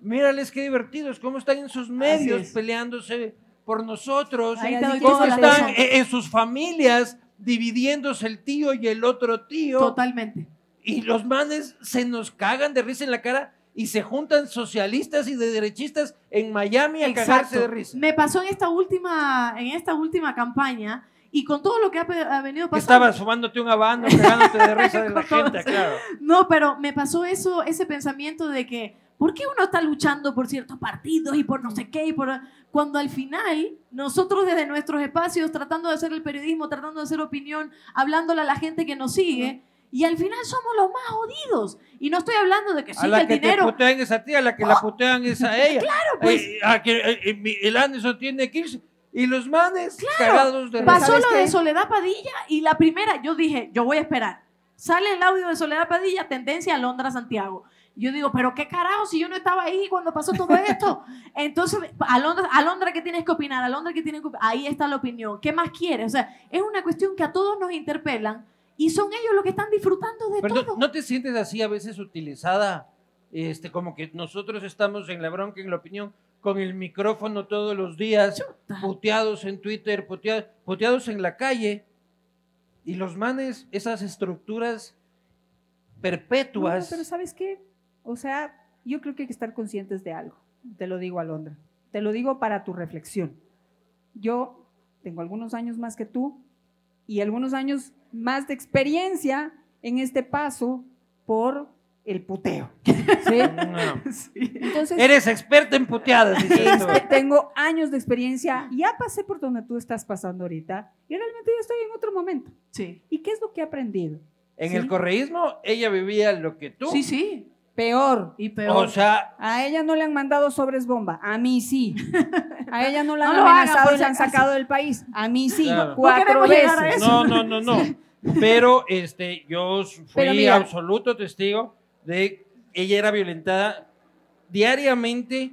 mírales qué divertidos, cómo están en sus medios es. peleándose por nosotros, cómo están en, en sus familias dividiéndose el tío y el otro tío. Totalmente. Y los manes se nos cagan de risa en la cara y se juntan socialistas y de derechistas en Miami a cagarse de risa. Me pasó en esta última, en esta última campaña y con todo lo que ha, ha venido pasando. Estabas fumándote un habano, cagándote de risa de la gente, claro. No, pero me pasó eso, ese pensamiento de que, ¿por qué uno está luchando por ciertos partidos y por no sé qué? Y por, cuando al final, nosotros desde nuestros espacios, tratando de hacer el periodismo, tratando de hacer opinión, hablándole a la gente que nos sigue, y al final somos los más jodidos. Y no estoy hablando de que sí, a que la el que te dinero... putean es a ti, a la que la putean es a ella. Claro, pues. Eh, a que, eh, el Anderson tiene que irse. Y los manes cagados de Pasó ¿sabes lo de qué? Soledad Padilla y la primera, yo dije, yo voy a esperar. Sale el audio de Soledad Padilla, tendencia a Londra, Santiago. Yo digo, pero qué carajo, si yo no estaba ahí cuando pasó todo esto. Entonces, Alondra, Alondra, ¿qué tienes que opinar? Alondra, ¿qué tienes que opinar? Ahí está la opinión. ¿Qué más quieres? O sea, es una cuestión que a todos nos interpelan y son ellos los que están disfrutando de Pero todo. ¿no te sientes así a veces utilizada, este, como que nosotros estamos en la bronca, en la opinión, con el micrófono todos los días, Chuta. puteados en Twitter, putea- puteados en la calle, y los manes, esas estructuras No, perpetuas, pero ¿sabes qué? O sea, yo creo que hay que estar conscientes de algo. Te lo digo, Alondra. Te lo digo para tu reflexión. Yo tengo algunos años más que tú y algunos años más de experiencia en este paso por el puteo. ¿sí? No. Entonces, eres experta en puteadas, este, tengo años de experiencia. Ya pasé por donde tú estás pasando ahorita y realmente ya estoy en otro momento. Sí. ¿Y qué es lo que he aprendido? En Sí. el correísmo, ella vivía lo que tú. Sí, sí. Peor. Y peor. O sea, A ella no le han mandado sobres bomba, a mí sí. A ella no la han No amenazado y la han sacado del país, a mí sí, Claro. cuatro No a eso. no, no, no, no. Pero este, yo fui Pero mira. absoluto testigo de ella era violentada diariamente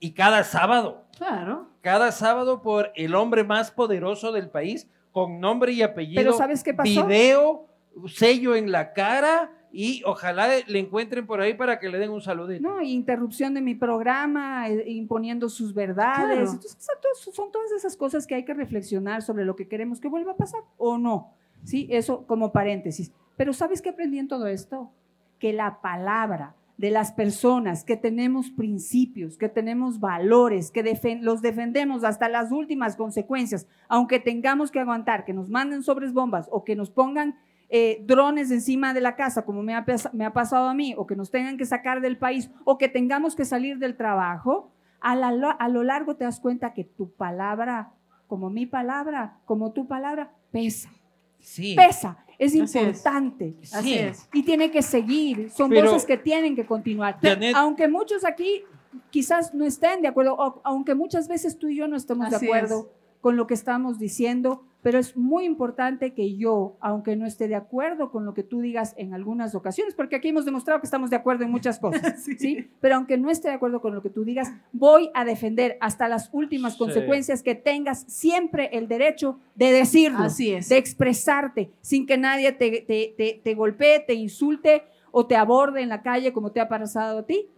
y cada sábado. Claro. cada sábado por el hombre más poderoso del país, con nombre y apellido, Pero ¿sabes qué pasó? video, sello en la cara y ojalá le encuentren por ahí para que le den un saludito. No, interrupción de mi programa, eh, imponiendo sus verdades. Claro. Entonces, son todas- son todas esas cosas que hay que reflexionar sobre lo que queremos que vuelva a pasar o no. Sí, eso como paréntesis. Pero ¿sabes qué aprendí en todo esto? Que la palabra de las personas que tenemos principios, que tenemos valores, que defen- los defendemos hasta las últimas consecuencias, aunque tengamos que aguantar que nos manden sobres bombas o que nos pongan eh, drones encima de la casa, como me ha, pas- me ha pasado a mí, o que nos tengan que sacar del país, o que tengamos que salir del trabajo, a, la lo- a lo largo te das cuenta que tu palabra, como mi palabra, como tu palabra, pesa, Sí, pesa, es Así es. importante. Así Sí. es. Y tiene que seguir, son Pero- voces que tienen que continuar. Janet- Aunque muchos aquí quizás no estén de acuerdo, o- aunque muchas veces tú y yo no estemos de acuerdo es. con lo que estamos diciendo, pero es muy importante que yo, aunque no esté de acuerdo con lo que tú digas en algunas ocasiones, porque aquí hemos demostrado que estamos de acuerdo en muchas cosas, sí. Pero aunque no esté de acuerdo con lo que tú digas, voy a defender hasta las últimas Sí. consecuencias que tengas siempre el derecho de decirlo, Así es. de expresarte, sin que nadie te, te, te, te golpee, te insulte o te aborde en la calle como te ha pasado a ti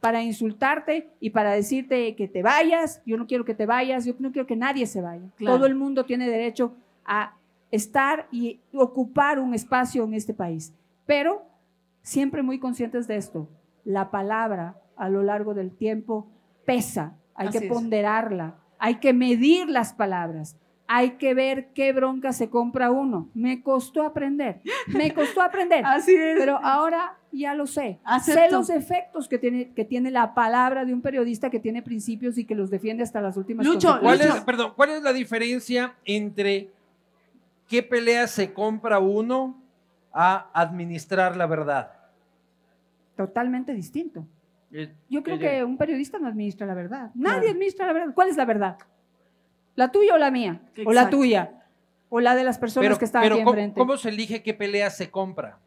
para insultarte y para decirte que te vayas. Yo no quiero que te vayas, yo no quiero que nadie se vaya. Claro. Todo el mundo tiene derecho a estar y ocupar un espacio en este país. Pero siempre muy conscientes de esto, la palabra a lo largo del tiempo pesa, hay Así que es. ponderarla, hay que medir las palabras. Hay que ver qué bronca se compra uno. Me costó aprender, me costó aprender. Así es. Pero ahora ya lo sé. Acepto. Sé los efectos que tiene, que tiene la palabra de un periodista que tiene principios y que los defiende hasta las últimas Lucho, ¿Cuál consecuencias. es, perdón, ¿cuál es la diferencia entre qué pelea se compra uno a administrar la verdad? Totalmente distinto. Eh, Yo creo ella- que un periodista no administra la verdad. Nadie Claro. administra la verdad. ¿Cuál es la verdad? ¿La tuya o la mía? ¿O la tuya? ¿O la de las personas Pero, que están pero aquí ¿cómo, enfrente? cómo se elige qué pelea se compra?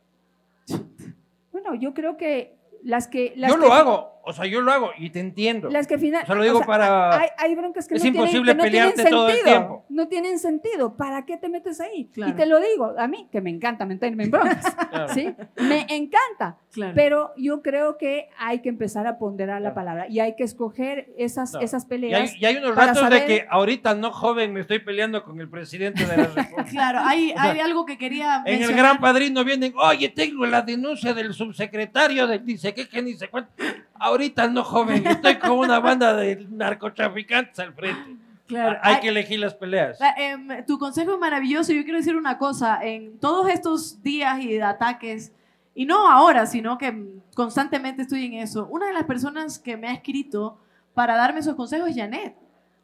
Bueno, yo creo que las que... Las Yo que- lo hago, o sea, yo lo hago y te entiendo. Las que final, O sea, lo digo para- Hay, hay broncas que Es no imposible tienen, que no tienen pelearte todo el sentido. tiempo. No tienen sentido. ¿Para qué te metes ahí? Claro. Y te lo digo, a mí, que me encanta meterme en broncas. Claro. ¿sí? Me encanta. Claro. Pero yo creo que hay que empezar a ponderar la palabra y hay que escoger esas, Claro. esas Y hay, peleas. y hay unos ratos saber- de que ahorita no joven me estoy peleando con el presidente de la República. Claro, hay, O sea, hay algo que quería En el. Gran Padrino vienen, oye, tengo la denuncia del subsecretario de dice que, que ni sé cuánto. Ahorita no, joven, estoy con una banda de narcotraficantes al frente. Claro, Hay hay- que elegir las peleas. La- em, tu consejo es maravilloso. Yo quiero decir una cosa. En todos estos días y ataques, y no ahora, sino que constantemente estoy en eso, una de las personas que me ha escrito para darme esos consejos es Janet.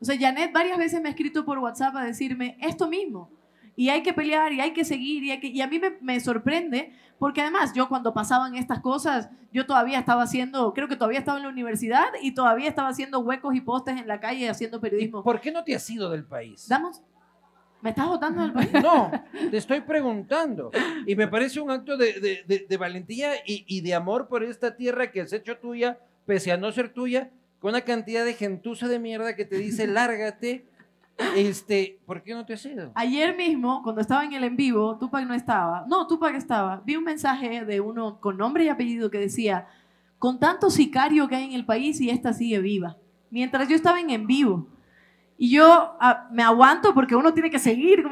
O sea, Janet varias veces me ha escrito por WhatsApp a decirme esto mismo. Y hay que pelear y hay que seguir. Y, hay que- y a mí me, me sorprende porque además yo cuando pasaban estas cosas, yo todavía estaba haciendo, creo que todavía estaba en la universidad y todavía estaba haciendo huecos y postes en la calle haciendo periodismo. ¿Por qué no te has ido del país? ¿Damos? ¿Me estás votando del país? No, te estoy preguntando. Y me parece un acto de, de- de- de valentía y, y de amor por esta tierra que has hecho tuya, pese a no ser tuya, con una cantidad de gentuza de mierda que te dice, lárgate. Este, ¿Por qué no te has ido? Ayer mismo, cuando estaba en el en vivo, Tupac no estaba. No, Tupac estaba. Vi un mensaje de uno con nombre y apellido que decía, con tanto sicario que hay en el país y esta sigue viva. Mientras yo estaba en en vivo. Y yo ah, me aguanto porque uno tiene que seguir.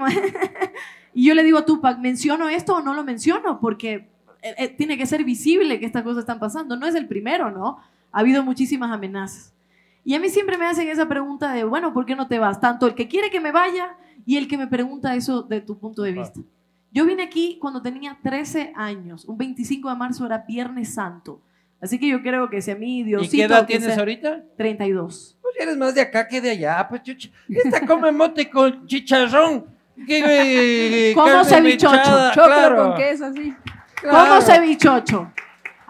y yo le digo a Tupac, ¿menciono esto o no lo menciono? Porque eh, eh, tiene que ser visible que estas cosas están pasando. No es el primero, ¿no? Ha habido muchísimas amenazas. Y a mí siempre me hacen esa pregunta de, bueno, ¿por qué no te vas? Tanto el que quiere que me vaya y el que me pregunta eso de tu punto de vista. Yo vine aquí cuando tenía 13 años. Un 25 de marzo era Viernes Santo. Así que yo creo que si a mí Diosito... ¿Y qué edad tienes sea- ahorita? 32. Pues eres más de acá que de allá, pues chucha. Esta come mote con chicharrón. Eh, carne cevichocho, Choclo claro. con queso, así. Claro. cevichocho.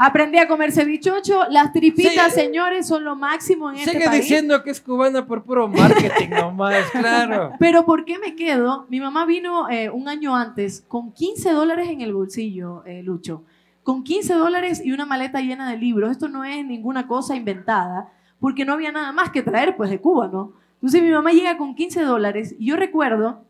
Aprendí a comer cevichocho. Las tripitas, Sí. señores, son lo máximo en este Sigue país. diciendo que es cubana por puro marketing nomás, claro. Pero ¿por qué me quedo? Mi mamá vino eh, un año antes con 15 dólares en el bolsillo, eh, Lucho. Con 15 dólares y una maleta llena de libros. Esto no es ninguna cosa inventada, porque no había nada más que traer pues de Cuba, ¿no? Entonces mi mamá llega con 15 dólares y yo recuerdo,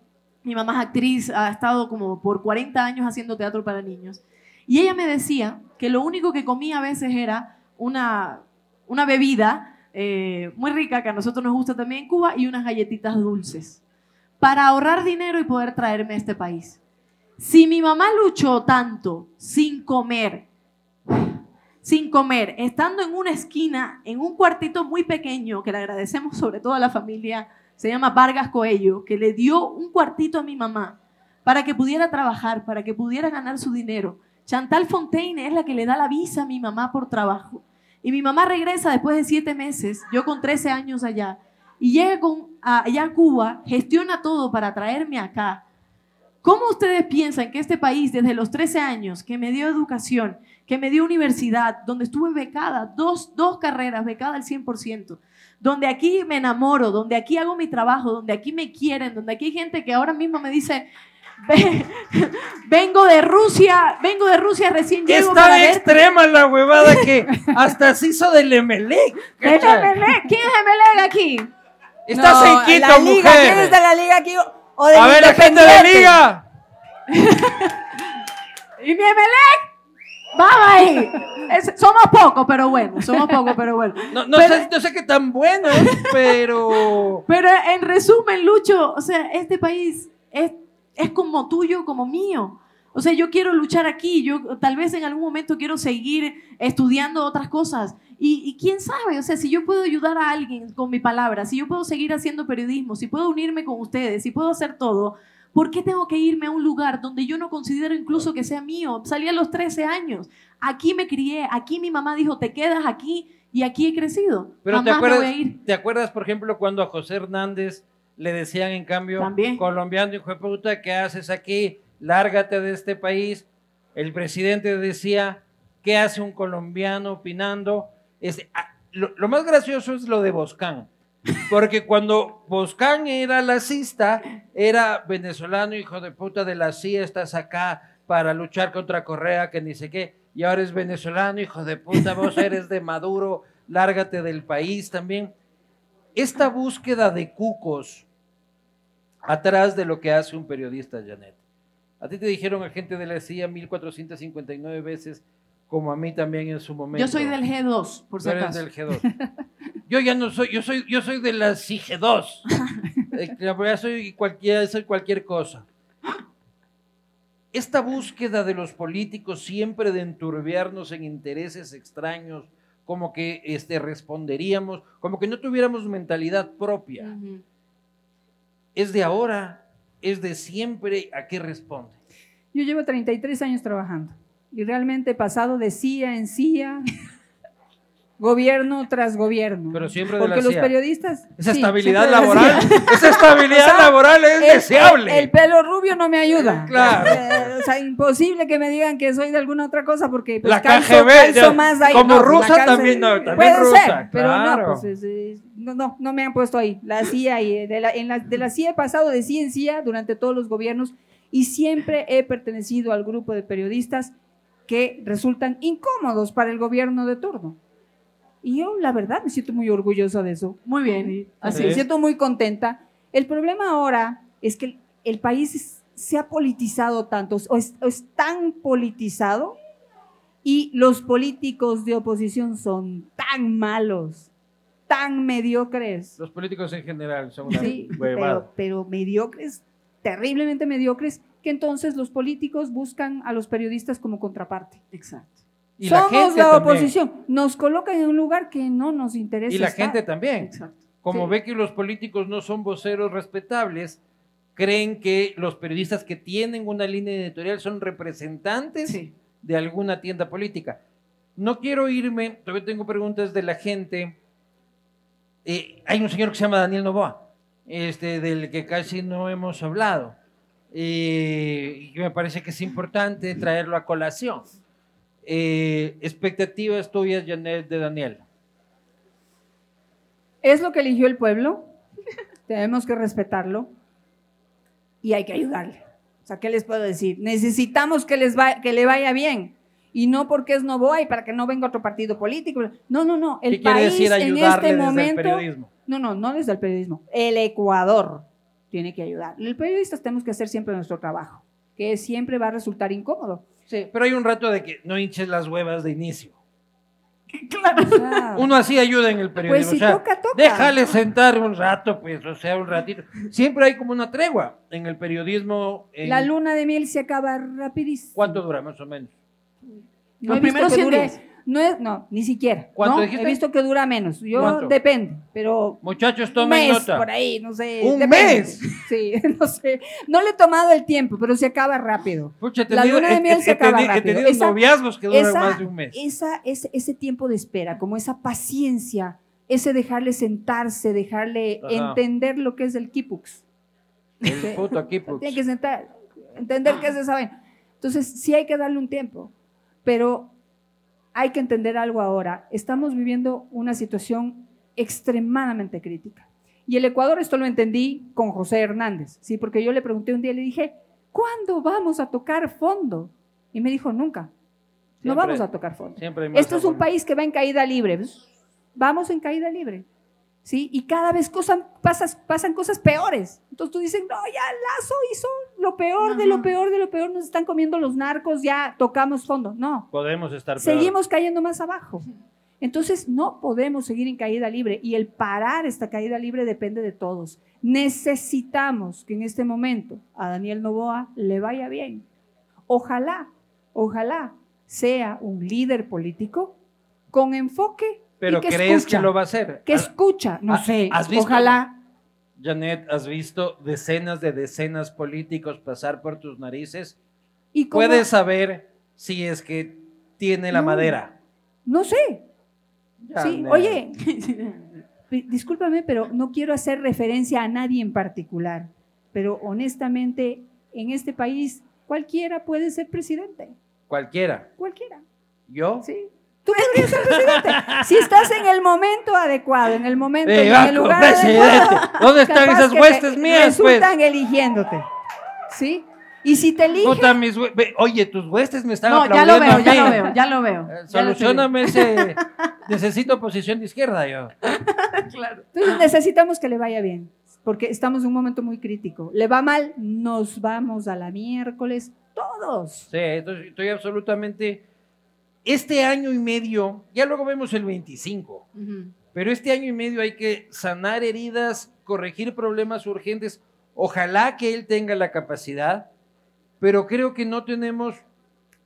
mi mamá es actriz, ha estado como por 40 años haciendo teatro para niños, y ella me decía que lo único que comía a veces era una, una bebida eh, muy rica que a nosotros nos gusta también en Cuba y unas galletitas dulces para ahorrar dinero y poder traerme a este país. Si mi mamá luchó tanto sin comer, sin comer, estando en una esquina, en un cuartito muy pequeño, que le agradecemos sobre todo a la familia, se llama Vargas Coello, que le dio un cuartito a mi mamá para que pudiera trabajar, para que pudiera ganar su dinero. Chantal Fontaine es la que le da la visa a mi mamá por trabajo. Y mi mamá regresa después de siete meses, yo con 13 años allá, y llega a- allá a Cuba, gestiona todo para traerme acá. ¿Cómo ustedes piensan que este país, desde los 13 años, que me dio educación, que me dio universidad, donde estuve becada, dos, dos carreras, becada al 100%, donde aquí me enamoro, donde aquí hago mi trabajo, donde aquí me quieren, donde aquí hay gente que ahora mismo me dice, "Ve- vengo de Rusia, vengo de Rusia, recién llego Está para de extrema la huevada que hasta se hizo del Emelec. ¿Quién es Emelec? ¿Quién es Emelec aquí? Estás No, en Quito, la liga, mujer. ¿quién es de la liga aquí? O del A ver, la gente de? Liga. ¿Y mi Emelec? Vamos ahí. Es- somos pocos, pero bueno, somos pocos, pero bueno. No, no Pero- sé, no sé qué tan buenos, pero. Pero en resumen, Lucho, o sea, este país es, es como tuyo, como mío. O sea, yo quiero luchar aquí, yo tal vez en algún momento quiero seguir estudiando otras cosas. Y, y quién sabe, o sea, si yo puedo ayudar a alguien con mi palabra, si yo puedo seguir haciendo periodismo, si puedo unirme con ustedes, si puedo hacer todo, ¿por qué tengo que irme a un lugar donde yo no considero incluso que sea mío? Salí a los 13 años, aquí me crié, aquí mi mamá dijo, te quedas aquí y aquí he crecido. Pero te Jamás acuerdas, voy a ir. ¿te acuerdas, por ejemplo, cuando a José Hernández le decían en cambio, También. colombiano, hijo de puta, ¿qué haces aquí? Lárgate de este país. El presidente decía, ¿qué hace un colombiano opinando? Este, ah, lo, lo más gracioso es lo de Boscán. Porque cuando Boscán era lacista, era venezolano, hijo de puta de la CIA, estás acá para luchar contra Correa, que ni sé qué, y ahora es venezolano, hijo de puta, vos eres de Maduro, lárgate del país también. Esta búsqueda de cucos atrás de lo que hace un periodista, Janet. A ti te dijeron agente de la CIA 1459 veces, como a mí también en su momento. Yo soy del G2, por si acaso. del G2. Yo ya no soy, yo soy, yo soy de la CIG2. Eh, La verdad soy cualquier, soy cualquier cosa. Esta búsqueda de los políticos siempre de enturbiarnos en intereses extraños, como que este, responderíamos, como que no tuviéramos mentalidad propia. ¿Es de ahora? ¿Es de siempre? ¿A qué responde? Yo llevo 33 años trabajando y realmente he pasado de CIA en CIA, gobierno tras gobierno. Pero siempre de la Porque los CIA. periodistas... Esa sí, estabilidad laboral, esa estabilidad O sea, laboral es El- deseable. El, el pelo rubio no me ayuda. Claro. Eh, o sea, imposible que me digan que soy de alguna otra cosa porque pues, La KGB, calzo ya, más ahí. como No, rusa también, no, también puede rusa, ser, pero claro. no, pues es- es- no, no, no me han puesto ahí. La CIA, y de la, en la, de la CIA he pasado de CIA en CIA durante todos los gobiernos y siempre he pertenecido al grupo de periodistas que resultan incómodos para el gobierno de turno. Y yo, la verdad, me siento muy orgullosa de eso. Muy bien. Así, Sí. me siento muy contenta. El problema ahora es que el, el país es- se ha politizado tanto, o es, o es tan politizado, y los políticos de oposición son tan malos, tan mediocres. Los políticos en general son una Sí, pero, pero mediocres, terriblemente mediocres, que entonces los políticos buscan a los periodistas como contraparte. Exacto. Y la Somos gente la también. oposición, nos colocan en un lugar que no nos interesa. Y la estar. gente también. Exacto. Como Sí. ve que los políticos no son voceros respetables, creen que los periodistas que tienen una línea editorial son representantes Sí. de alguna tienda política. No quiero irme, todavía tengo preguntas de la gente. Eh, hay un señor que se llama Daniel Novoa, este, del que casi no hemos hablado. Eh, y me parece que es importante traerlo a colación. Eh, expectativas tuyas, Janet, de Daniel. Es lo que eligió el pueblo, tenemos que respetarlo y hay que ayudarle. O sea, ¿qué les puedo decir? Necesitamos que, les va- que le vaya bien y no porque es Novoa y para que no venga otro partido político. No, no, no. El ¿Qué quiere país decir en ayudarle este desde el momento, periodismo? no, no, no desde el periodismo. El Ecuador tiene que ayudar. El periodistas tenemos que hacer siempre nuestro trabajo, que siempre va a resultar incómodo. Sí, pero hay un rato de que no hinches las huevas de inicio. O sea, Uno así ayuda en el periodismo. pues si o sea, toca, toca. déjale sentar un rato, pues, o sea, un ratito. Siempre hay como una tregua en el periodismo. en- La luna de miel se acaba rapidísimo. ¿Cuánto dura más o menos? No primeros que 100 dure- días. No, es, no, ni siquiera. ¿Cuánto ¿no? dijiste? He visto que dura menos. Yo ¿Cuánto? depende, pero Muchachos, tomen mes nota. por ahí, no sé. ¿Un depende. mes? Sí, no sé. No le he tomado el tiempo, pero se acaba rápido. Pucha, he La tenido- luna de he- miel he- se he acaba He rápido. tenido Esa- noviazgos que duran esa- más de un mes. Esa, ese, ese tiempo de espera, como esa paciencia, ese dejarle sentarse, dejarle Ajá. entender lo que es el kipux. El puto equipo. Tiene que sentar. entender qué es esa vaina. Entonces, sí hay que darle un tiempo, pero hay que entender algo ahora. Estamos viviendo una situación extremadamente crítica. Y el Ecuador, esto lo entendí con José Hernández, ¿sí? Porque yo le pregunté un día, le dije, ¿cuándo vamos a tocar fondo? Y me dijo, nunca. no vamos a tocar fondo. Esto es un país que va en caída libre. Vamos en caída libre. ¿Sí? Y cada vez cosas, pasas- pasan cosas peores. Entonces tú dices, no, ya Lazo hizo lo peor de lo peor de lo peor, nos están comiendo los narcos, ya tocamos fondo. No, Podemos estar peor. seguimos cayendo más abajo. Entonces no podemos seguir en caída libre y el parar esta caída libre depende de todos. Necesitamos que en este momento a Daniel Novoa le vaya bien. Ojalá, ojalá sea un líder político con enfoque. Pero que ¿crees escucha, que lo va a hacer? Que ¿Has- escucha, no sé, has visto? ojalá. Janet, ¿has visto decenas de decenas políticos pasar por tus narices? Y Puedes saber si es que tiene la No. madera. No sé, sí, oye, Di- Discúlpame, pero no quiero hacer referencia a nadie en particular. Pero honestamente, en este país, cualquiera puede ser presidente. Cualquiera. Cualquiera. ¿Yo? Sí. Tú podrías ser presidente. Si estás en el momento adecuado, en el momento, Eh, en el lugar adecuado, ¿Dónde están esas huestes te mías, pues? Resultan eligiéndote. ¿Sí? Y si te eligen, Puta, mis Oye, tus huestes me están No, ya lo veo, ya lo veo, ya lo veo. Eh, Solucioname ese. Necesito posición de izquierda yo. Claro. entonces necesitamos que le vaya bien, porque estamos en un momento muy crítico. Le va mal, nos vamos a la miércoles, todos. Sí, estoy absolutamente. Este año y medio, ya luego vemos el 25, Ujú. pero este año y medio hay que sanar heridas, corregir problemas urgentes. Ojalá que él tenga la capacidad, pero creo que no tenemos.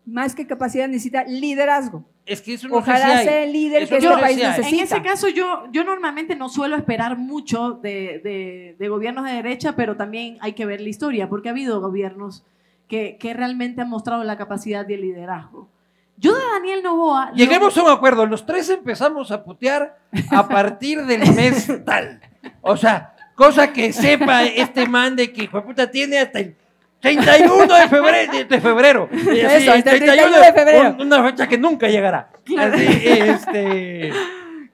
Más que capacidad necesita liderazgo. Es que eso no Ojalá hay. sea el líder Eso que este país necesita. En ese caso, yo, yo normalmente no suelo esperar mucho de, de- de gobiernos de derecha, pero también hay que ver la historia, porque ha habido gobiernos que, que realmente han mostrado la capacidad y el liderazgo. Yo de Daniel Novoa... Lleguemos a un acuerdo. Los tres empezamos a putear a partir del mes tal. O sea, cosa que sepa este man de que, puta, tiene hasta el 31 de febrero. De, febrero. Eso, hasta el 31 de febrero. un- una fecha que nunca llegará. Claro. Así, este,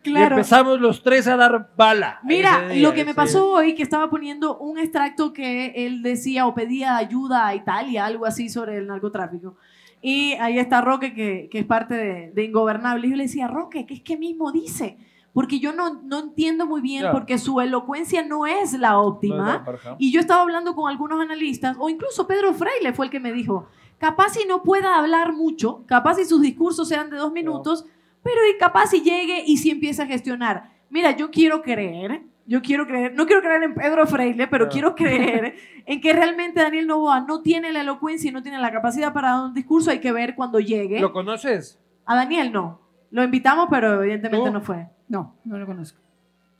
Claro. empezamos los tres a dar bala. Mira, día, lo que me pasó hoy, que estaba poniendo un extracto que él decía o pedía ayuda a Italia, algo así sobre el narcotráfico. Y ahí está Roque, que, que es parte de, de Ingobernable. Y yo le decía, Roque, ¿qué es que mismo dice? Porque yo no, no entiendo muy bien, Ya. porque su elocuencia no es la óptima. no, no. Y yo estaba hablando con algunos analistas, o incluso Pedro Freile fue el que me dijo, capaz si no pueda hablar mucho, capaz si sus discursos sean de dos minutos, pero y capaz si llegue y si empieza a gestionar. Mira, yo quiero creer, yo quiero creer, no quiero creer en Pedro Freile, pero No. quiero creer en que realmente Daniel Novoa no tiene la elocuencia y no tiene la capacidad para dar un discurso, hay que ver cuando llegue. ¿Lo conoces? A Daniel no. Lo invitamos, pero evidentemente ¿Tú? no fue. No, no lo conozco.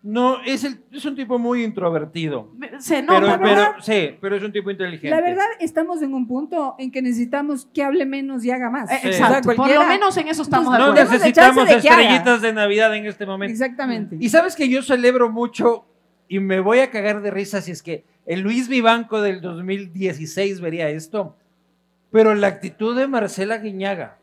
No, es, el, es un tipo muy introvertido. Se nota, pero, la pero, verdad- sí, pero es un tipo inteligente. La verdad, estamos en un punto en que necesitamos que hable menos y haga más. Eh, Sí. Exacto, O sea, por lo menos en eso estamos de No acuerdo. De necesitamos de estrellitas de Navidad en este momento. Exactamente. Y sabes que yo celebro mucho y me voy a cagar de risa si es que el Luis Vivanco del 2016 vería esto. Pero la actitud de Marcela Guiñaga.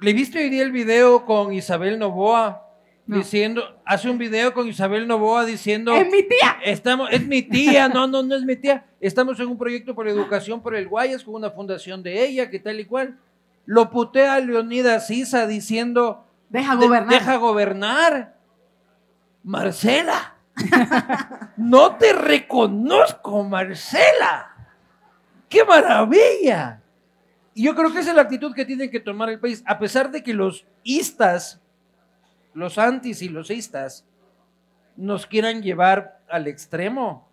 ¿Le viste hoy día el video con Isabel Novoa? No. Diciendo, hace un video con Isabel Novoa diciendo, Es mi tía. estamos, es mi tía, no, no, no es mi tía. Estamos en un proyecto por educación por el Guayas con una fundación de ella, que tal y cual. Lo putea a Leonidas Sisa diciendo, Deja de- gobernar. Deja gobernar. Marcela. no te reconozco, Marcela. ¡Qué maravilla! Y yo creo que esa es la actitud que tiene que tomar el país, a pesar de que los istas, los antis y los istas, nos quieran llevar al extremo.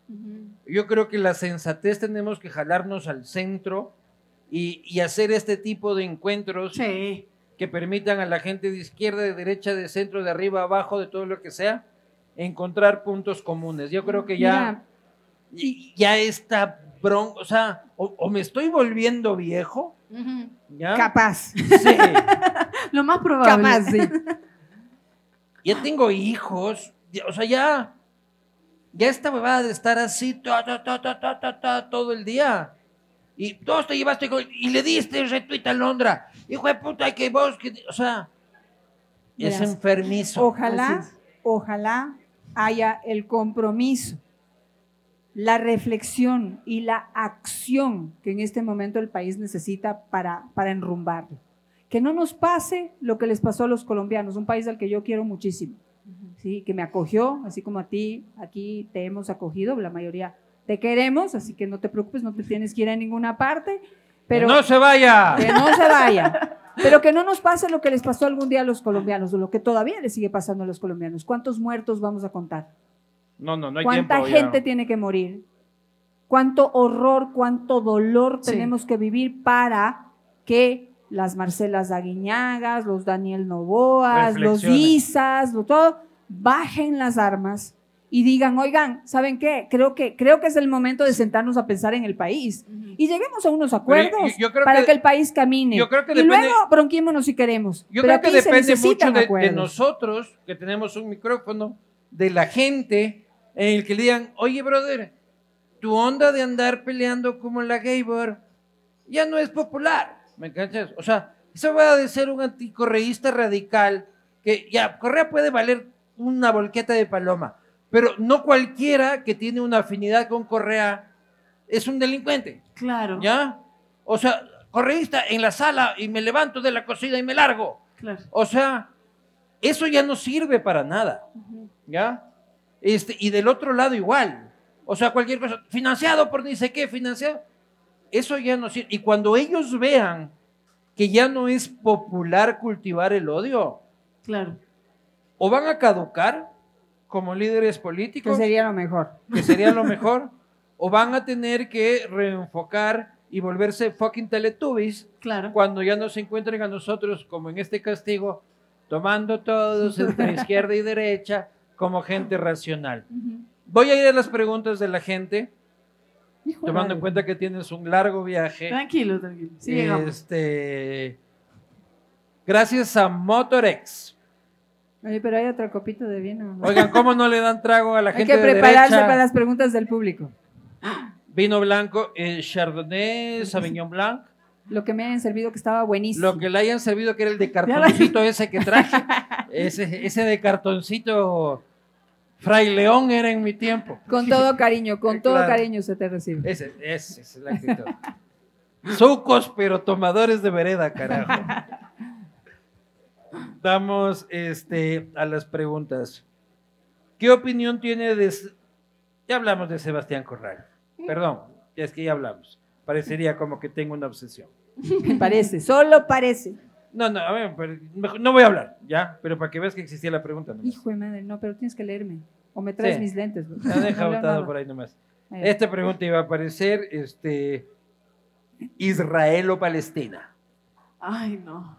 Yo creo que la sensatez tenemos que jalarnos al centro y, y hacer este tipo de encuentros Sí. que permitan a la gente de izquierda, de derecha, de centro, de arriba, abajo, de todo lo que sea, encontrar puntos comunes. Yo creo que ya, Mira, ya está bronco, o sea, o, o me estoy volviendo viejo, capaz. Sí, Lo más probable. Capaz, sí. Ya tengo hijos, o sea, ya, ya esta huevada de estar así ta, ta, ta, todo el día. Y todos te llevaste y le diste retweet a Londra. Hijo de puta, que vos, que, o sea, es enfermizo. Ojalá, es. ojalá haya el compromiso, la reflexión y la acción que en este momento el país necesita para, para enrumbarlo. Que no nos pase lo que les pasó a los colombianos, un país al que yo quiero muchísimo, ¿sí? que me acogió, así como a ti, aquí te hemos acogido, la mayoría te queremos, así que no te preocupes, no te tienes que ir a ninguna parte, pero no se vaya. que no se vaya. Pero que no nos pase lo que les pasó algún día a los colombianos, o lo que todavía les sigue pasando a los colombianos. ¿Cuántos muertos vamos a contar? No, no, no hay ¿Cuánta tiempo. ya. gente tiene que morir? ¿Cuánto horror, cuánto dolor Sí. tenemos que vivir para que las Marcelas Aguiñagas, los Daniel Novoas, los. Isas, lo todo, bajen las armas y digan, oigan, ¿saben qué? Creo que, creo que es el momento de sentarnos a pensar en el país y lleguemos a unos acuerdos yo- yo para que- que, el país camine. yo creo que y depende- luego bronquémonos si queremos. Yo Pero creo que depende mucho de, nosotros, que tenemos un micrófono, de la gente, en el que le digan, oye, brother, tu onda de andar peleando como la Gabor ya no es popular. ¿Me cachas? O sea, eso va de ser un anticorreísta radical, que ya, Correa puede valer una volqueta de paloma, pero no cualquiera que tiene una afinidad con Correa es un delincuente. Claro, ¿Ya? O sea, correísta en la sala y me levanto de la cocina y me largo. claro. O sea, eso ya no sirve para nada. ¿Ya? Este, y del otro lado igual. O sea, cualquier cosa, financiado por ni sé qué, financiado. Eso ya no sirve. Y cuando ellos vean que ya no es popular cultivar el odio, Claro. o van a caducar como líderes Que políticos, sería lo mejor. que sería lo mejor, o van a tener que reenfocar y volverse fucking teletubbies Claro. cuando ya nos encuentren a nosotros, como en este castigo, tomando todos entre izquierda y derecha como gente racional. Voy a ir a las preguntas de la gente, Tomando en cuenta que tienes un largo viaje. Tranquilo, tranquilo. Sí, este, gracias a Motorex. Oye, pero hay otra copita de vino. ¿no? Oigan, ¿cómo no le dan trago a la Hay gente que de prepararse derecha? para las preguntas del público. Vino blanco, eh, Chardonnay, Sauvignon Blanc. Lo que me hayan servido que estaba buenísimo. Lo que le hayan servido que era el de cartoncito ese que traje. Ese, ese de cartoncito Fray León era en mi tiempo. Con todo cariño, con todo Claro. cariño se te recibe. Esa es la actitud. Sucos, pero tomadores de vereda, carajo. Vamos este, a las preguntas. ¿Qué opinión tiene de... Ya hablamos de Sebastián Corral. Perdón, ya es que ya hablamos. Parecería como que tengo una obsesión. Parece, solo parece. No, no, a ver, pero mejor- no voy a hablar, ¿ya? Pero para que veas que existía la pregunta. nomás. Hijo de madre, no, pero tienes que leerme. O me traes Sí. mis lentes. güey. La deja No leo botado nada. por ahí nomás. Esta pregunta iba a aparecer, este, Israel o Palestina. Ay, no.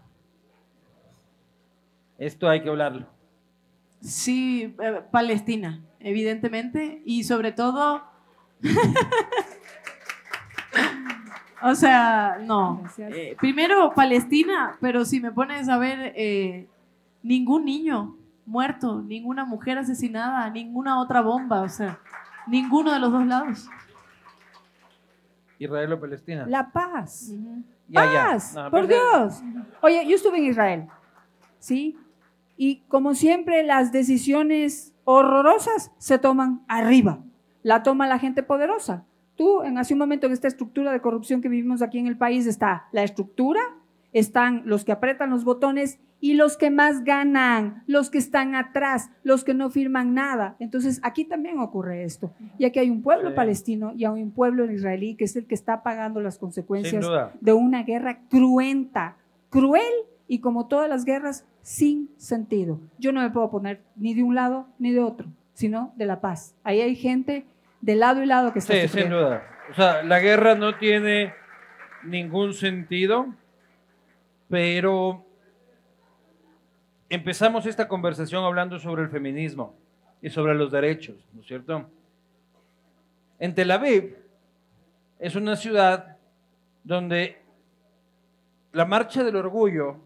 Esto hay que hablarlo. Sí, eh, Palestina, evidentemente, y sobre todo... o sea, no. Eh, primero Palestina, pero si me pones a ver, eh, ningún niño muerto, ninguna mujer asesinada, ninguna otra bomba, o sea, ninguno de los dos lados. Israel o Palestina. La paz. Ujú. Ya, ya. paz, No, por Dios. Oye, yo estuve en Israel, ¿sí? Y como siempre, las decisiones horrorosas se toman arriba. La toma la gente poderosa. Tú, en hace un momento, en esta estructura de corrupción que vivimos aquí en el país, está la estructura, están los que apretan los botones y los que más ganan, los que están atrás, los que no firman nada. Entonces, aquí también ocurre esto. Y aquí hay un pueblo Sí. palestino y hay un pueblo israelí que es el que está pagando las consecuencias de una guerra cruenta, cruel y como todas las guerras, sin sentido. Yo no me puedo poner ni de un lado ni de otro, sino de la paz. Ahí hay gente de lado y lado que está Sí, sin duda. O sea, la guerra no tiene ningún sentido, pero empezamos esta conversación hablando sobre el feminismo y sobre los derechos, ¿no es cierto? En Tel Aviv es una ciudad donde la marcha del orgullo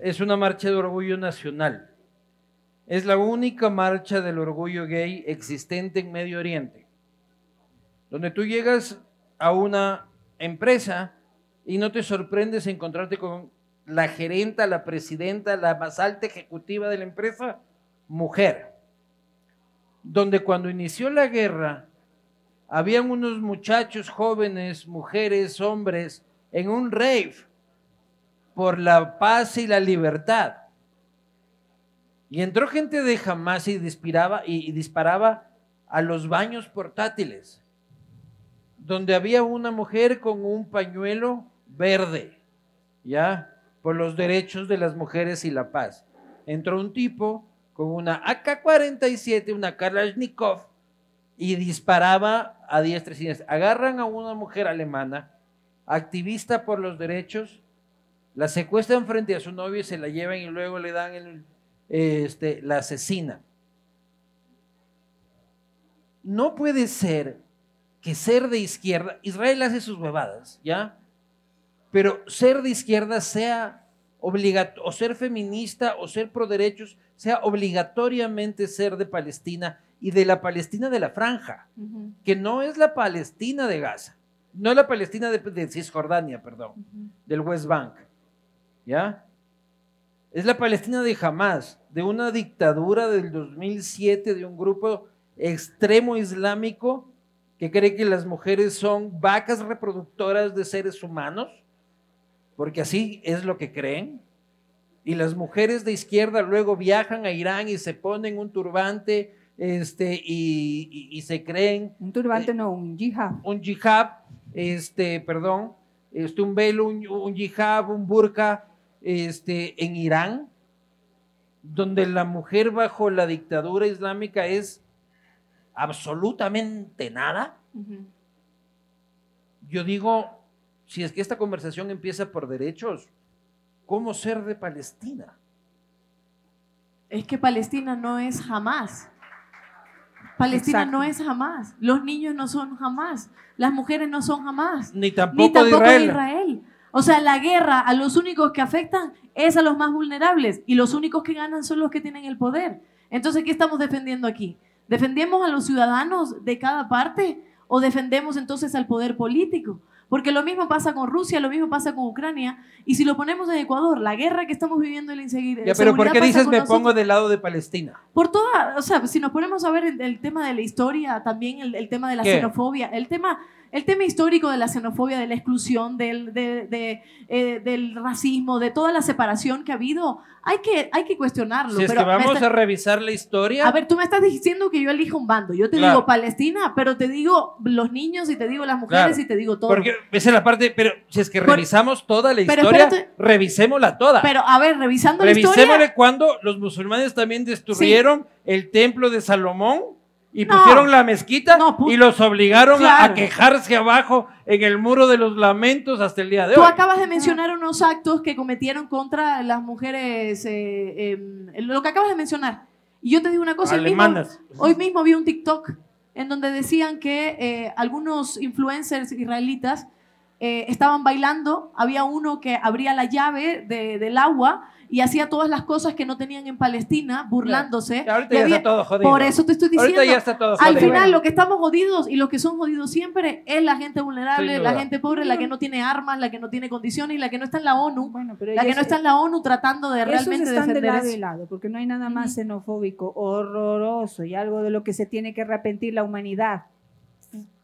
es una marcha de orgullo nacional. Es la única marcha del orgullo gay existente en Medio Oriente, donde tú llegas a una empresa y no te sorprendes encontrarte con la gerenta, la presidenta, la más alta ejecutiva de la empresa, mujer. Donde cuando inició la guerra, habían unos muchachos jóvenes, mujeres, hombres, en un rave por la paz y la libertad. Y entró gente de Hamas y disparaba, y, disparaba a los baños portátiles, donde había una mujer con un pañuelo verde, ¿ya? Por los derechos de las mujeres y la paz. Entró un tipo con una AK-47, una Kalashnikov, y disparaba a diestra y siniestra. Agarran a una mujer alemana, activista por los derechos, la secuestran frente a su novio y se la llevan y luego le dan el, este, la asesina. No puede ser que ser de izquierda, Israel hace sus bebadas, ¿ya? Pero ser de izquierda sea obligatorio, o ser feminista o ser pro derechos, sea obligatoriamente ser de Palestina y de la Palestina de la franja, que no es la Palestina de Gaza, no es la Palestina de, Cisjordania, perdón, del West Bank, ¿ya? Es la Palestina de Hamas, de una dictadura del 2007, de un grupo extremo islámico que cree que las mujeres son vacas reproductoras de seres humanos, porque así es lo que creen. Y las mujeres de izquierda luego viajan a Irán y se ponen un turbante este, y, se creen... Un turbante, eh, no, un yihad. Un yihad, este, perdón, este, un velo, un, un yihad, un burka, este, en Irán, donde la mujer bajo la dictadura islámica es absolutamente nada. Yo digo, si es que esta conversación empieza por derechos, ¿cómo ser de Palestina? Es que Palestina no es jamás. Palestina no es jamás. Los niños no son jamás. Las mujeres no son jamás. Ni tampoco, de Israel. O sea, la guerra a los únicos que afectan es a los más vulnerables y los únicos que ganan son los que tienen el poder. Entonces, ¿qué estamos defendiendo aquí? ¿Defendemos a los ciudadanos de cada parte o defendemos entonces al poder político? Porque lo mismo pasa con Rusia, lo mismo pasa con Ucrania. Y si lo ponemos en Ecuador, la guerra que estamos viviendo en la inseguridad. pero ¿por qué dices me pongo del lado de Palestina? Por toda, o sea, si nos ponemos a ver el, tema de la historia, también el, tema de la xenofobia, el tema el tema histórico de la xenofobia, de la exclusión, del, eh, del racismo, de toda la separación que ha habido, hay que, hay que cuestionarlo. Si es que vamos a revisar la historia. A ver, tú me estás diciendo que yo elijo un bando. Yo te digo Palestina, pero te digo los niños y te digo las mujeres y te digo todo. Porque esa es la parte, pero si es que revisamos toda la historia, revisémosla toda. Pero a ver, revisando la historia. Revisémosle cuando los musulmanes también destruyeron el templo de Salomón y pusieron la mezquita y los obligaron a quejarse abajo en el muro de los lamentos hasta el día de hoy. Tú acabas de mencionar unos actos que cometieron contra las mujeres, eh, em, lo que acabas de mencionar. Y yo te digo una cosa, hoy mismo vi un TikTok en donde decían que eh, algunos influencers israelitas eh, estaban bailando, había uno que abría la llave del agua y hacía todas las cosas que no tenían en Palestina, burlándose. ahorita ya está todo jodido. Por eso te estoy diciendo. Ya está todo. Al final, lo que estamos jodidos y los que son jodidos siempre es la gente vulnerable, la gente pobre, la que no tiene armas, la que no tiene condiciones y la que no está en la ONU. la que no está en la ONU tratando de realmente están defender de lado y lado, porque no hay nada más xenofóbico, horroroso y algo de lo que se tiene que arrepentir la humanidad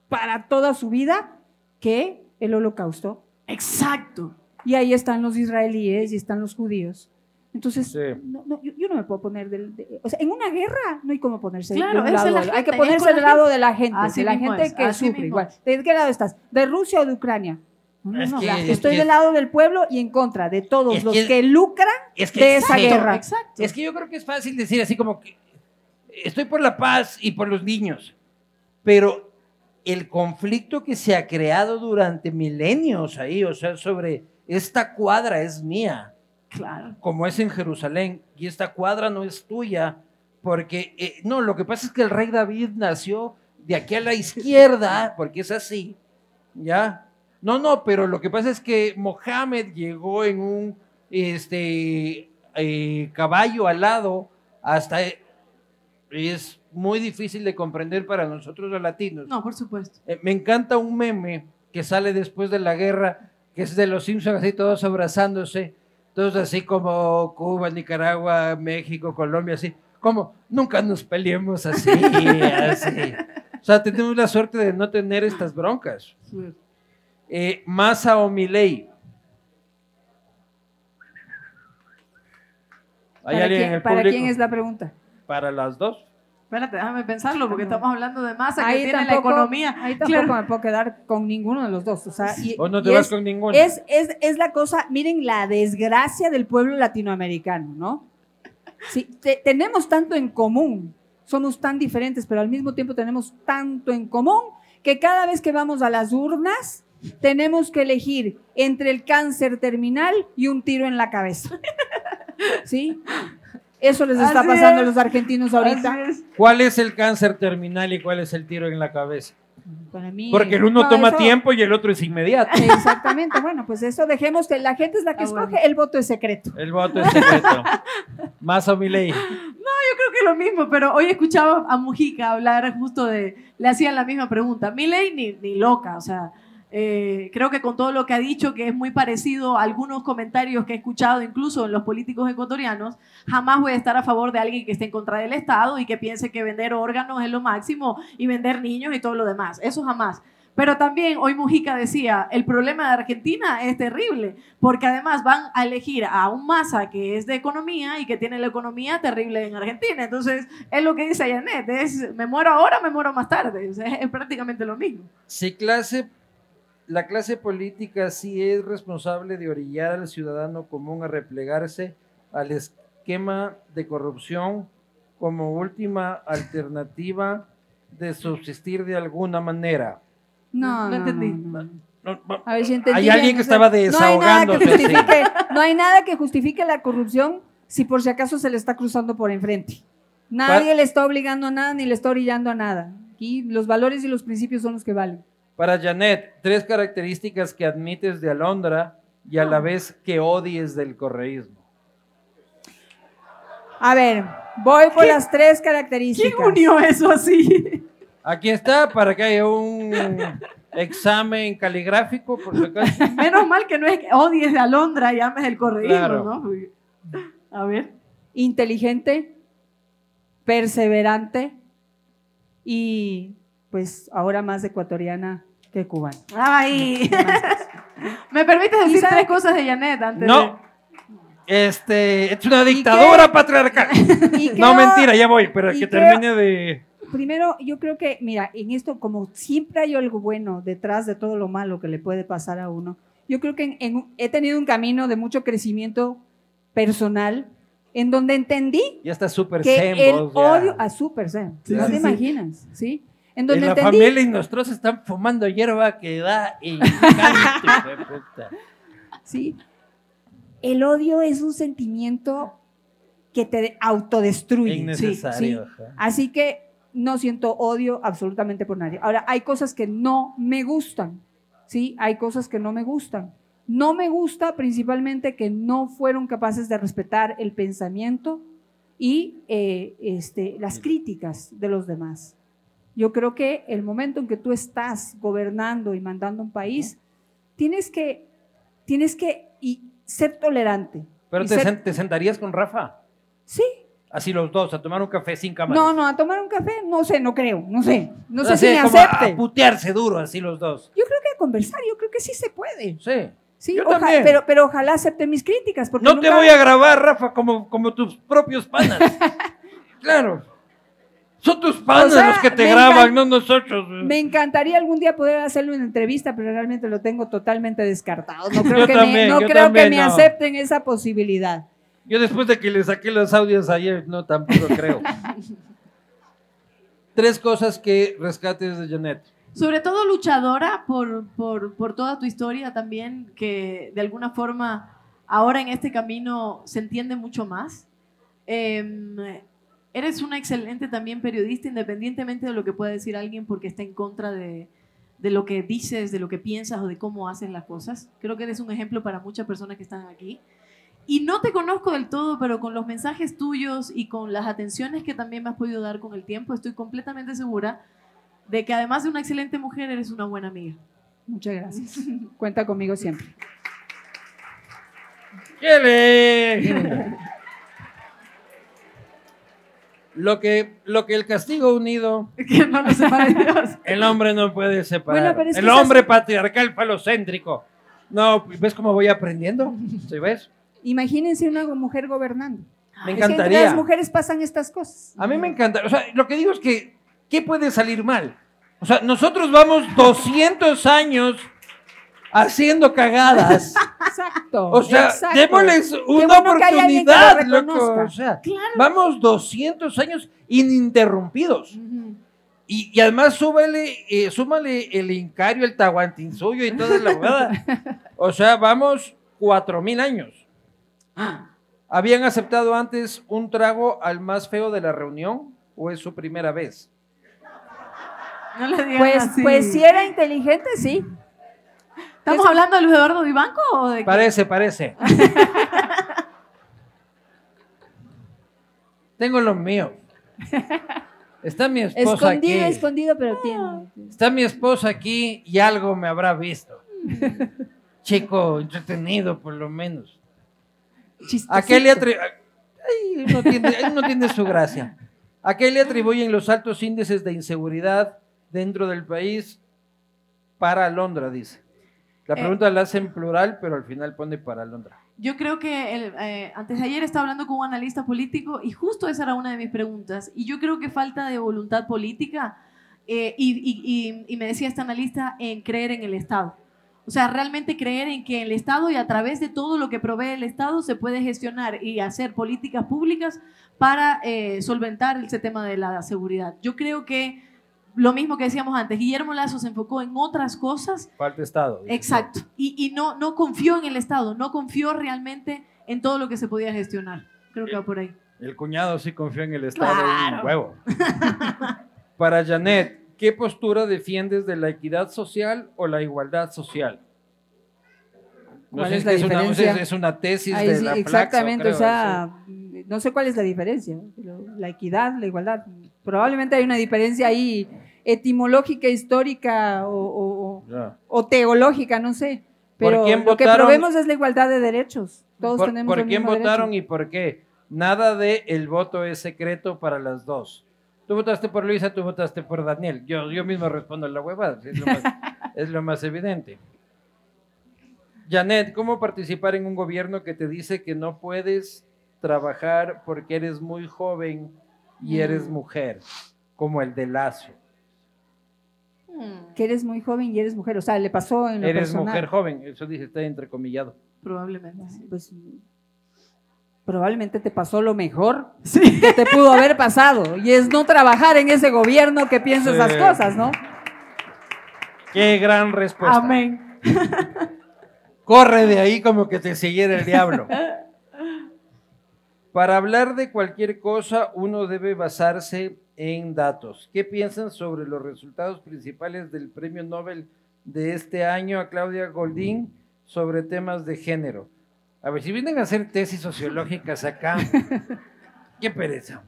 para toda su vida que el holocausto. Exacto. Y ahí están los israelíes y están los judíos entonces, yo, no me puedo poner del... o sea, en una guerra no hay como ponerse claro, de un lado. hay que ponerse del lado de la gente, de la gente que sufre igual. ¿De qué lado estás? ¿De Rusia o de Ucrania? No, no, Estoy del lado del pueblo y en contra de todos los que, lucran de esa guerra. Exacto. Es que yo creo que es fácil decir así como que estoy por la paz y por los niños, pero el conflicto que se ha creado durante milenios ahí, o sea, sobre esta cuadra es mía como es en Jerusalén, y esta cuadra no es tuya, porque, eh, no, lo que pasa es que el rey David nació de aquí a la izquierda, porque es así, ¿ya? No, no, pero lo que pasa es que Mohammed llegó en un este, eh, caballo alado hasta e- es muy difícil de comprender para nosotros los latinos. No, por supuesto. Eh, me encanta un meme que sale después de la guerra, que es de los Simpsons, así todos abrazándose, todos así como Cuba, Nicaragua, México, Colombia, así, como nunca nos peleemos así, así. O sea, tenemos la suerte de no tener estas broncas. Eh, Massa o Milei. ¿Hay ¿Para, alguien quién, en el para público? quién es la pregunta? Para las dos. Espérate, déjame pensarlo, porque estamos hablando de masa que tiene la economía. ahí tampoco Claro. me puedo quedar con ninguno de los dos. O sea, y, O no te y vas es, con ninguno. es, es, es la cosa, miren la desgracia del pueblo latinoamericano, ¿no? Sí, te- tenemos tanto en común, somos tan diferentes, pero al mismo tiempo tenemos tanto en común que cada vez que vamos a las urnas tenemos que elegir entre el cáncer terminal y un tiro en la cabeza. ¿Sí? Eso les está Así pasando a es. los argentinos ahorita. Es. ¿Cuál es el cáncer terminal y cuál es el tiro en la cabeza? Para mí, Porque el uno no, toma eso- tiempo y el otro es inmediato. Exactamente, bueno, pues eso dejemos que la gente es la que Ah, bueno. escoge, el voto es secreto. El voto es secreto. Más o Milei. Yo creo que lo mismo, pero hoy escuchaba a Mujica hablar justo de, le hacían la misma pregunta. Mi ley ni, ni loca, o sea, eh, creo que con todo lo que ha dicho, que es muy parecido a algunos comentarios que he escuchado incluso en los políticos ecuatorianos, jamás voy a estar a favor de alguien que esté en contra del Estado y que piense que vender órganos es lo máximo y vender niños y todo lo demás. Eso jamás. Pero también hoy Mujica decía, el problema de Argentina es terrible, porque además van a elegir a un masa que es de economía y que tiene la economía terrible en Argentina. Entonces, es lo que dice Janet, es, me muero ahora, me muero más tarde. O sea, es prácticamente lo mismo. Si clase, la clase política sí es responsable de orillar al ciudadano común a replegarse al esquema de corrupción como última alternativa de subsistir de alguna manera. No, No no, entendí. no, no. No, no, A ver si entendí Hay bien, alguien que o sea, estaba No hay, nada que justifique, no hay nada que justifique la corrupción si por si acaso se le está cruzando por enfrente. Nadie le está obligando a nada ni le está orillando a nada. Aquí los valores y los principios son los que valen. Para Janet, tres características que admites de Alondra y a la vez que odies del correísmo. A ver, voy por ¿Quién- las tres ¿Quién características. unió eso así? Aquí está para que haya un examen caligráfico, por si acaso. Menos mal que no es que odies de Alondra y ames el correísmo, Claro. ¿no? A ver. Inteligente, perseverante y pues ahora más ecuatoriana que cubana. Ay. ¿Me permites ¿Y decir tres cosas de Janet antes No. de- Este, es una dictadura patriarcal. No, mentira, ya voy, pero que creo- termine de... Primero, yo creo que, mira, en esto, como siempre hay algo bueno detrás de todo lo malo que le puede pasar a uno, yo creo que en- en- he tenido un camino de mucho crecimiento personal en donde entendí Ya está súper que zen, el vos, ya. odio a super zen, Sí, no sí, te sí. imaginas, ¿sí? En En donde la entendí familia y nosotros están fumando hierba que da puta. ¿sí? El odio es un sentimiento que te autodestruye. Innecesario. sí. Así que no siento odio absolutamente por nadie. Ahora, hay cosas que no me gustan, ¿sí? Hay cosas que no me gustan. No me gusta principalmente que no fueron capaces de respetar el pensamiento y eh, este, las críticas de los demás. Yo creo que el momento en que tú estás gobernando y mandando un país, tienes que, tienes que y ser tolerante. Pero te, ser- sen- te sentarías con Rafa, Sí, así los dos, a tomar un café sin cámara. no, no, a tomar un café, no sé, no creo, no sé, no sé si me como a acepte. putearse duro, así los dos. Yo creo que a conversar, yo creo que sí se puede. Sí. Sí, Yo oja- también. pero, pero ojalá acepte mis críticas. Porque No te voy a grabar, Rafa, como, como tus propios panas. claro. Son tus panas O sea, los que te graban, no nosotros. Me encantaría algún día poder hacerle una entrevista, pero realmente lo tengo totalmente descartado. No creo, Yo que, también, me, no yo creo también que me no. acepten esa posibilidad. Yo después de que le saqué los audios ayer, no, tampoco creo. Tres cosas que rescates de Janet. Sobre todo luchadora por, por, por toda tu historia también, que de alguna forma ahora en este camino se entiende mucho más. Em, eres una excelente también periodista, independientemente de lo que pueda decir alguien porque está en contra de, de lo que dices, de lo que piensas o de cómo haces las cosas. Creo que eres un ejemplo para muchas personas que están aquí. Y no te conozco del todo, pero con los mensajes tuyos y con las atenciones que también me has podido dar con el tiempo, estoy completamente segura de que además de una excelente mujer, eres una buena amiga. Muchas gracias. Cuenta conmigo siempre. ¡Qué le- Lo que, lo que el castigo unido, Que no nos separe Dios. el hombre no puede separar. Bueno, el hombre patriarcal falocéntrico. No, ¿ves cómo voy aprendiendo? ¿Sí ves? Imagínense una mujer gobernando. Me Es que entre encantaría. las mujeres pasan estas cosas. A mí me encanta. O sea, lo que digo es que, ¿qué puede salir mal? O sea, nosotros vamos 200 años haciendo cagadas. Exacto. O sea, exacto. démosles una bueno que que oportunidad, loco. O sea, vamos 200 años ininterrumpidos. Y, y además súbale, eh, súmale el Incario, el Tahuantinsuyo y toda la jugada. O sea, vamos 4000 años. ¿Habían aceptado antes un trago al más feo de la reunión o es su primera vez? No le digan Pues, así. pues si era inteligente, sí. ¿Estamos Eso- hablando de Luis Eduardo Vivanco o de qué? Parece, parece. Tengo los míos. Está mi esposa Escondido, aquí. escondido, pero tiene. Está mi esposa aquí y algo me habrá visto. Chico, entretenido por lo menos. ¿A qué le atribuyen? no tiene, no tiene su gracia. ¿A qué le atribuyen los altos índices de inseguridad dentro del país para Londra, dice? La Eh. pregunta la hace en plural, pero al final pone para Londra. Yo creo que el, eh, antes de ayer estaba hablando con un analista político y justo esa era una de mis preguntas. Y yo creo que falta de voluntad política eh, y, y- y- y me decía este analista en creer en el Estado. O sea, realmente creer en que el Estado y a través de todo lo que provee el Estado se puede gestionar y hacer políticas públicas para eh, solventar ese tema de la seguridad. Yo creo que lo mismo que decíamos antes, Guillermo Lazo se enfocó en otras cosas Falta Estado. dice. Exacto. Y, y no, no confió en el Estado, no confió realmente en todo lo que se podía gestionar. Creo que va por ahí. El cuñado sí confió en el Estado Claro. un huevo. Para Janet, ¿qué postura defiendes de la equidad social o la igualdad social? No ¿Cuál sé es si la es, una, diferencia? es una tesis Ahí de sí, la exactamente, creo, o sea, no sé cuál es la diferencia. pero la equidad, la igualdad. Probablemente hay una diferencia ahí etimológica, histórica o, teológica, no sé. ¿Por Pero lo que probemos es la igualdad de derechos. Todos ¿Por, tenemos por el quién mismo votaron derecho. y por qué? Nada de el voto es secreto para las dos. Tú votaste por Luisa, tú votaste por Daniel. Yo, yo mismo respondo a la huevada. Es lo más, es lo más evidente. Janet, ¿cómo participar en un gobierno que te dice que no puedes trabajar porque eres muy joven y eres Mm. mujer? Como el de Lazo. Que eres muy joven y eres mujer. O sea, le pasó en lo Eres personal. mujer joven, eso dice, está entrecomillado. Probablemente. sí. Pues probablemente te pasó lo mejor que te pudo haber pasado. Y es no trabajar en ese gobierno que piensa Sí. esas cosas, ¿no? Qué gran respuesta. Amén. Corre de ahí como que te siguiera el diablo. Para hablar de cualquier cosa, uno debe basarse en datos. ¿Qué piensan sobre los resultados principales del premio Nobel de este año a Claudia Goldín sobre temas de género? A ver, si vienen a hacer tesis sociológicas acá, qué pereza.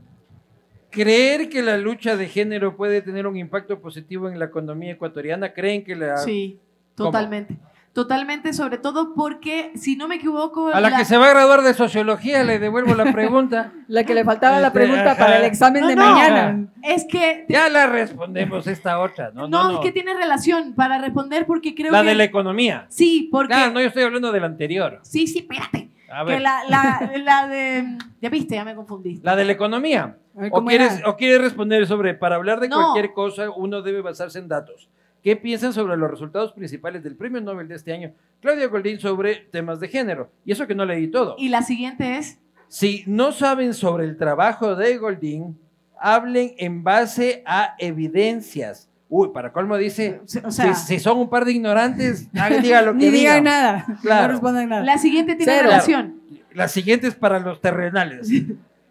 ¿Creer que la lucha de género puede tener un impacto positivo en la economía ecuatoriana? ¿Creen que la... Sí, ¿Cómo? Totalmente. Sobre todo porque, si no me equivoco, A la, que se va a graduar de sociología le devuelvo la pregunta. La que le faltaba la Este, pregunta ajá. para el examen No, de no. mañana. es que Ya la respondemos esta otra. No, no, no, no. es que tiene relación para responder porque creo La que de la economía. sí, porque Claro, no, yo estoy hablando de la anterior. sí, sí, espérate. A ver, Que la, la, la, la de ya viste, ya me confundí. de la economía. Ver, ¿O ¿cómo quieres? ¿O quieres responder sobre, para hablar de No. cualquier cosa, uno debe basarse en datos? ¿Qué piensan sobre los resultados principales del premio Nobel de este año? Claudia Goldín sobre temas de género. Y eso que no leí todo. Y la siguiente es Si no saben sobre el trabajo de Goldín, hablen en base a evidencias. Uy, para colmo dice, o sea, si, si son un par de ignorantes, nadie diga lo que Ni digan digan. nada. Claro. No respondan nada. la siguiente tiene Cero. relación. La siguiente es para los terrenales.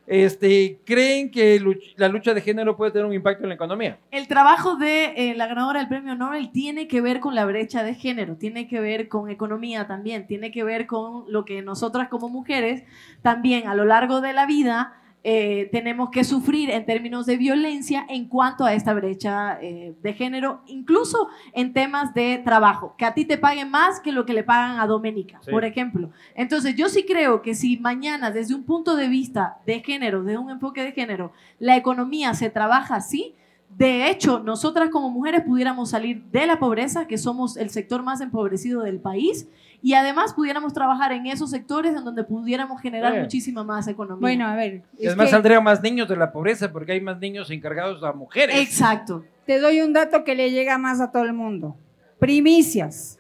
Este, ¿creen que la lucha de género puede tener un impacto en la economía? El trabajo de eh, la ganadora del premio Nobel tiene que ver con la brecha de género, tiene que ver con economía también, tiene que ver con lo que nosotras como mujeres también a lo largo de la vida eh, tenemos que sufrir en términos de violencia en cuanto a esta brecha eh, de género, incluso en temas de trabajo, que a ti te paguen más que lo que le pagan a Doménica, Sí. por ejemplo. Entonces yo sí creo que si mañana desde un punto de vista de género, de un enfoque de género, la economía se trabaja así, de hecho, nosotras como mujeres pudiéramos salir de la pobreza, que somos el sector más empobrecido del país, y además pudiéramos trabajar en esos sectores en donde pudiéramos generar Sí. muchísima más economía. Bueno, a ver. Es además que saldrían más niños de la pobreza porque hay más niños encargados a mujeres. Exacto. te doy un dato que le llega más a todo el mundo. Primicias.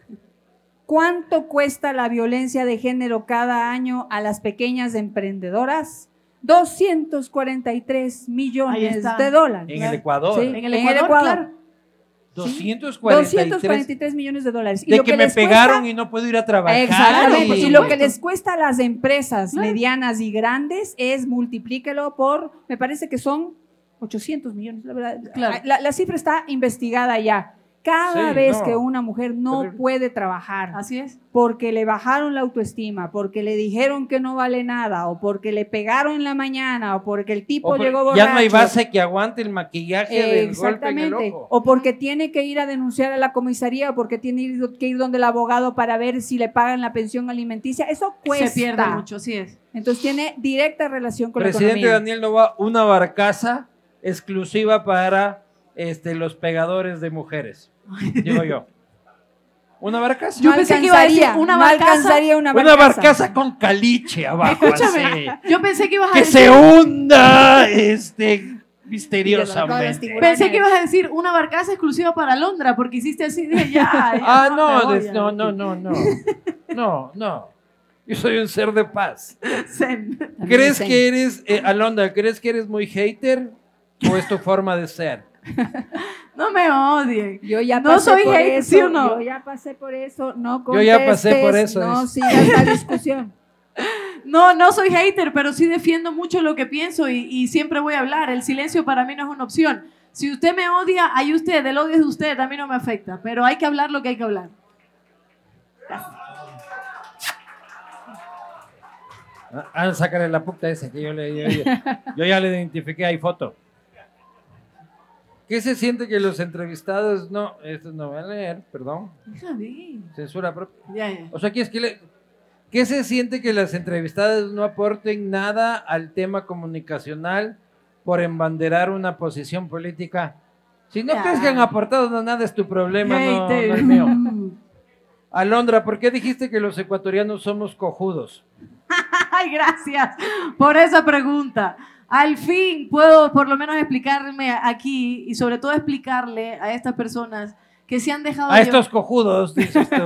¿Cuánto cuesta la violencia de género cada año a las pequeñas emprendedoras? 243 Ahí millones de dólares. En el Ecuador. Sí. En el En el Ecuador, Ecuador. claro. 243. 243 millones de dólares. Y De lo que, me les cuesta- pegaron y no puedo ir a trabajar. Exactamente. y- Y lo que les cuesta a las empresas Claro. medianas y grandes es multiplíquelo por, me parece que son 800 millones. La, verdad. Claro. la, la cifra está investigada ya. Cada Sí, vez no. que una mujer no Terrible. puede trabajar Así es. porque le bajaron la autoestima, porque le dijeron que no vale nada, o porque le pegaron en la mañana, o porque el tipo por- llegó borracho. ya no hay base que aguante el maquillaje Eh, del golpe en el Exactamente. ojo. O porque tiene que ir a denunciar a la comisaría, o porque tiene que ir donde el abogado para ver si le pagan la pensión alimenticia. Eso cuesta. Se pierde mucho, así es. Entonces tiene directa relación con Presidente la economía. Daniel Nova, una barcaza exclusiva para este, los pegadores de mujeres. Digo yo. Una barcaza. Yo pensé que iba a decir una no barcaza. alcanzaría una Una barcaza. barcaza con caliche abajo. Escúchame, así. yo pensé que ibas a Que decir... se hunda este, misteriosamente. Pensé que ibas a decir una barcaza exclusiva para Londra, porque hiciste así de ya. Ah, no, voy no, no, no, no. No, no. Yo soy un ser de paz. Zen. ¿Crees Zen. que eres, eh, Alondra, crees que eres muy hater o es tu forma de ser? No me odien. Yo ya No pasé soy por hate, eso. ¿sí o no? Yo ya pasé por eso. No Yo ya pasé por contestes, eso, No sigas la discusión. No, no soy hater, pero sí defiendo mucho lo que pienso y, y siempre voy a hablar. El silencio para mí no es una opción. Si usted me odia, hay usted, el odio es de usted, a mí no me afecta, pero hay que hablar lo que hay que hablar. Ah, Ah, sácale la puta esa que yo, le, yo, yo- yo ya le identifiqué, hay foto. ¿Qué se siente que los entrevistados no, esto no van a leer, perdón, Deja de- censura propia? Ya, ya. O sea, ¿qué es que le- ¿qué se siente que las entrevistadas no aporten nada al tema comunicacional por embanderar una posición política? Si no Ya. crees que han aportado nada es tu problema, no, no es mío. Alondra, ¿por qué dijiste que los ecuatorianos somos cojudos? Ay, gracias por esa pregunta. Al fin puedo por lo menos explicarme aquí y sobre todo explicarle a estas personas que se han dejado A llevar- estos cojudos, dices tú.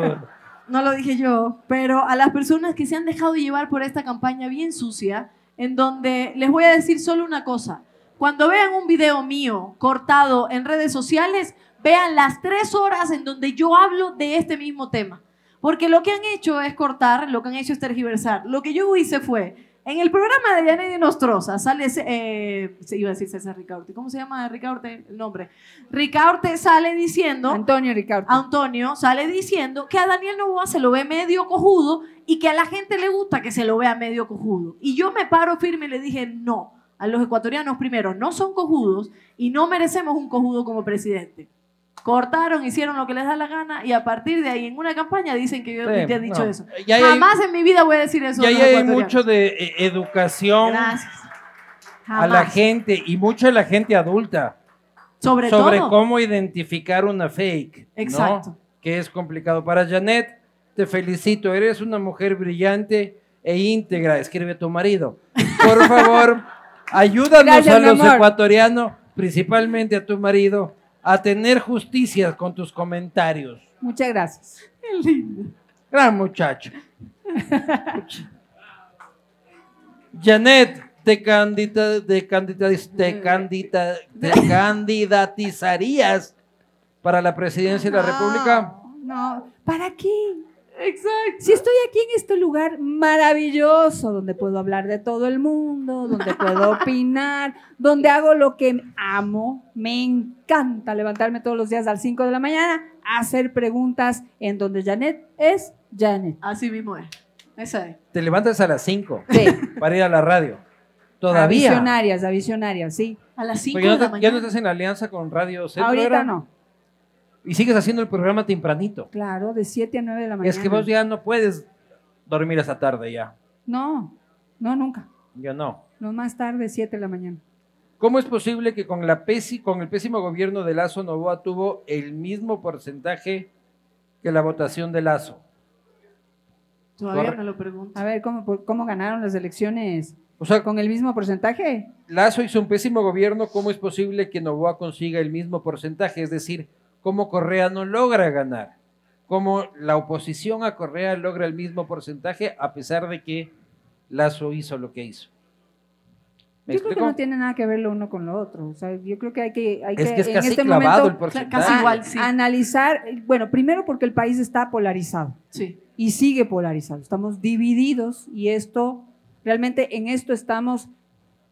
no lo dije yo, pero a las personas que se han dejado llevar por esta campaña bien sucia, en donde les voy a decir solo una cosa. Cuando vean un video mío cortado en redes sociales, vean las tres horas en donde yo hablo de este mismo tema. Porque lo que han hecho es cortar, lo que han hecho es tergiversar. Lo que yo hice fue, en el programa de Yanedi Nostroza, sale, eh, se iba a decir César Ricaurte, ¿cómo se llama Ricaurte el nombre? Ricaurte sale diciendo... Antonio Ricardo. Antonio sale diciendo que a Daniel Novoa se lo ve medio cojudo y que a la gente le gusta que se lo vea medio cojudo. Y yo me paro firme y le dije, no, a los ecuatorianos primero no son cojudos y no merecemos un cojudo como presidente. Cortaron, hicieron lo que les da la gana y a partir de ahí en una campaña dicen que yo Sí, te he dicho no. eso. Ya hay- Jamás en mi vida voy a decir eso. Y a ahí los hay mucho de eh, educación Gracias. a la gente y mucho de la gente adulta Sobre, sobre todo. cómo identificar una fake. ¿no? Exacto. Que es complicado. Para Janet, te felicito. Eres una mujer brillante e íntegra. Escribe tu marido. Por favor, ayúdanos Gracias, a los ecuatorianos, principalmente a tu marido, a tener justicia con tus comentarios. Muchas gracias. Qué lindo. Gran muchacho. Janet, te, candida, te, candida- te, candida- te candidatizarías para la presidencia de la República. No, ¿para qué? Exacto. Si estoy aquí en este lugar maravilloso, donde puedo hablar de todo el mundo, donde puedo opinar, donde hago lo que amo, me encanta levantarme todos los días a las 5 de la mañana, hacer preguntas en donde Janet es Janet. Así mismo es. Esa es. Te levantas a las 5 Sí, para ir a la radio. a Todavía. visionarias, a visionarias, sí. A las 5 Porque ya de no, la te- ya no mañana. estás en la alianza con Radio Centro. Ahorita ¿era? no. Y sigues haciendo el programa tempranito. Claro, de 7 a 9 de la mañana. Es que vos ya no puedes dormir esa tarde ya. No, no, nunca. Ya no. No más tarde, 7 de la mañana. ¿Cómo es posible que con, la pesi- con el pésimo gobierno de Lazo Novoa tuvo el mismo porcentaje que la votación de Lazo? Todavía me lo pregunto. A ver, ¿cómo, por- cómo ganaron las elecciones? O sea, ¿Con el mismo porcentaje? Lazo hizo un pésimo gobierno, ¿cómo es posible que Novoa consiga el mismo porcentaje? Es decir, ¿cómo Correa no logra ganar? ¿Cómo la oposición a Correa logra el mismo porcentaje a pesar de que Lazo hizo lo que hizo? ¿Me Yo creo que no tiene nada que ver lo uno con lo otro. O sea, yo creo que hay que, hay Es que, que es en casi este clavado el momento porcentaje. casi igual, sí. analizar, bueno, primero porque el país está polarizado Sí. y sigue polarizado. Estamos divididos y esto, realmente en esto estamos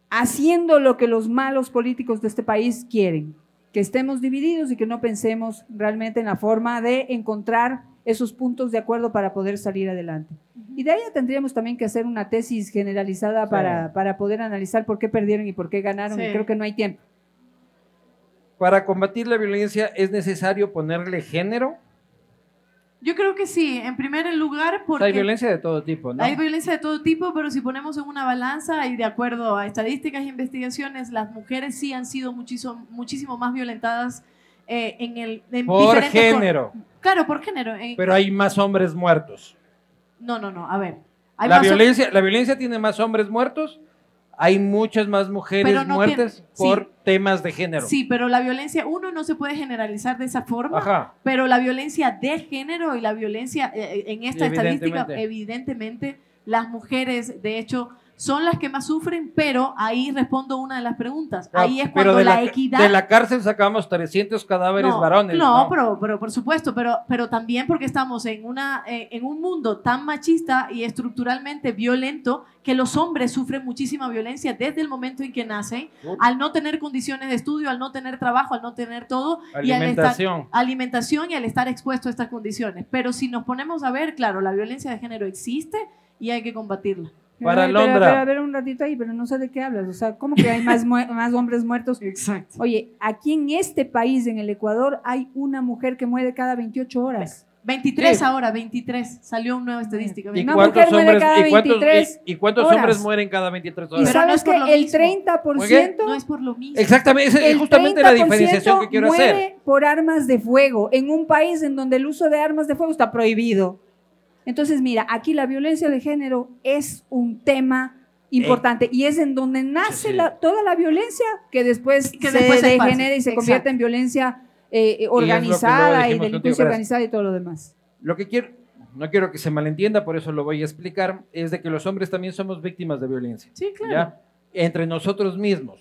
haciendo lo que los malos políticos de este país quieren, que estemos divididos y que no pensemos realmente en la forma de encontrar esos puntos de acuerdo para poder salir adelante. Y de ahí ya tendríamos también que hacer una tesis generalizada Sí. para, para poder analizar por qué perdieron y por qué ganaron, y creo que no hay tiempo. Para combatir la violencia es necesario ponerle género. Yo creo que sí, en primer lugar porque hay violencia de todo tipo, ¿no? hay violencia de todo tipo, pero si ponemos en una balanza y de acuerdo a estadísticas e investigaciones, las mujeres sí han sido muchísimo, muchísimo más violentadas eh, en el en Por con- género. Claro, por género. en- Pero hay más hombres muertos. No, no, no, a ver. Hay La más- violencia, la violencia tiene más hombres muertos. Hay muchas más mujeres no muertas tiene- por sí. temas de género. Sí, pero la violencia, uno no se puede generalizar de esa forma, Ajá. pero la violencia de género y la violencia eh, en esta estadística, evidentemente, las mujeres, de hecho, son las que más sufren, pero ahí respondo una de las preguntas. Ahí es Ah, cuando de la, ca- equidad... De la cárcel sacamos 300 cadáveres no, varones. No, No, Pero, pero por supuesto, pero, pero también porque estamos en, una, eh, en un mundo tan machista y estructuralmente violento que los hombres sufren muchísima violencia desde el momento en que nacen, Uf. al no tener condiciones de estudio, al no tener trabajo, al no tener todo, y al estar, Alimentación. alimentación y al estar expuesto a estas condiciones. Pero si nos ponemos a ver, claro, la violencia de género existe y hay que combatirla. Para pero, Londra. pero, a ver un ratito ahí, pero no sé de qué hablas. O sea, ¿cómo que hay más, mu- más hombres muertos? Exacto. Oye, aquí en este país, en el Ecuador, hay una mujer que muere cada 28 horas. 23 Sí. ahora, 23. Salió una nueva estadística. ¿Y Una cuántos, mujer muere hombres, cada y cuántos, 23 y- y cuántos horas. hombres mueren cada 23 Y horas? Pero no sabes es por que lo el mismo. 30%, No es por lo mismo. Exactamente, esa es el justamente la 30% diferenciación que quiero muere hacer. por armas de fuego, en un país en donde el uso de armas de fuego está prohibido. Entonces, mira, aquí la violencia de género es un tema importante y es en donde nace Sí. la- toda la violencia que después Que se después se degenera y se Exacto. convierte en violencia eh, eh, organizada y delincuencia organizada y todo lo demás. Lo que quiero, no quiero que se malentienda, por eso lo voy a explicar, es de que los hombres también somos víctimas de violencia. Sí, claro. ¿ya? Entre nosotros mismos,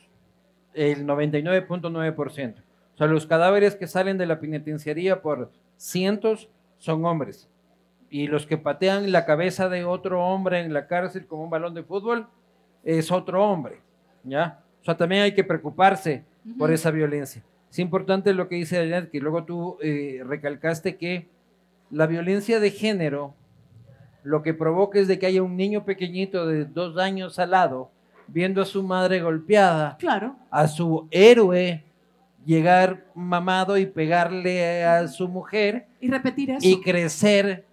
el 99.9%. O sea, los cadáveres que salen de la penitenciaría por cientos son hombres. Y los que patean la cabeza de otro hombre en la cárcel como un balón de fútbol es otro hombre. ¿ya? O sea, también hay que preocuparse por Ujú. esa violencia. Es importante lo que dice Janet, que luego tú eh, recalcaste que la violencia de género lo que provoca es de que haya un niño pequeñito de dos años al lado viendo a su madre golpeada, Claro. a su héroe llegar mamado y pegarle a su mujer Y repetir eso. y crecer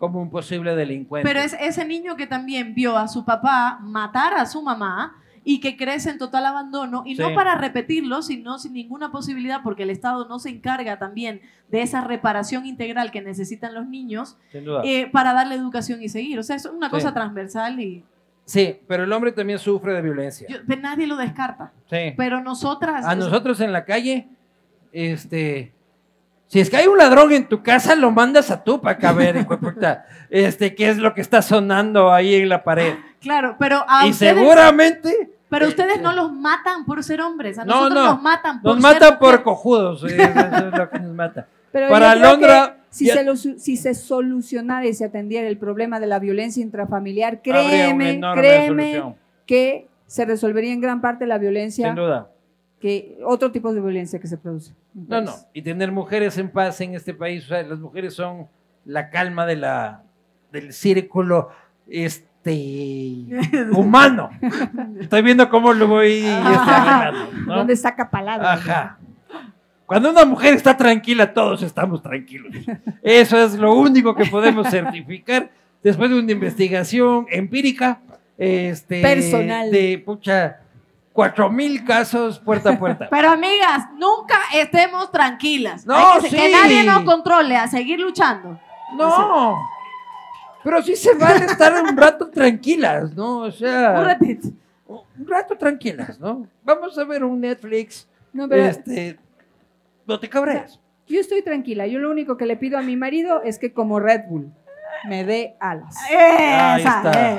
como un posible delincuente. Pero es ese niño que también vio a su papá matar a su mamá y que crece en total abandono, y Sí. no para repetirlo, sino sin ninguna posibilidad, porque el Estado no se encarga también de esa reparación integral que necesitan los niños eh, para darle educación y seguir. O sea, es una Sí. cosa transversal y Sí, pero el hombre también sufre de violencia. yo- nadie lo descarta. Sí. Pero nosotras... A nosotros en la calle, este, si es que hay un ladrón en tu casa, lo mandas a tú para hijo puta, este, qué es lo que está sonando ahí en la pared. Claro, pero a y ustedes, seguramente pero eh, ustedes no los matan por ser hombres, a No, nosotros no. nos matan por nos ser matan por cojudos, eso es lo que nos mata. Pero Para Londra, Si Ya- se, lo si se solucionara y se atendiera el problema de la violencia intrafamiliar, créeme, créeme solución, que se resolvería en gran parte la sin violencia, duda. Que otro tipo de violencia que se produce. No, no. Y tener mujeres en paz en este país. O sea, las mujeres son la calma de la, del círculo este, humano. Estoy viendo cómo lo voy este, arreglando, ¿no? ¿Dónde saca palabras? Ajá. Cuando una mujer está tranquila, todos estamos tranquilos. Eso es lo único que podemos certificar después de una investigación empírica, este, Personal. de pucha, cuatro mil casos puerta a puerta. Pero amigas, nunca estemos tranquilas. No, que, se- que sí. nadie nos controle a seguir luchando. No, pero sí se vale estar un rato tranquilas, ¿no? O Un sea, ratito. un rato tranquilas, ¿no? Vamos a ver un Netflix, No, pero este, no te cabrees. yo estoy tranquila. Yo lo único que le pido a mi marido es que como Red Bull me dé alas. Ahí Esa, está. eh.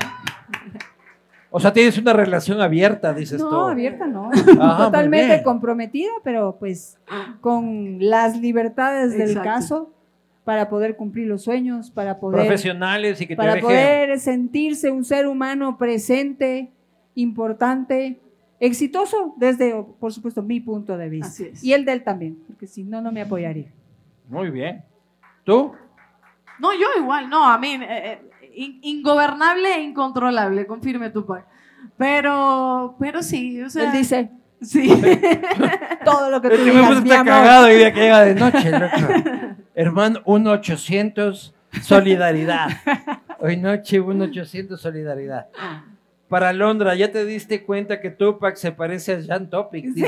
O sea, tienes una relación abierta, dices tú. No, abierta no. Ah, Totalmente comprometida, pero pues con las libertades del Exacto. caso para poder cumplir los sueños, para poder, Profesionales y que te para poder sentirse un ser humano presente, importante, exitoso desde, por supuesto, mi punto de vista. Así es. Y el de él también, porque si no, no me apoyaría. Muy bien. ¿Tú? No, yo igual, no, a mí, eh, eh, in- ingobernable e incontrolable, confirme tu padre. Pero, pero sí, o sea. él dice, Sí. todo lo que tú me digas, puse mi está amor. cagado hoy día que llega de noche, loco. Hermano, 1-800 solidaridad. Hoy noche 1-800 solidaridad. Para Londra, ¿ya te diste cuenta que Tupac se parece a Jan Topic? Sí.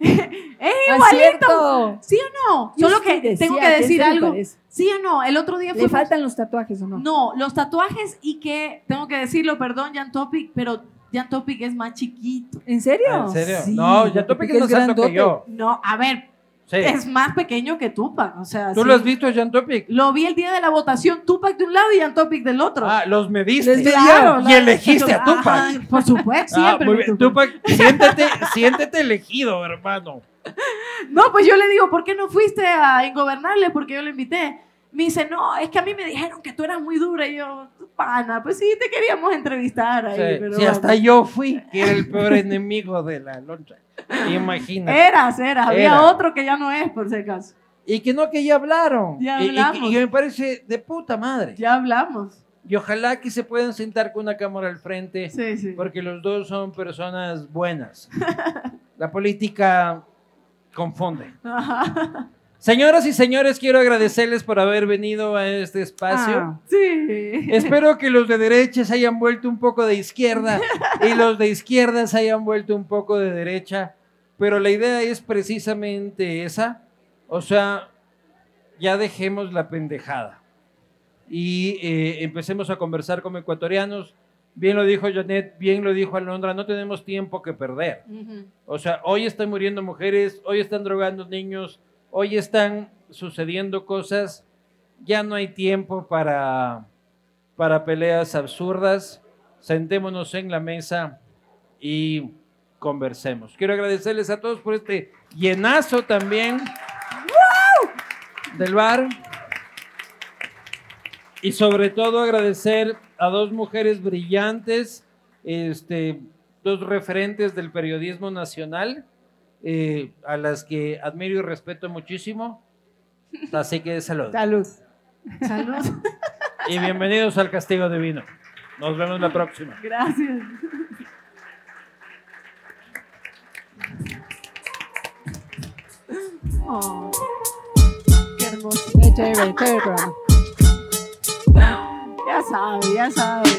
Es Ah, igualito. cierto. ¿Sí o no? Yo Solo que decía tengo que decir le algo. ¿Sí o no? El otro día ¿Le fue. faltan los tatuajes o no? No, los tatuajes y que, tengo que decirlo, perdón, Jan Topic, pero Jan Topic es más chiquito. ¿En serio? Ah, ¿En serio? Sí, no, Jan Topic es más es alto que yo. No, a ver, Sí. es más pequeño que Tupac. O sea, ¿Tú sí. lo has visto, Jan Topic? Lo vi el día de la votación, Tupac de un lado y Jan Topic del otro. Ah, los mediste. Les Claro, Y elegiste a Ajá, Tupac. Por supuesto, Ah, siempre. bien. Tupac. Tupac, siéntete, siéntete elegido, hermano. No, pues yo le digo, ¿por qué no fuiste a Ingobernable? Porque yo le invité. Me dice, no, es que a mí me dijeron que tú eras muy dura. Y yo, pana, pues sí, te queríamos entrevistar ahí. Sí, pero sí, hasta yo fui, que era el peor enemigo de la loncha. Imagínate. Eras, eras. Había Era. otro que ya no es, por si acaso. Y que no, que ya hablaron. Ya Y- y- hablamos. Y, me parece de puta madre. Ya hablamos. Y ojalá que se puedan sentar con una cámara al frente, Sí, sí. porque los dos son personas buenas. La política confunde. Ajá. Señoras y señores, quiero agradecerles por haber venido a este espacio. Ah, Sí. Espero que los de derecha se hayan vuelto un poco de izquierda y los de izquierda se hayan vuelto un poco de derecha, pero la idea es precisamente esa, o sea, ya dejemos la pendejada y eh, empecemos a conversar como ecuatorianos. Bien lo dijo Janet, bien lo dijo Alondra, no tenemos tiempo que perder. O sea, hoy están muriendo mujeres, hoy están drogando niños, hoy están sucediendo cosas. Ya no hay tiempo para, para peleas absurdas. Sentémonos en la mesa y conversemos. Quiero agradecerles a todos por este llenazo también del bar. Y sobre todo agradecer a dos mujeres brillantes, este, dos referentes del periodismo nacional, eh, a las que admiro y respeto muchísimo. Así que salud. salud. Salud. Y bienvenidos al Castigo Divino. Nos vemos la próxima. Gracias. Oh, qué hermoso. Qué chévere, chévere programa. Ya sabe, ya sabe.